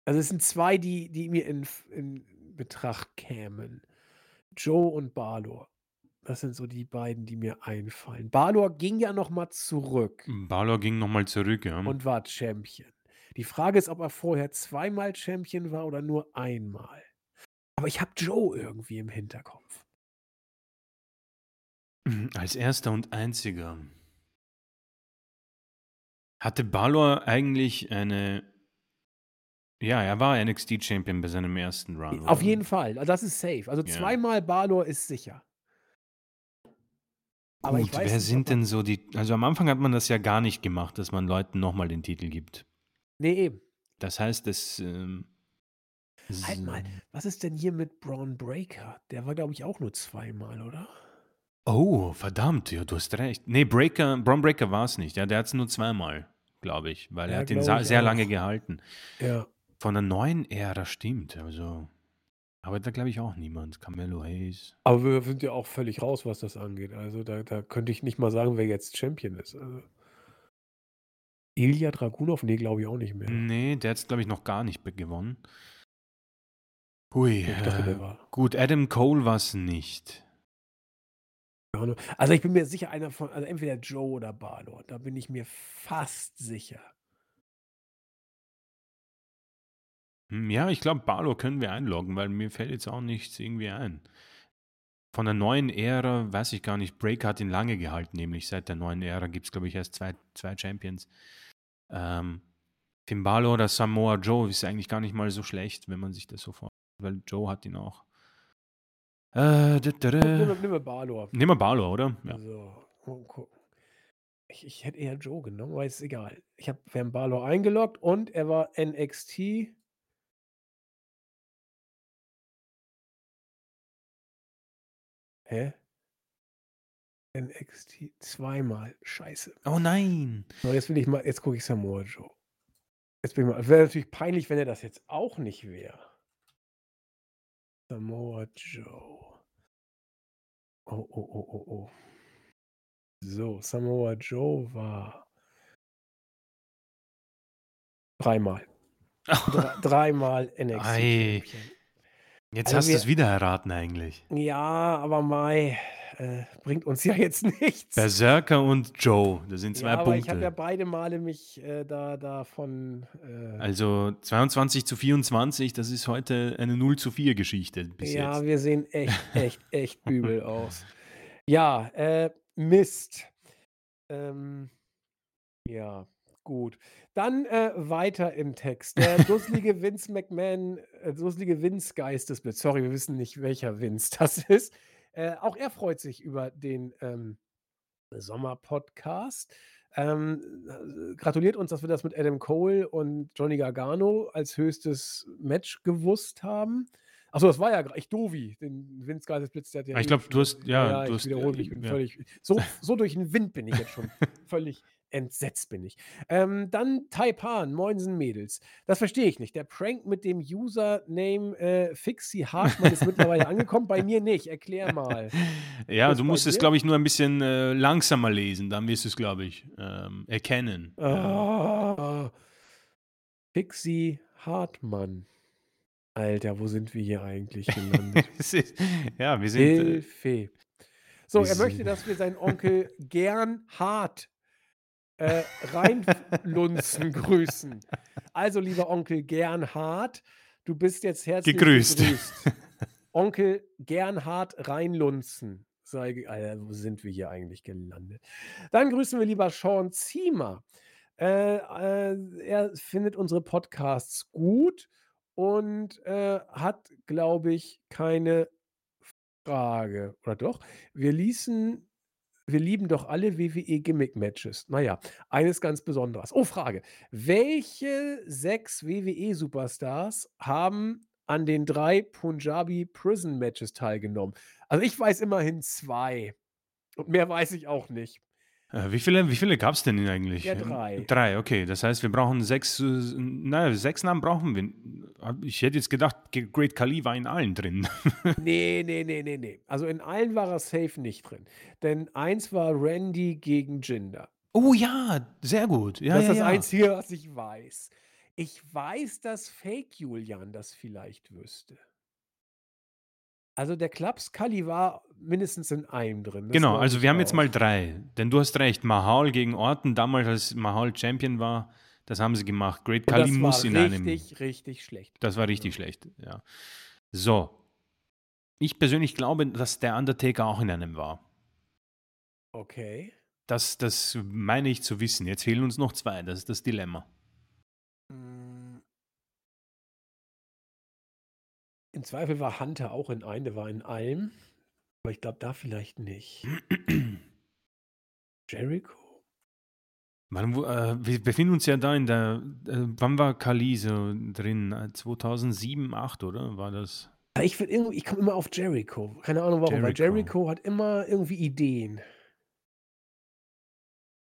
also, es sind 2, die die mir in in Betracht kämen. Joe und Balor. Das sind so die beiden, die mir einfallen. Balor ging ja noch mal zurück Balor ging noch mal zurück, ja. und war Champion. Die Frage ist, ob er vorher zweimal Champion war oder nur einmal. Aber ich habe Joe irgendwie im Hinterkopf. Hm, als 1. und einziger. Hatte Balor eigentlich eine ja, er war NXT-Champion bei seinem 1. Run, Auf oder? jeden Fall. Also, das ist safe. Also, Ja. zweimal Balor ist sicher. Aber Gut, wer nicht, sind denn so die also, am Anfang hat man das ja gar nicht gemacht, dass man Leuten noch mal den Titel gibt. Ne, eben. Das heißt, es, ähm Halt mal, was ist denn hier mit Braun Breaker? Der war, glaube ich, auch nur zweimal, oder? Oh, verdammt, ja, du hast recht. Ne, Breaker Braun Breaker war's nicht, ja, der hat's nur zweimal glaube ich, weil Ja, er hat ihn sehr lange auch. gehalten. Ja. Von der neuen Ära stimmt, also aber da glaube ich auch niemand. Carmelo Hayes. Aber wir sind ja auch völlig raus, was das angeht. Also, da da könnte ich nicht mal sagen, wer jetzt Champion ist. Also Ilja Dragunov? Ne, glaube ich auch nicht mehr. Ne, der hat's, glaube ich, noch gar nicht gewonnen. Hui, Ich dachte, der äh, war gut, Adam Cole war's nicht. Keine Ahnung. Also, ich bin mir sicher, einer von also entweder Joe oder Balor. Da bin ich mir fast sicher. Ja, ich glaube, Balor können wir einloggen, weil mir fällt jetzt auch nichts irgendwie ein. Von der neuen Ära weiß ich gar nicht. Breaker hat ihn lange gehalten, nämlich seit der neuen Ära gibt es, glaube ich, erst zwei, zwei Champions. Ähm, Finn Balor oder Samoa Joe ist eigentlich gar nicht mal so schlecht, wenn man sich das so vorstellt, weil Joe hat ihn auch. Äh, nimm mal nimm mal Balor. Nehmen wir Balor, oder? Ja. So, mal gucken. Ich ich hätte eher Joe genommen, aber ist egal. Ich habe haben Balor eingeloggt und er war NXT Hä? NXT zweimal. Scheiße. Oh nein! So, jetzt will ich mal jetzt gucke ich Samoa Joe. Jetzt bin ich mal wäre natürlich peinlich, wenn er das jetzt auch nicht wäre. Samoa Joe. Oh, oh, oh, oh, oh. So, Samoa Joe war dreimal. Dre dreimal NXT Ei. Champion. Jetzt Also hast wir du's wieder erraten eigentlich. Ja, aber mei, äh, bringt uns ja jetzt nichts. Berserker und Joe, das sind 2 Ja, aber ich habe ja Punkte. beide Male mich, äh, da davon, äh Also 22 zu 24, das ist heute eine 0 zu 4 Geschichte bis Ja, jetzt. wir sehen echt, echt, echt übel aus. Ja, äh, Mist. Ähm, ja, gut. Dann, äh, weiter im Text. Der dusselige Vince McMahon äh, dusselige Vince Geistesblitz. Sorry, wir wissen nicht, welcher Vince das ist. Äh, auch er freut sich über den, ähm, Sommerpodcast. Ähm, äh, gratuliert uns, dass wir das mit Adam Cole und Johnny Gargano als höchstes Match gewusst haben. Ach so, das war ja ich Dovi, den Vince Geistesblitz, der hat ja Ah, ich eben glaube, du hast ja, ja, du ich hast, wiederhole äh, mich, bin ja. völlig so so durch den Wind bin ich jetzt schon. Völlig entsetzt bin ich. Ähm, dann Taipan, Moinsen Mädels. Das verstehe ich nicht. Der Prank mit dem Username, äh, Fixie Hartmann ist mittlerweile angekommen, bei mir nicht. Erklär mal. Ja, Ist du musst es, glaube ich, nur ein bisschen, äh, langsamer lesen, dann wirst du's, glaube ich, ähm, erkennen. Ja. Ah. Fixie Hartmann. Alter, wo sind wir hier eigentlich gelandet? Es ist ja, wir sind, äh Hilfe. So, er möchte, dass wir seinen Onkel Gernhard, äh, Reinlunzen grüßen. Also, lieber Onkel Gernhard, du bist jetzt herzlich Gegrüßt. gegrüßt. Onkel Gernhard Reinlunzen. Sei Alter, wo sind wir hier eigentlich gelandet? Dann grüßen wir lieber Sean Ziemer. Äh, äh, er findet unsere Podcasts gut und, äh, hat, glaube ich, keine Frage. Oder doch? Wir ließen wir lieben doch alle WWE Gimmick Matches. Na ja, eines ganz Besonderes. Oh, Frage. Welche 6 WWE Superstars haben an den 3 Punjabi Prison Matches teilgenommen? Also, ich weiß immerhin 2 und mehr weiß ich auch nicht. Äh, wie viele wie viele gab's denn eigentlich? Ja, 3. 3, okay. Das heißt, wir brauchen 6, äh, na ja, 6 Namen brauchen wir. Ich hätte jetzt gedacht, Great Khali war in allen drin. Ne, ne, ne, ne, ne. Also, in allen war er safe nicht drin. Denn eins war Randy gegen Jinder. Oh ja, sehr gut. Ja, Das ist ja, das ja. Einzige, was ich weiß. Ich weiß, dass Fake Julian das vielleicht wüsste. Also, der Klaps Khali war mindestens in einem drin. Das Genau, also wir haben jetzt auch. mal 3. Denn du hast recht, Mahal gegen Orton, damals als Mahal Champion war, das haben sie gemacht. Great das muss in einem richtig, richtig schlecht. Das war Ja. richtig schlecht, ja. So. Ich persönlich glaube, dass der Undertaker auch in einem war. Okay. Das das meine ich zu wissen. Jetzt fehlen uns noch 2, das ist das Dilemma. Im Zweifel war Hunter auch in einem, der war in allem. Aber ich glaube, da vielleicht nicht. Jericho? Wo äh, wir befinden uns ja da in der äh, wann war Khali so drin? Äh, 2007, 8, oder? War das? Ich ich komme immer auf Jericho. Keine Ahnung warum, weil Jericho. Jericho hat immer irgendwie Ideen.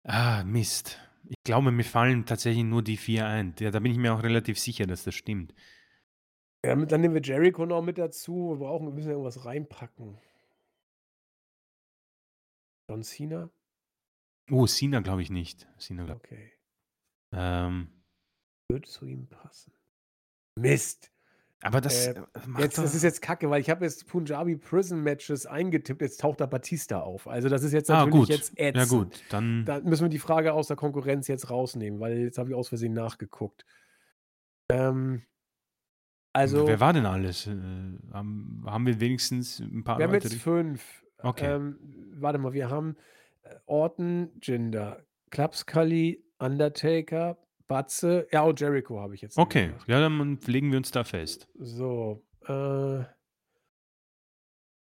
Ah, Mist. Ich glaube, mir fallen tatsächlich nur die vier ein. Ja, da bin ich mir auch relativ sicher, dass das stimmt. Ja, dann nehmen wir Jericho noch mit dazu. Wir brauchen, wir müssen irgendwas reinpacken. John Cena? Oh, Cena glaube ich nicht. Cena, glaub- Okay. ähm, Würde zu ihm passen. Mist. aber das Äh, äh, Jetzt, das ist jetzt kacke, weil ich habe jetzt Punjabi Prison Matches eingetippt. Jetzt taucht da Batista auf. Also das ist jetzt Ah, natürlich gut. jetzt ätzend. Ja, gut. Dann. Da müssen wir die Frage aus der Konkurrenz jetzt rausnehmen, weil jetzt habe ich aus Versehen nachgeguckt. Ähm, also, Wer war denn alles? Äh, haben, haben wir wenigstens ein paar wir haben Leute? jetzt fünf. Okay. Ähm, warte mal, wir haben äh, Orton, Jinder, Klapskalli, Undertaker, Batze, ja und Jericho habe ich jetzt. Okay, ja, dann legen wir uns da fest. So, äh,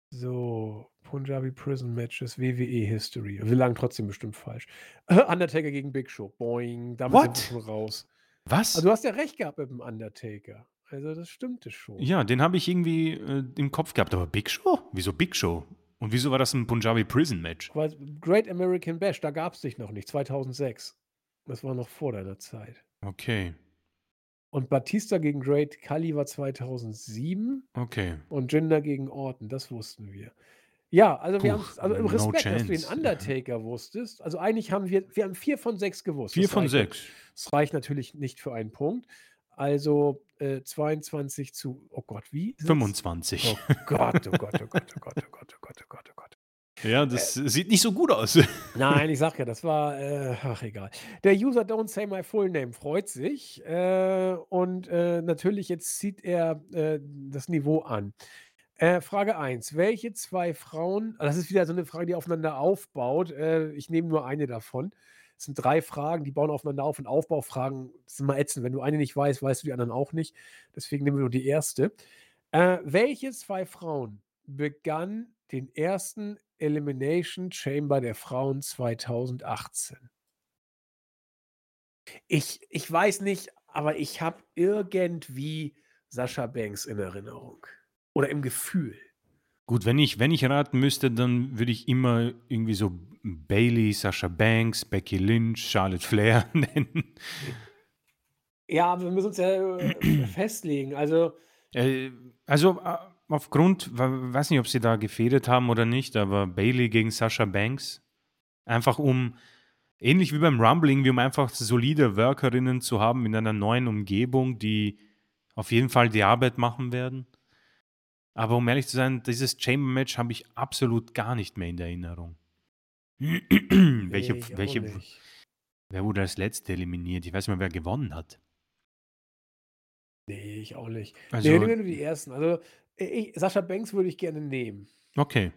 so, Punjabi Prison Matches, WWE History. Wir lagen trotzdem bestimmt falsch. Undertaker gegen Big Show. Boing, damit What? sind wir schon raus. Was? Also du hast ja recht gehabt mit dem Undertaker. Also das stimmte schon. ja, den habe ich irgendwie äh, im Kopf gehabt. Aber Big Show? Wieso Big Show? Und wieso war das ein Punjabi Prison Match? Aber Great American Bash, da gab es dich noch nicht, 2006. Das war noch vor deiner Zeit. Okay, Und Batista gegen Great Khali war 2007 okay. und Jinder gegen Orton, das wussten wir. Ja, also wir Puh, haben, also im no Respekt, dass du den. Undertaker wusstest. Also eigentlich haben wir, wir haben vier von sechs gewusst. Vier Das von reicht- sechs. Das reicht natürlich nicht für einen Punkt. Also äh, 22 zu, oh Gott, wie? sind's? 25. Oh Gott, oh Gott, oh Gott, oh Gott, oh Gott, oh Gott, oh Gott, oh Gott. Ja, das sieht nicht so gut aus. Nein, ich sag ja, das war, äh, ach egal. Der User Don't Say My Full Name freut sich äh, und äh, natürlich jetzt zieht er äh, das Niveau an. Äh, Frage 1. Welche zwei Frauen, ah, das ist wieder so eine Frage, die aufeinander aufbaut. Äh, ich nehme nur eine davon. Es sind drei Fragen, die bauen aufeinander auf und Aufbaufragen sind mal ätzend. Wenn du eine nicht weißt, weißt du die anderen auch nicht. Deswegen nehmen wir nur die erste. Äh, welche zwei Frauen begann den ersten Elimination Chamber der Frauen 2018? Ich, ich weiß nicht, aber ich habe irgendwie Sascha Banks in Erinnerung. Oder im Gefühl. Gut, wenn ich, wenn ich raten müsste, dann würde ich immer irgendwie so Bailey, Sasha Banks, Becky Lynch, Charlotte Flair nennen. Ja, aber wir müssen uns ja äh, festlegen. Also, Äh, also äh, aufgrund, weiß nicht, ob sie da gefädelt haben oder nicht, aber Bailey gegen Sasha Banks. Einfach um, ähnlich wie beim Rumbling, wie um einfach solide Workerinnen zu haben in einer neuen Umgebung, die auf jeden Fall die Arbeit machen werden. Aber um ehrlich zu sein, dieses Chamber-Match habe ich absolut gar nicht mehr in der Erinnerung. welche, nee, welche, wer wurde als letzte eliminiert? Ich weiß nicht mehr, wer gewonnen hat. Nee, ich auch nicht. Also, nee, nur die ersten. Also, ich, Sascha Banks würde ich gerne nehmen. okay.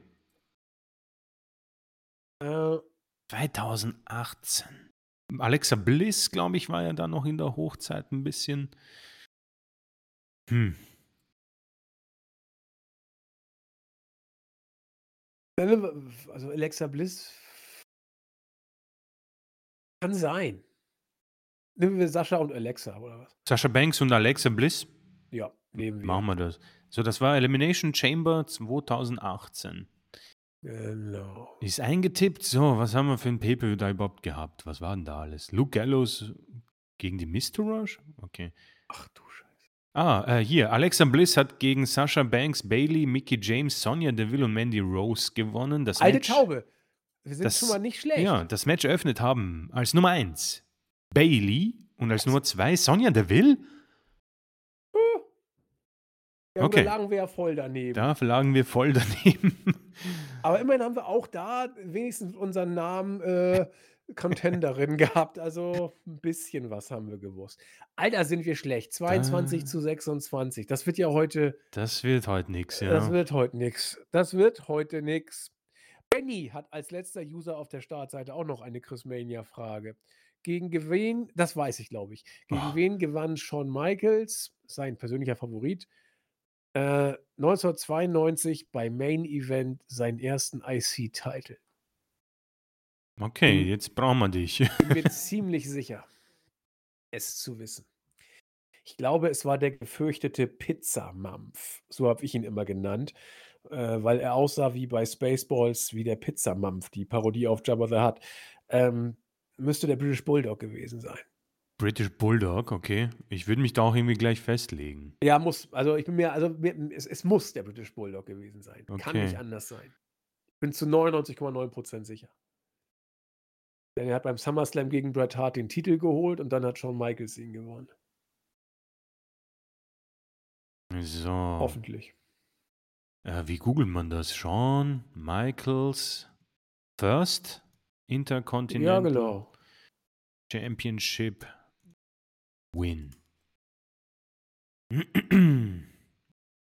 Äh, 2018. Alexa Bliss, glaube ich, war ja da noch in der Hochzeit ein bisschen. Hm. Also, Alexa Bliss kann sein. Nehmen wir Sascha und Alexa, oder was? Sascha Banks und Alexa Bliss, Ja, nehmen wir. machen wir das. So, das war Elimination Chamber 2018. Genau. Ist eingetippt. So, was haben wir für ein Paper da überhaupt gehabt? Was war denn da alles? Luke Gallows gegen die Mr. Rush? Okay. Ach du Scheiße. Ah, äh, hier. Alexa Bliss hat gegen Sasha Banks, Bailey, Mickey James, Sonja Deville und Mandy Rose gewonnen. Das Alte Match, Taube. Wir sind das- schon mal nicht schlecht. Ja, das Match eröffnet haben als Nummer 1 Bailey und als Nummer 2 Sonja Deville. Ja, gut, okay. Da lagen wir ja voll daneben. Da lagen wir voll daneben. Aber immerhin haben wir auch da wenigstens unseren Namen äh, Contenderin gehabt. Also ein bisschen was haben wir gewusst. Alter, sind wir schlecht. 22 Da- zu 26. Das wird ja heute, Das wird heute nichts, das ja. wird heute nix. Das wird heute nix. Benny hat als letzter User auf der Startseite auch noch eine Chris Mania-Frage. Gegen wen, das weiß ich, glaube ich. Gegen Oh. wen gewann Shawn Michaels, sein persönlicher Favorit, äh, 1992 bei Main Event seinen ersten IC-Titel? Okay, jetzt brauchen wir dich. bin mir ziemlich sicher, es zu wissen. Ich glaube, es war der gefürchtete Pizzamampf. So habe ich ihn immer genannt, äh, weil er aussah wie bei Spaceballs, wie der Pizzamampf, die Parodie auf Jabba the Hutt. Ähm, müsste der British Bulldog gewesen sein. British Bulldog, okay. Ich würde mich da auch irgendwie gleich festlegen. Ja, muss. Also ich bin mir, also mir, es, es, muss der British Bulldog gewesen sein. Okay. Kann nicht anders sein. Ich bin zu 99,9% sicher. Denn er hat beim SummerSlam gegen Bret Hart den Titel geholt und dann hat Shawn Michaels ihn gewonnen. So. Hoffentlich. Äh, wie googelt man das? Shawn Michaels First Intercontinental ja, genau. Championship Win.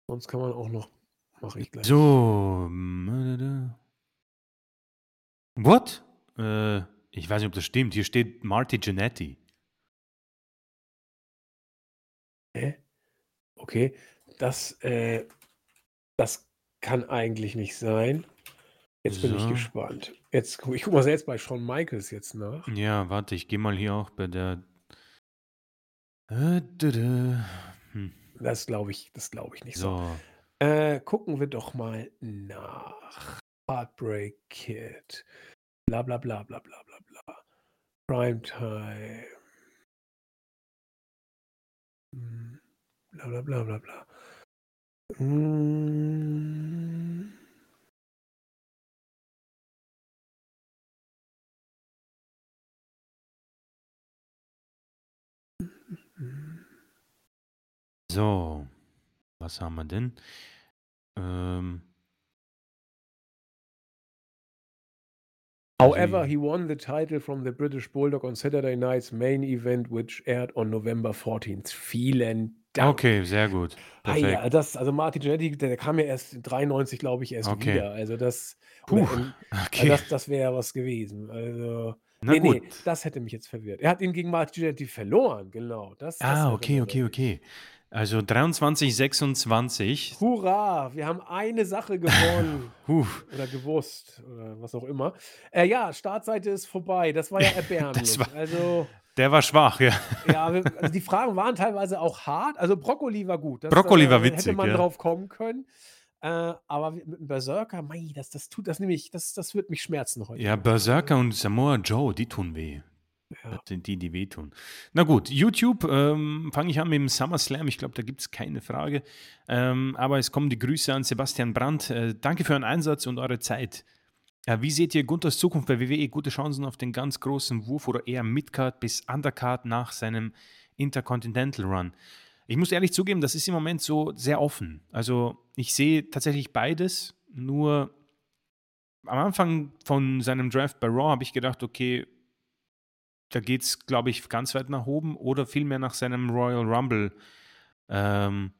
Sonst kann man auch noch. Mache ich gleich. So. What? Äh, ich weiß nicht, ob das stimmt. Hier steht Marty Genetti. Hä? Okay. Das, äh, das kann eigentlich nicht sein. Jetzt bin ich gespannt. Jetzt, ich gucke mal selbst bei Shawn Michaels jetzt nach. Ja, warte, ich gehe mal hier auch bei der. Äh, hm. Das glaube ich, das glaube ich nicht so. so. Äh, gucken wir doch mal nach. Heartbreak Kid. Bla bla bla bla bla. Primetime. Hm. Bla bla bla bla bla. Hm. So, was haben wir denn? Ähm, However, he won the title from the British Bulldog on Saturday night's main event, which aired on November 14th. Vielen Dank. Okay, sehr gut. Ah, ja, das, also Martin Genetti, der, der kam ja erst 93, glaube ich, erst okay. wieder. Also das, Puh, okay. das, das wäre was gewesen. Also Na nee, gut. nee, das hätte mich jetzt verwirrt. Er hat ihn gegen Martin Genetti verloren, genau. Das, ah, okay, okay, okay. Also 23, 26. Hurra, wir haben eine Sache gewonnen. oder gewusst oder was auch immer. Äh, ja, Startseite ist vorbei. Das war ja erbärmlich. war, also, der war schwach, ja. Ja, also die Fragen waren teilweise auch hart. Also Brokkoli war gut. Das, Brokkoli war witzig. Hätte man ja. drauf kommen können. Äh, aber mit einem Berserker, mei, das, das tut das nämlich, das, das wird mich schmerzen heute. Ja, Berserker und Samoa Joe, die tun weh. Ja. Sind die, die wehtun. Na gut, YouTube ähm, fange ich an mit dem SummerSlam. Ich glaube, da gibt es keine Frage. Ähm, aber es kommen die Grüße an Sebastian Brandt. Äh, danke für euren Einsatz und eure Zeit. Äh, wie seht ihr Gunthers Zukunft bei WWE? Gute Chancen auf den ganz großen Wurf oder eher Midcard bis Undercard nach seinem Intercontinental Run? Ich muss ehrlich zugeben, das ist im Moment so sehr offen. Also ich sehe tatsächlich beides. Nur am Anfang von seinem Draft bei Raw habe ich gedacht, okay, da geht es, glaube ich, ganz weit nach oben oder vielmehr nach seinem Royal Rumble ähm,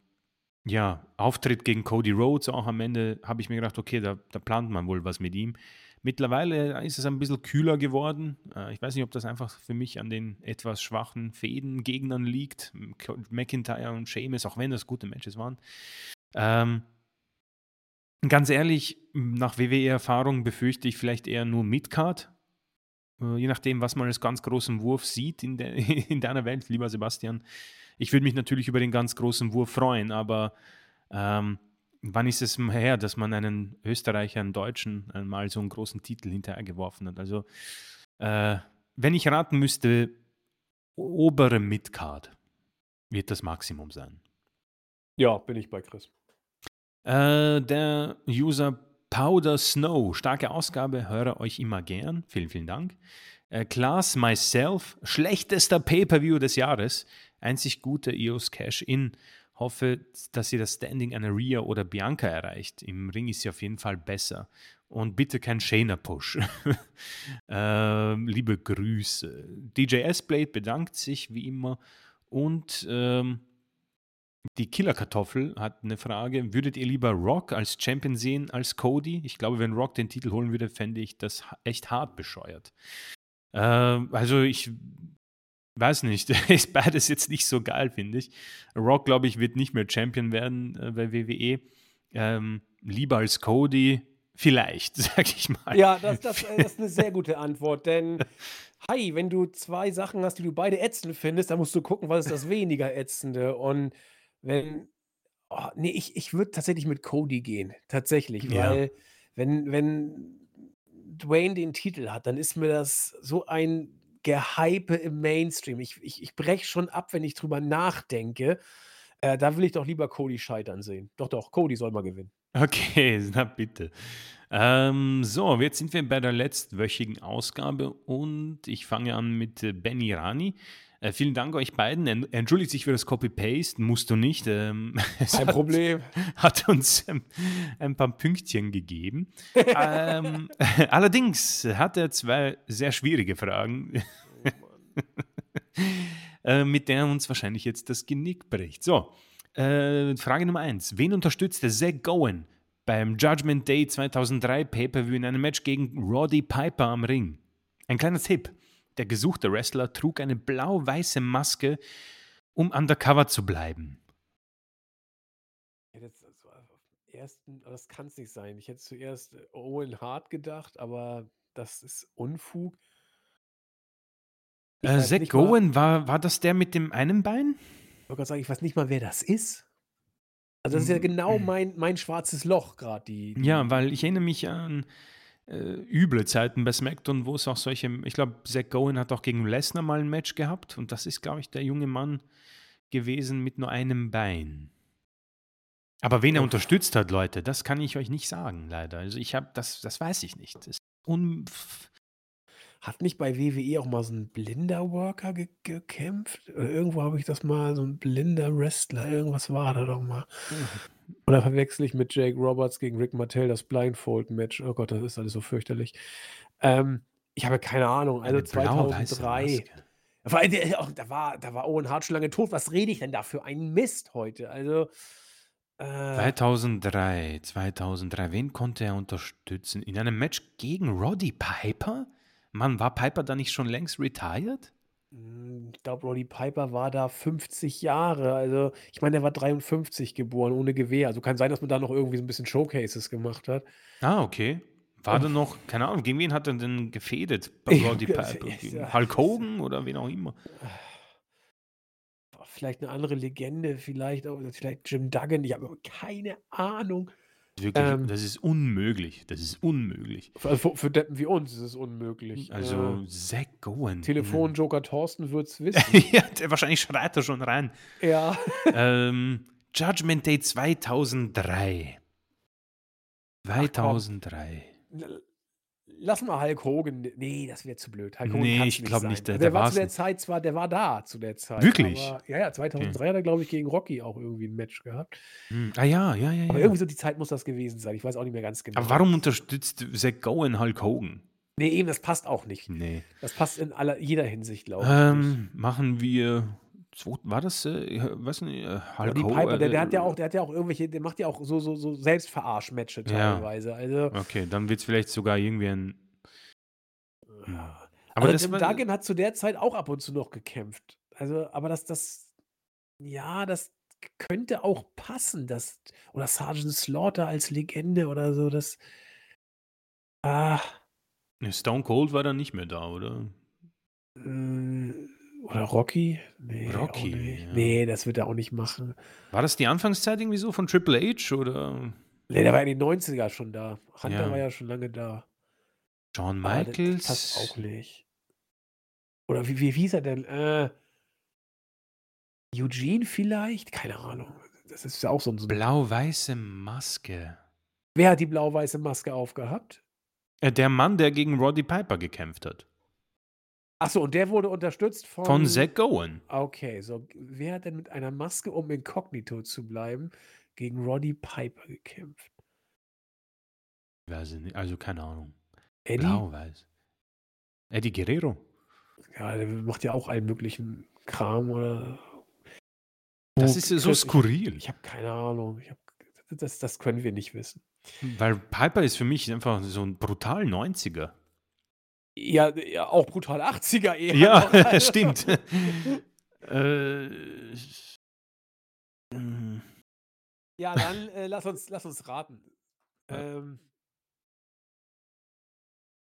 ja, Auftritt gegen Cody Rhodes auch am Ende habe ich mir gedacht, okay, da, da, plant man wohl was mit ihm. Mittlerweile ist es ein bisschen kühler geworden. Äh, ich weiß nicht, ob das einfach für mich an den etwas schwachen Fäden-Gegnern liegt. McIntyre und Sheamus, auch wenn das gute Matches waren. Ähm, ganz ehrlich, nach WWE-Erfahrung befürchte ich vielleicht eher nur Midcard, je nachdem, was man als ganz großen Wurf sieht in, de, in deiner Welt, lieber Sebastian. Ich würde mich natürlich über den ganz großen Wurf freuen, aber ähm, wann ist es her, dass man einen Österreicher, einen Deutschen mal so einen großen Titel hinterhergeworfen hat? Also, äh, wenn ich raten müsste, obere Midcard wird das Maximum sein. Ja, bin ich bei Chris. Äh, der User Powder Snow, starke Ausgabe, höre euch immer gern. Vielen, vielen Dank. Äh, Class Myself, schlechtester Pay-Per-View des Jahres. Einzig gute EOS Cash-In. Hoffe, dass sie das Standing einer Rhea oder Bianca erreicht. Im Ring ist sie auf jeden Fall besser. Und bitte kein Shayna-Push. ähm, liebe Grüße. DJ S-Blade bedankt sich wie immer. Und ähm, die Killerkartoffel hat eine Frage. Würdet ihr lieber Rock als Champion sehen als Cody? Ich glaube, wenn Rock den Titel holen würde, fände ich das echt hart bescheuert. Äh, also ich weiß nicht, ist beides jetzt nicht so geil, finde ich. Rock, glaube ich, wird nicht mehr Champion werden äh, bei WWE. Ähm, lieber als Cody, vielleicht, sag ich mal. Ja, das, das, äh, das ist eine sehr gute Antwort, denn hi, wenn du zwei Sachen hast, die du beide ätzend findest, dann musst du gucken, was ist das weniger ätzende. Und wenn oh, ne, ich ich würde tatsächlich mit Cody gehen, tatsächlich, Ja. weil wenn wenn Dwayne den Titel hat, dann ist mir das so ein Gehype im Mainstream. Ich ich ich breche schon ab, wenn ich drüber nachdenke. Äh, da will ich doch lieber Cody scheitern sehen. Doch, doch, Cody soll mal gewinnen. Okay, na bitte. Ähm, so, jetzt sind wir bei der letztwöchigen Ausgabe und ich fange an mit äh, Benny Rani. Äh, vielen Dank euch beiden. En entschuldigt sich für das Copy-Paste, musst du nicht. Ähm, Kein hat, Problem. Hat uns ähm, ein paar Pünktchen gegeben. ähm, allerdings hat er zwei sehr schwierige Fragen, Oh äh, mit der er uns wahrscheinlich jetzt das Genick bricht. So, äh, Frage Nummer eins. Wen unterstützte Zach Gowen beim Judgment Day 2003 Pay-Per-View in einem Match gegen Roddy Piper am Ring? Ein kleiner Tipp. Der gesuchte Wrestler trug eine blau-weiße Maske, um undercover zu bleiben. Hätte jetzt also ersten das kann es nicht sein. Ich hätte zuerst äh, Owen Hart gedacht, aber das ist Unfug. Äh, mal Gowen, war, war das der mit dem einen Bein? ich wollte grad sagen, ich weiß nicht mal, wer das ist. Also, das ist ja genau mein mein schwarzes Loch grad, die Ja, die weil ich erinnere mich an äh, üble Zeiten bei SmackDown, wo es auch solche, ich glaube, Zach Gowen hat auch gegen Lesnar mal ein Match gehabt und das ist, glaube ich, der junge Mann gewesen mit nur einem Bein. Aber wen er unterstützt hat, Leute, das kann ich euch nicht sagen, leider. Also ich habe, das, das weiß ich nicht. Das ist un Hat nicht bei WWE auch mal so 'n blinder Worker ge gekämpft? Oder irgendwo habe ich das mal so 'n blinder Wrestler, irgendwas war da doch mal. Oder verwechsle ich mit Jake Roberts gegen Rick Martel das Blindfold-Match? Oh Gott, das ist alles so fürchterlich. Ähm, ich habe keine Ahnung, also Eine blau-weiße 2003. Maske. Vor allem der auch da war da war Owen Hart schon lange tot. Was rede ich denn da für einen Mist heute? Also, äh 2003, 2003, wen konnte er unterstützen? In einem Match gegen Roddy Piper? Mann, war Piper da nicht schon längst retired? Hm, ich glaube, Roddy Piper war da 50 Jahre. Also, ich meine, der war 53 geboren, ohne Gewehr. Also, kann sein, dass man da noch irgendwie so 'n bisschen Showcases gemacht hat. Ah, okay. War da noch keine Ahnung, gegen wen hat er denn gefädet bei Roddy Piper? Gegen Hulk Hogan oder wen auch immer? Vielleicht 'ne andere Legende, vielleicht auch vielleicht Jim Duggan, ich habe keine Ahnung. Wirklich, Ähm das ist unmöglich. Das ist unmöglich. Für für für Deppen wie uns ist es unmöglich. Also, Äh, Zach Gowen. Telefonjoker Thorsten wird's wissen. ja, der wahrscheinlich schreit er schon rein. Ja. Ähm, Judgment Day 2003. Ach komm. 2003. L lass mal Hulk Hogan ne, das wäre zu blöd. Hulk Hogan Ne, kann's ich nicht glaube nicht, der Also, der der war zu der nicht. Zeit zwar der war da zu der Zeit, Wirklich? aber ja, ja, Okay. 2003 hat er, glaube ich, gegen Rocky auch irgendwie 'n Match gehabt. Hm, ah ja, ja, ja, Aber ja. irgendwie so die Zeit muss das gewesen sein. Ich weiß auch nicht mehr ganz Aber genau. warum unterstützt Zach Gowen Hulk Hogan? Ne, eben, das passt auch nicht. Ne. Das passt in aller jeder Hinsicht, glaube ich. Ähm, machen wir war das, äh, weiß nicht, äh, Hulk Ho Piper, der der hat ja äh auch der hat ja auch irgendwelche der macht ja auch so so so Selbstverarsch-Matches Ja. teilweise. Also Okay, dann wird's vielleicht sogar irgendwie ein. Ja. Aber Also, das Duggan hat zu der Zeit auch ab und zu noch gekämpft. Also, aber das das ja, das könnte auch passen, das oder Sergeant Slaughter als Legende oder so, das ah. Ne, Stone Cold war dann nicht mehr da, oder? Hm, oder Rocky? Ne, auch Rocky, ja. Ne, das wird er auch nicht machen. War das die Anfangszeit irgendwie so von Triple H oder? Ne, der war in den 90er schon da. Hunter Ja. war ja schon lange da. Shawn Ah, das passt Michaels? auch nicht. Oder wie wie wie hieß er denn? Äh Eugene vielleicht? Keine Ahnung. Das ist ja auch so 'n so 'n Blau-weiße Maske. Wer hat die blau-weiße Maske aufgehabt? Äh, der Mann, der gegen Roddy Piper gekämpft hat. Ach so, und der wurde unterstützt Von von Zach Gowen. Okay, so wer hat denn mit einer Maske, um inkognito zu bleiben, gegen Roddy Piper gekämpft? Weiß ich nicht, also keine Ahnung. Eddie? Blau-weiß. Eddie Guerrero? Ja, der macht ja auch allen möglichen Kram oder Das ist so Chris, ich skurril. ich habe keine Ahnung. Ich habe das das können wir nicht wissen. Weil Piper ist für mich einfach so 'n brutal 90er. Ja, ja, auch brutal 80er eher Ja, noch, also stimmt. Äh. Ja, dann, äh, lass uns lass uns raten. Ja. Ähm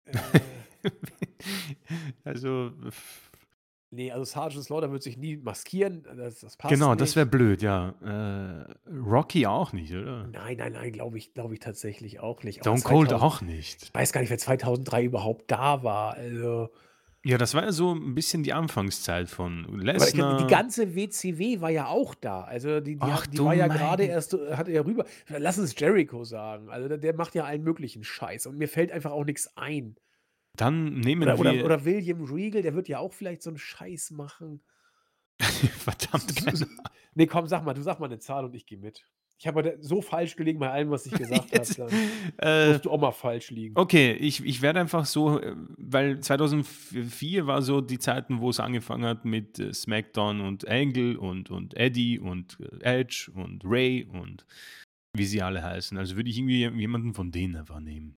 äh Also, f Ne, also Sergeant Slaughter wird sich nie maskieren, das das passt Genau, das wäre nicht. blöd, ja. Äh, Rocky auch nicht, oder? Nein, nein, nein, glaube ich glaube ich tatsächlich auch nicht. Stone Cold 2000 auch nicht. ich weiß gar nicht, wer 2003 überhaupt da war. Also Ja, das war ja so ein bisschen die Anfangszeit von Lesnar. die ganze WCW war ja auch da. Also die, die, Ach hat- die war ja gerade erst, hatte ja rüber. Lass uns Jericho sagen. Also der, der macht ja allen möglichen Scheiß und mir fällt einfach auch nichts ein. Dann nehmen Oder, wir. oder, oder William Regal, der wird ja auch vielleicht so einen Scheiß machen. Verdammt, keine Nee, komm, sag mal, du sag mal eine Zahl und ich gehe mit. Ich habe heute so falsch gelegen bei allem, was ich gesagt habe. Äh, musst du auch mal falsch liegen. Okay, ich, ich werde einfach so, äh, weil 2004 war so die Zeiten, wo es angefangen hat mit äh, SmackDown und Angle und, und Eddie und äh, Edge und Ray und wie sie alle heißen. Also würde ich irgendwie jemanden von denen einfach nehmen.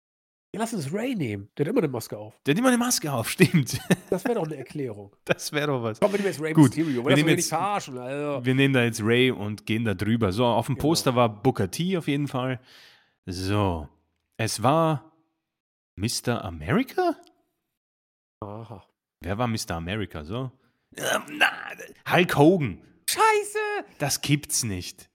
Ja, lass uns Ray nehmen. Der hat immer eine Maske auf. Der hat immer eine Maske auf, stimmt. Das wäre doch eine Erklärung. Das wäre doch was. Komm, wir nehmen jetzt Ray Gut, Mysterio. wir nehmen jetzt- verarschen. Also. Wir nehmen da jetzt Ray und gehen da drüber. So, auf dem Genau. Poster war Booker T auf jeden Fall. So, es war Mr. America? Aha. Wer war Mr. America? So? Ähm, na, Hulk Hogan. Scheiße! Das gibt's nicht.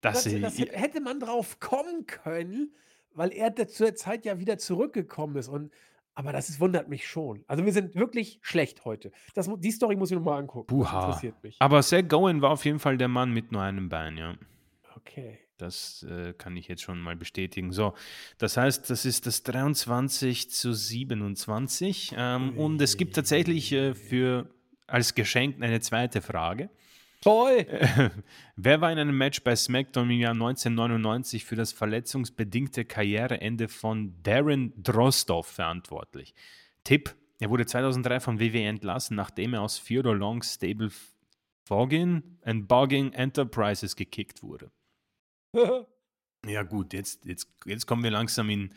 Das, Das, das hätte man drauf kommen können, weil er zur Zeit ja wieder zurückgekommen ist. Und, aber das ist, wundert mich schon. Also wir sind wirklich schlecht heute. Das, die Story muss ich nochmal angucken. Buha. Das interessiert mich. Aber Seth Gowen war auf jeden Fall der Mann mit nur einem Bein, ja. Okay. Das äh, kann ich jetzt schon mal bestätigen. So, das heißt, das ist das 23 zu 27. Ähm, und es gibt tatsächlich äh, für als Geschenk eine zweite Frage. Toll! Wer war in einem Match bei SmackDown im Jahr 1999 für das verletzungsbedingte Karriereende von Darren Drozdov verantwortlich? Tipp: Er wurde 2003 von WWE entlassen, nachdem er aus Theodore Longs Stable Foggin and Bogging Enterprises gekickt wurde. Ja, gut, jetzt, jetzt, jetzt kommen wir langsam in,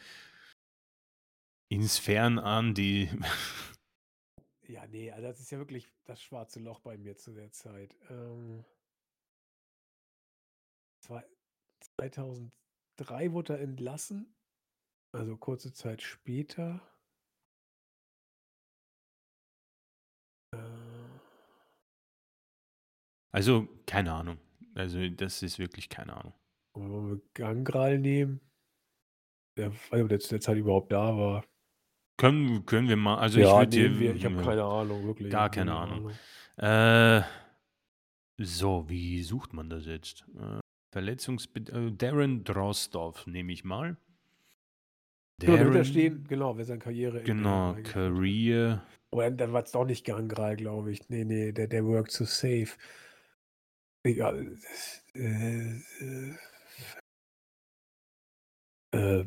in Sphären an, die. Ja, nee, also das ist ja wirklich das schwarze Loch bei mir zu der Zeit. Ähm, zwei- 2003 wurde er entlassen. Also kurze Zeit später. Äh, Also, keine Ahnung. Also, das ist wirklich keine Ahnung. Wollen wir Gangral nehmen? Der, weil der zu der Zeit überhaupt da war. Können, können wir mal. Also, ich ja, würde nehmen dir. Ich habe keine Ahnung, wirklich. Gar ich hab keine Ahnung. Äh, so, wie sucht man das jetzt? Äh, Verletzungsbed äh, Darren Drozdov nehme ich mal. Genau, da wird da stehen, genau, wer seine Karriere Genau, Career. Aber dann, dann war es doch nicht Gangral, glaube ich. Nee, nee, der, der worked to safe. Egal. Äh, äh, äh,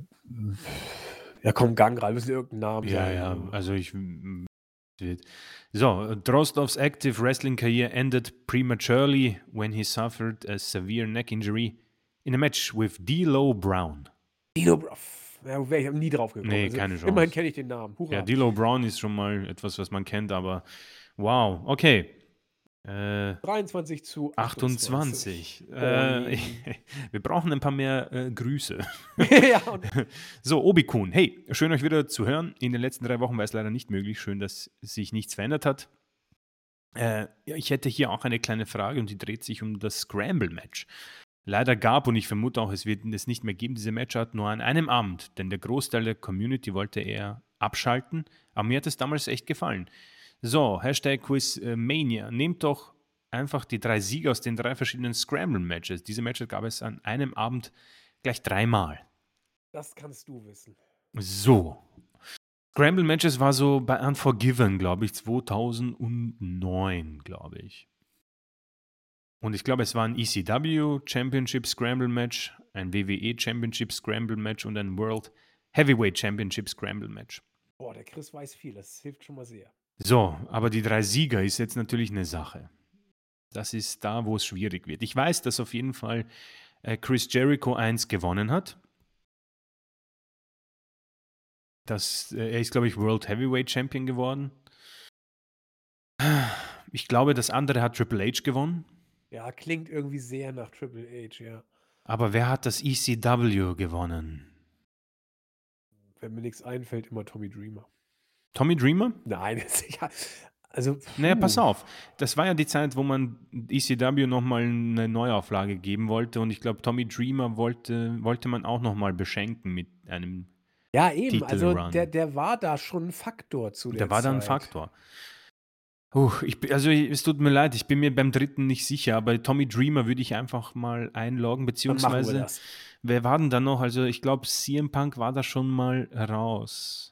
ja, komm, Gangral, müssen irgendeinen Namen Ja, sagen. ja, also ich. mm, So, Drozdovs active wrestling career ended prematurely when he suffered a severe neck injury in a match with D'Lo Brown. Dino Bruff. Ja, wäre ich nie drauf gekommen. Nee, keine Chance. Immerhin kenne ich den Namen. Hurra. Ja, D'Lo Brown ist schon mal etwas, was man kennt, aber wow, okay. Äh, 23 zu 28. 28. Äh, wir brauchen ein paar mehr äh, Grüße. ja, So, Obi-Kun, hey, schön euch wieder zu hören. In den letzten drei Wochen war es leider nicht möglich. Schön, dass sich nichts verändert hat. Äh, ich hätte hier auch eine kleine Frage und die dreht sich um das Scramble-Match. Leider gab, und ich vermute auch, es wird es nicht mehr geben, diese Matchart nur an einem Abend, denn der Großteil der Community wollte eher abschalten, aber mir hat es damals echt gefallen. So, Hashtag Quizmania. Nehmt doch einfach die drei Sieger aus den drei verschiedenen Scramble-Matches. Diese Matches gab es an einem Abend gleich dreimal. das kannst du wissen. So. Scramble Matches war so bei Unforgiven, glaube ich, 2009, glaube ich. Und ich glaube, es war ein ECW Championship Scramble Match, ein WWE Championship Scramble Match und ein World Heavyweight Championship Scramble Match. Boah, der Chris weiß viel, das hilft schon mal sehr. So, aber die drei Sieger ist jetzt natürlich eine Sache. Das ist da, wo es schwierig wird. Ich weiß, dass auf jeden Fall äh, Chris Jericho 1 gewonnen hat. Das, äh, er ist, glaube ich, World Heavyweight Champion geworden. Ich glaube, das andere hat Triple H gewonnen. Ja, klingt irgendwie sehr nach Triple H, ja. Aber wer hat das ECW gewonnen? Wenn mir nichts einfällt, immer Tommy Dreamer. Tommy Dreamer? Nein, ja. Also, Naja, pass auf. Das war ja die Zeit, wo man ECW nochmal eine Neuauflage geben wollte. Und ich glaube, Tommy Dreamer wollte, wollte man auch nochmal beschenken mit einem Ja, eben. Titel Also Run. der, der war da schon ein Faktor zu der Der war da ein Zeit. Faktor. Puh, ich, also es tut mir leid, ich bin mir beim dritten nicht sicher, aber Tommy Dreamer würde ich einfach mal einloggen, beziehungsweise das. wer war denn da noch? Also ich glaube, CM Punk war da schon mal raus.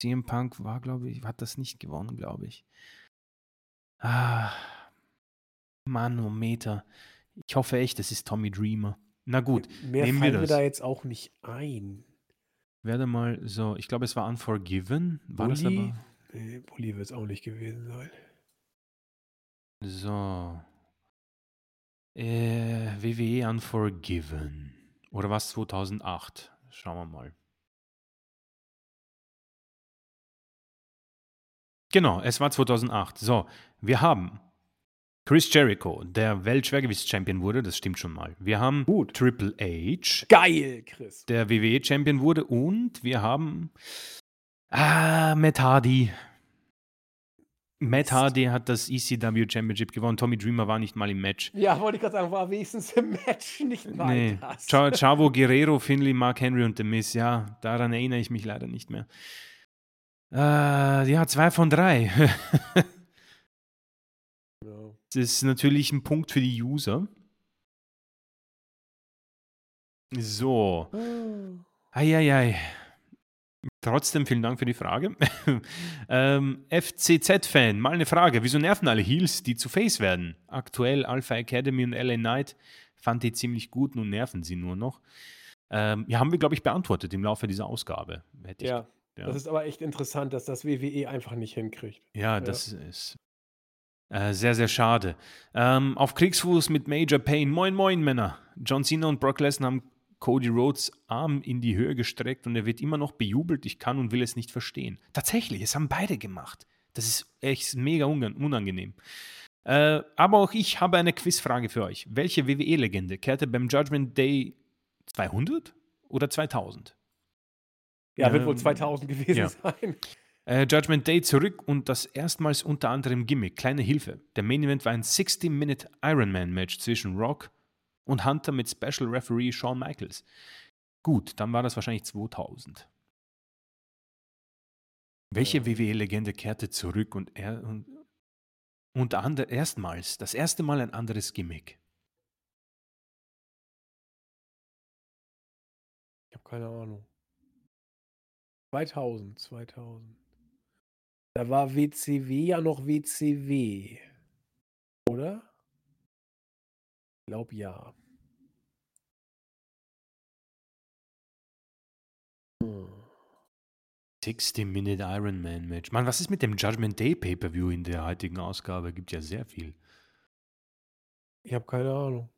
CM Punk war, glaube ich, hat das nicht gewonnen, glaube ich. Ah, Manometer. Ich hoffe echt, es ist Tommy Dreamer. Na gut, Mehr nehmen wir das. da jetzt auch nicht ein. werde mal so, ich glaube, es war Unforgiven. War das Bully? aber? Nee, Bulli wird es auch nicht gewesen sein. So. Äh, WWE Unforgiven. Oder was 2008? Schauen wir mal. Genau, es war 2008. So, wir haben Chris Jericho, der Weltschwergewichts-Champion wurde, das stimmt schon mal. Wir haben Gut. Triple H, Geil, Chris. der WWE-Champion wurde und wir haben ah, Matt Hardy. Matt. Hardy hat das ECW Championship gewonnen. Tommy Dreamer war nicht mal im Match. Ja, wollte ich gerade sagen, war wenigstens im Match nicht mal Nee. das. Cha- Chavo Guerrero, Finley, Mark Henry und The Miz. Ja, daran erinnere ich mich leider nicht mehr. Äh, ja, zwei von drei. Ja. Das ist natürlich ein Punkt für die User. So. Eieiei. Trotzdem vielen Dank für die Frage. ähm, FCZ-Fan, mal eine Frage. Wieso nerven alle Heels, die zu Face werden? Aktuell Alpha Academy und LA Knight fand die ziemlich gut, nun nerven sie nur noch. Ähm, ja, haben wir, glaube ich, beantwortet im Laufe dieser Ausgabe. Hätte ich, Ja, ja. das ist aber echt interessant, dass das WWE einfach nicht hinkriegt. Ja, das ist äh, sehr, sehr schade. Ähm, auf Kriegsfuß mit Major Payne. Moin, moin, Männer. John Cena und Brock Lesnar haben Cody Rhodes Arm in die Höhe gestreckt und er wird immer noch bejubelt. Ich kann und will es nicht verstehen. Tatsächlich, es haben beide gemacht. Das ist echt mega unangenehm. Äh, aber auch ich habe eine Quizfrage für euch. Welche WWE-Legende kehrte beim Judgment Day 200 oder 2000? Ja, wird wohl Ähm, 2000 gewesen ja. sein. Äh, Judgment Day zurück und das erstmals unter anderem Gimmick. Kleine Hilfe. Der Main Event war ein 60-Minute Ironman-Match zwischen Rock und Hunter mit Special Referee Shawn Michaels. Gut, dann war das wahrscheinlich 2000. Welche Ja. WWE-Legende kehrte zurück und, er, und unter anderem erstmals, das erste Mal ein anderes Gimmick? Ich habe keine Ahnung. 2000, 2000. Da war WCW ja noch WCW. Oder? Ich glaube ja. Hm. 60-Minute Ironman-Match. Mann, was ist mit dem Judgment Day Pay-Per-View in der heutigen Ausgabe? Gibt ja sehr viel. Ich habe keine Ahnung.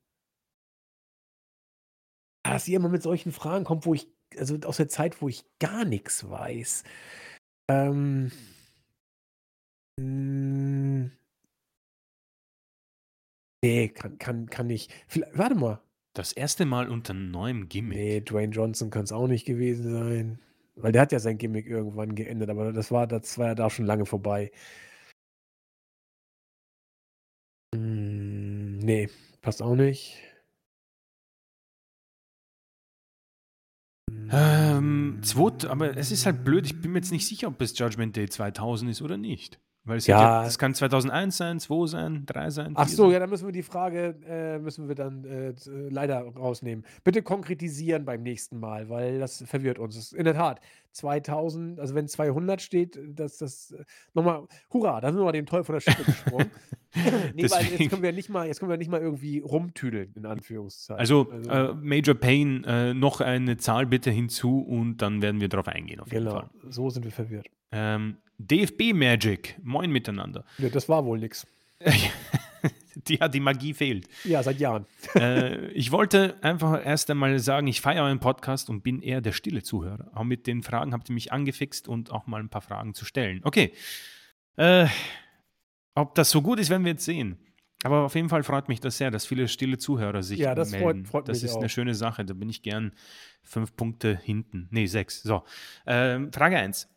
Ah, Dass ihr immer mit solchen Fragen kommt, wo ich, also aus der Zeit, wo ich gar nichts weiß. Ähm. mh, Nee, kann, kann, kann nicht. Vielleicht, warte mal. Das erste Mal unter neuem Gimmick. Nee, Dwayne Johnson kann es auch nicht gewesen sein. Weil der hat ja sein Gimmick irgendwann geändert, aber das war, das war ja da schon lange vorbei. Mm, nee, passt auch nicht. Ähm, zweit, aber es ist halt blöd, ich bin mir jetzt nicht sicher, ob es Judgment Day 2000 ist oder nicht. Weil es Ja. ja, das kann 2001 sein, 2 sein, 3 sein. Ach 4 so, sein. ja, dann müssen wir die Frage, äh, müssen wir dann äh, äh, leider rausnehmen. Bitte konkretisieren beim nächsten Mal, weil das verwirrt uns. Das in der Tat, 2000, also wenn 200 steht, das, das, äh, nochmal, hurra, da sind wir mal den Teufel von der Schippe gesprungen. nee, weil Deswegen- jetzt können wir nicht mal, jetzt können wir nicht mal irgendwie rumtüdeln, in Anführungszeichen. Also, Äh, Major Payne, äh, noch eine Zahl bitte hinzu und dann werden wir darauf eingehen auf jeden genau, Fall. so sind wir verwirrt. Ähm, DFB Magic, moin miteinander. Ja, das war wohl nix. die, ja, die Magie fehlt. Ja, seit Jahren. äh, ich wollte einfach erst einmal sagen, ich feiere euren Podcast und bin eher der stille Zuhörer. Auch mit den Fragen habt ihr mich angefixt und auch mal ein paar Fragen zu stellen. Okay. Äh, ob das so gut ist, werden wir jetzt sehen. Aber auf jeden Fall freut mich das sehr, dass viele stille Zuhörer sich Ja, das freut- melden. freut das mich ist eine auch. schöne Sache. Da bin ich gern fünf Punkte hinten. Nee, sechs. So. Ähm, Frage 1.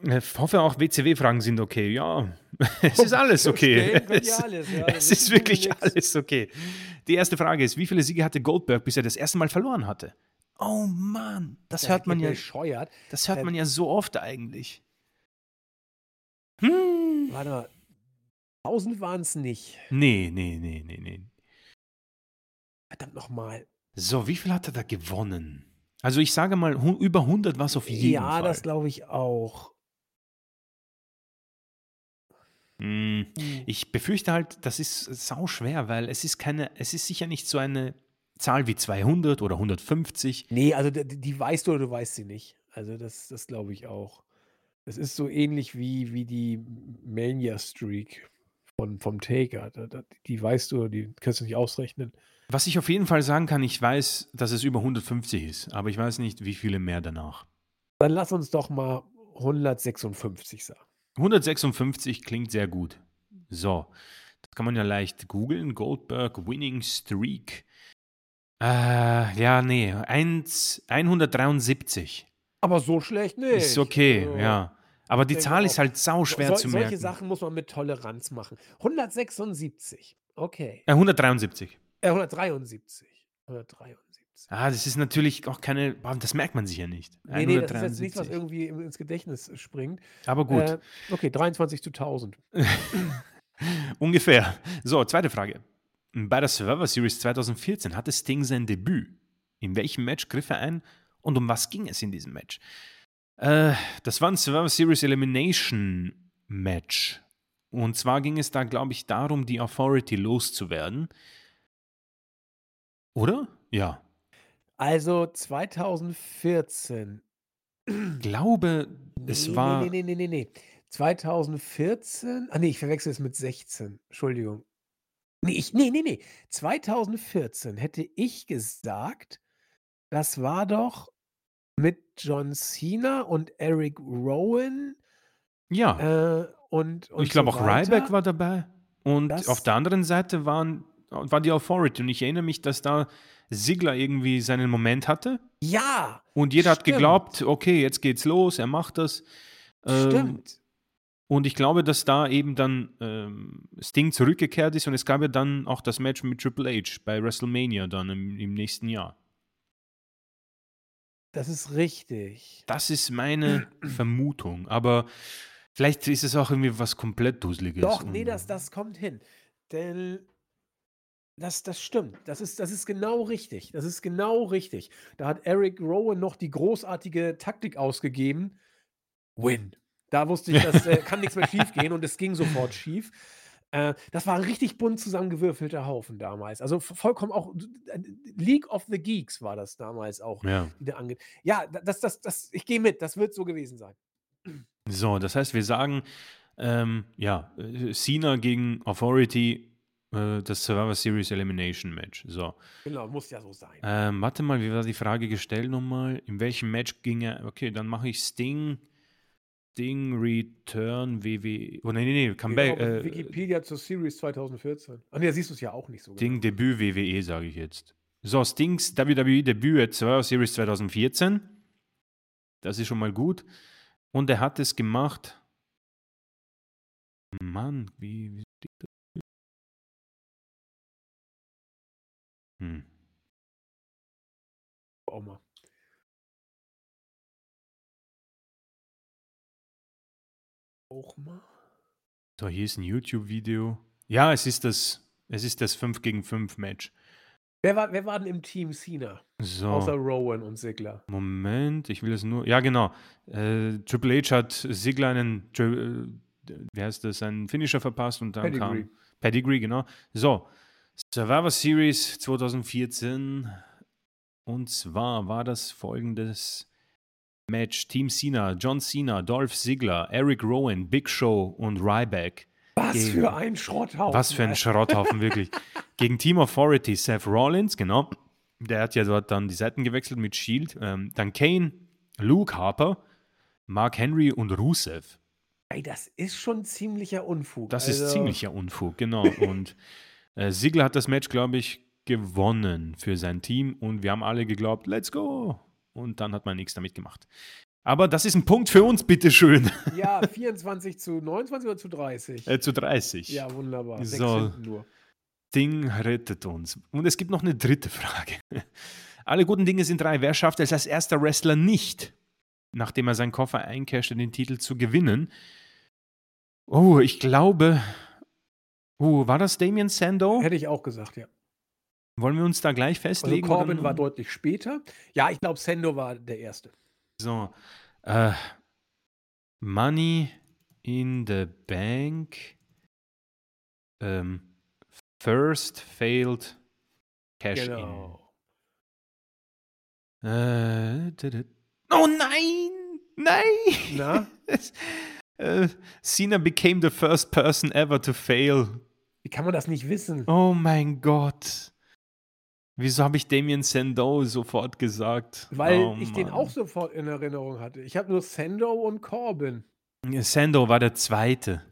Ich hoffe auch WCW-Fragen sind okay. Ja, es ist alles okay. Es- alles, ja, es ist wirklich alles okay. Die erste Frage ist, wie viele Siege hatte Goldberg, bis er das erste Mal verloren hatte? Oh Mann, das hört man ja, bescheuert. das hört Äh, man ja so oft eigentlich. Hm. Warte mal. 1000 waren es nicht. Nee, nee, nee, nee, nee. Verdammt nochmal. So, wie viel hat er da gewonnen? Also ich sage mal, über 100 war es auf jeden Ja, Fall. das glaube ich auch. Ich befürchte halt, das ist sau schwer, weil es ist keine, es ist sicher nicht so eine Zahl wie 200 oder 150. Nee, also die, die weißt du oder du weißt sie nicht. Also das, das glaube ich auch. Das ist so ähnlich wie, wie die Mania-Streak von, vom Taker. Die weißt du, die kannst du nicht ausrechnen. Was ich auf jeden Fall sagen kann, ich weiß, dass es über 150 ist, aber ich weiß nicht, wie viele mehr danach. Dann lass uns doch mal 156 sagen. 156 klingt sehr gut. So, das kann man ja leicht googeln. Goldberg Winning Streak. Äh, ja, nee, 1, 173 Aber so schlecht nicht. ist okay, Also, ja. Aber die Zahl ist halt sau schwer so, zu solche merken. Sachen muss man mit Toleranz machen. 176. Okay. Äh, 173. Äh, 173. 173. Ah, das ist natürlich auch keine, das merkt man sich ja nicht. Nee, nee, das ist jetzt nichts, was 173. irgendwie ins Gedächtnis springt. Aber gut, Äh, okay, 23 zu 1000. ungefähr. So, zweite Frage. Bei der Survivor Series 2014 hatte Sting sein Debüt. In welchem Match griff er ein und um was ging es in diesem Match? Äh, das war ein Survivor Series Elimination Match. Und zwar ging es da, glaube ich, darum, die Authority loszuwerden. Oder? Ja. Also 2014. Ich glaube, es nee, war. Nee, nee, nee, nee, nee. 2014. Ah, nee, ich verwechsel es mit 16. Entschuldigung. Nee, ich, nee, nee, nee. 2014 hätte ich gesagt, das war doch mit John Cena und Eric Rowan Ja. äh, und, und ich glaube so auch weiter. Ryback war dabei. Und Das- auf der anderen Seite waren, war die Authority. Und ich erinnere mich, dass da Sigler irgendwie seinen Moment hatte. Ja, Und jeder hat Stimmt. geglaubt, okay, jetzt geht's los, er macht das. Ähm, stimmt. Und ich glaube, dass da eben dann ähm, Sting zurückgekehrt ist und es gab ja dann auch das Match mit Triple H bei WrestleMania dann im, im nächsten Jahr. Das ist richtig. Das ist meine Vermutung. Aber vielleicht ist es auch irgendwie was komplett Dusseliges. Doch, nee, das, das kommt hin. Denn das, das stimmt. Das ist, das ist genau richtig. Das ist genau richtig. Da hat Eric Rowan noch die großartige Taktik ausgegeben. Win. Da wusste ich, das äh, kann nichts mehr schief gehen und es ging sofort schief. Äh, das war ein richtig bunt zusammengewürfelter Haufen damals. Also vollkommen auch League of the Geeks war das damals auch. Ja. Ja, das, das, das, ich gehe mit. Das wird so gewesen sein. So, das heißt, wir sagen, ähm, ja, äh, Cena gegen Authority, das Survivor Series Elimination Match. So. Genau, muss ja so sein. Ähm, warte mal, wie war die Frage gestellt nochmal? In welchem Match ging er? Okay, dann mache ich Sting, Sting Return WWE. Oh, nee, nee, nee, Comeback. Genau, Äh, Wikipedia zur Series 2014. Ach nee, siehst du es ja auch nicht so Sting Debüt WWE, sage ich jetzt. So, Stings WWE Debüt at Survivor Series 2014. Das ist schon mal gut. Und er hat es gemacht. Mann, wie. wie steht das? Hm. Auch mal. Auch mal. So, hier ist ein YouTube-Video. Ja, es ist das, es ist das 5 gegen 5 Match. Wer war, wer war denn im Team Cena? So, Außer Rowan und Sigler. Moment, ich will es nur. Ja, genau. Äh, Triple H hat Sigler einen, äh, wie heißt das, einen Finisher verpasst und dann Pedigree. kam Pedigree, genau. So, Survivor Series 2014. Und zwar war das folgendes Match: Team Cena, John Cena, Dolph Ziggler, Eric Rowan, Big Show und Ryback. Was Gegen- für ein Schrotthaufen. Was für ein. Schrotthaufen, wirklich. Gegen Team Authority, Seth Rollins, genau. Der hat ja dort dann die Seiten gewechselt mit Shield. Ähm, dann Kane, Luke Harper, Mark Henry und Rusev. Ey, das ist schon ziemlicher Unfug. Das also, ist ziemlicher Unfug, genau. Und äh, Ziggler hat das Match, glaube ich, gewonnen für sein Team und wir haben alle geglaubt, let's go. Und dann hat man nichts damit gemacht. Aber das ist ein Punkt für uns, bitteschön. Ja, 24 zu 29 oder zu 30? Äh, zu 30. ja, wunderbar. Sechs So. nur. Ding rettet uns. Und es gibt noch eine dritte Frage. Alle guten Dinge sind drei. Wer schafft es als erster Wrestler nicht, nachdem er seinen Koffer eincasht, den Titel zu gewinnen? Oh, ich glaube. Oh, war das Damien Sando? Hätte ich auch gesagt, ja. Wollen wir uns da gleich Also festlegen? Corbin oder? war deutlich später. Ja, ich glaube, Sendo war der Erste. So. Äh, Money in the Bank. Ähm, first failed cash Genau. in. Äh, oh nein! Nein! Na? äh, Cena became the first person ever to fail. Wie kann man das nicht wissen? Oh mein Gott. Wieso habe ich Damien Sandow sofort gesagt? Weil oh, ich den Mann. auch sofort in Erinnerung hatte. Ich habe nur Sendo und Corbin. Sandow war der zweite.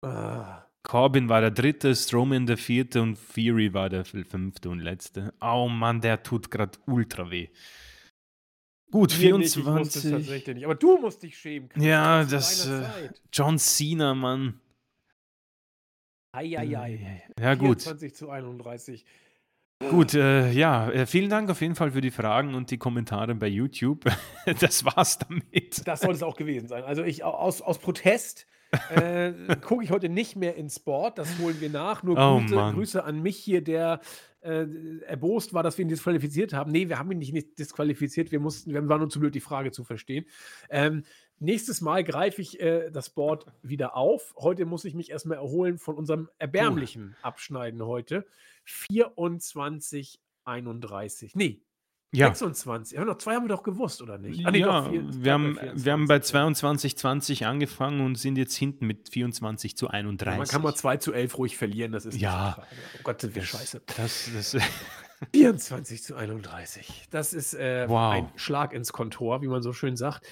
Ah. Corbin war der dritte, Strowman der vierte und Fury war der fünfte und letzte. Oh Mann, der tut gerade ultra weh. Gut, Mir nicht, ich wusste es 24. tatsächlich nicht. Aber du musst dich schämen. Chris. Ja, das, deiner äh. John Cena, Mann. Eieiei. Ja, gut. 24 zu 31. Gut, äh, ja, äh, vielen Dank auf jeden Fall für die Fragen und die Kommentare bei YouTube. das war's damit. Das soll es auch gewesen sein. Also ich aus, aus Protest äh, gucke ich heute nicht mehr in Sport. Das holen wir nach. Nur Oh, Grüße. Grüße an mich hier, der äh, erbost war, dass wir ihn disqualifiziert haben. Nee, wir haben ihn nicht, nicht disqualifiziert. Wir mussten, wir waren nur zu blöd, die Frage zu verstehen. Ähm, nächstes Mal greife ich äh, das Board wieder auf. Heute muss ich mich erstmal erholen von unserem erbärmlichen Abschneiden heute. 24, 31. Nee, Ja, 26. Ja, noch zwei haben wir doch gewusst, oder nicht? Ah, nee, ja doch, vier- wir, haben, bei wir haben bei 24, 22,20 angefangen und sind jetzt hinten mit 24 zu ja. 31. Man kann mal 2 zu 11 ruhig verlieren, das ist Ja. Oh Gott, sind wir scheiße. Das, das, 24 zu 31. Das ist äh, Wow. ein Schlag ins Kontor, wie man so schön sagt.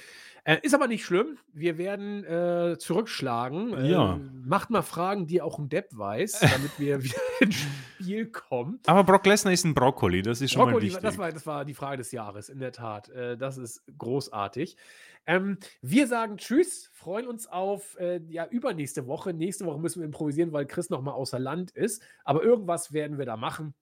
Äh, ist aber nicht schlimm. Wir werden äh, zurückschlagen. Ja. Macht mal Fragen, die auch ein Depp weiß, damit wir wieder ins Spiel kommen. aber Brock Lesnar ist ein Brokkoli, das ist schon mal Brokkoli, wichtig. das, war, das war die Frage des Jahres, in der Tat. Äh, das ist großartig. Ähm, wir sagen Tschüss, freuen uns auf äh, ja, übernächste Woche. Nächste Woche müssen wir improvisieren, weil Chris noch mal außer Land ist. Aber irgendwas werden wir da machen.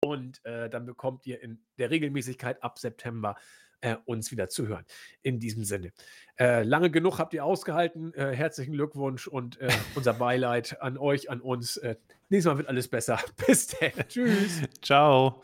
Und äh, dann bekommt ihr in der Regelmäßigkeit ab September äh, uns wieder zu hören. In diesem Sinne. Äh, lange genug habt ihr ausgehalten. Äh, herzlichen Glückwunsch und äh, unser Beileid an euch, an uns. Äh, nächstes Mal wird alles besser. Bis dann. Tschüss. Ciao.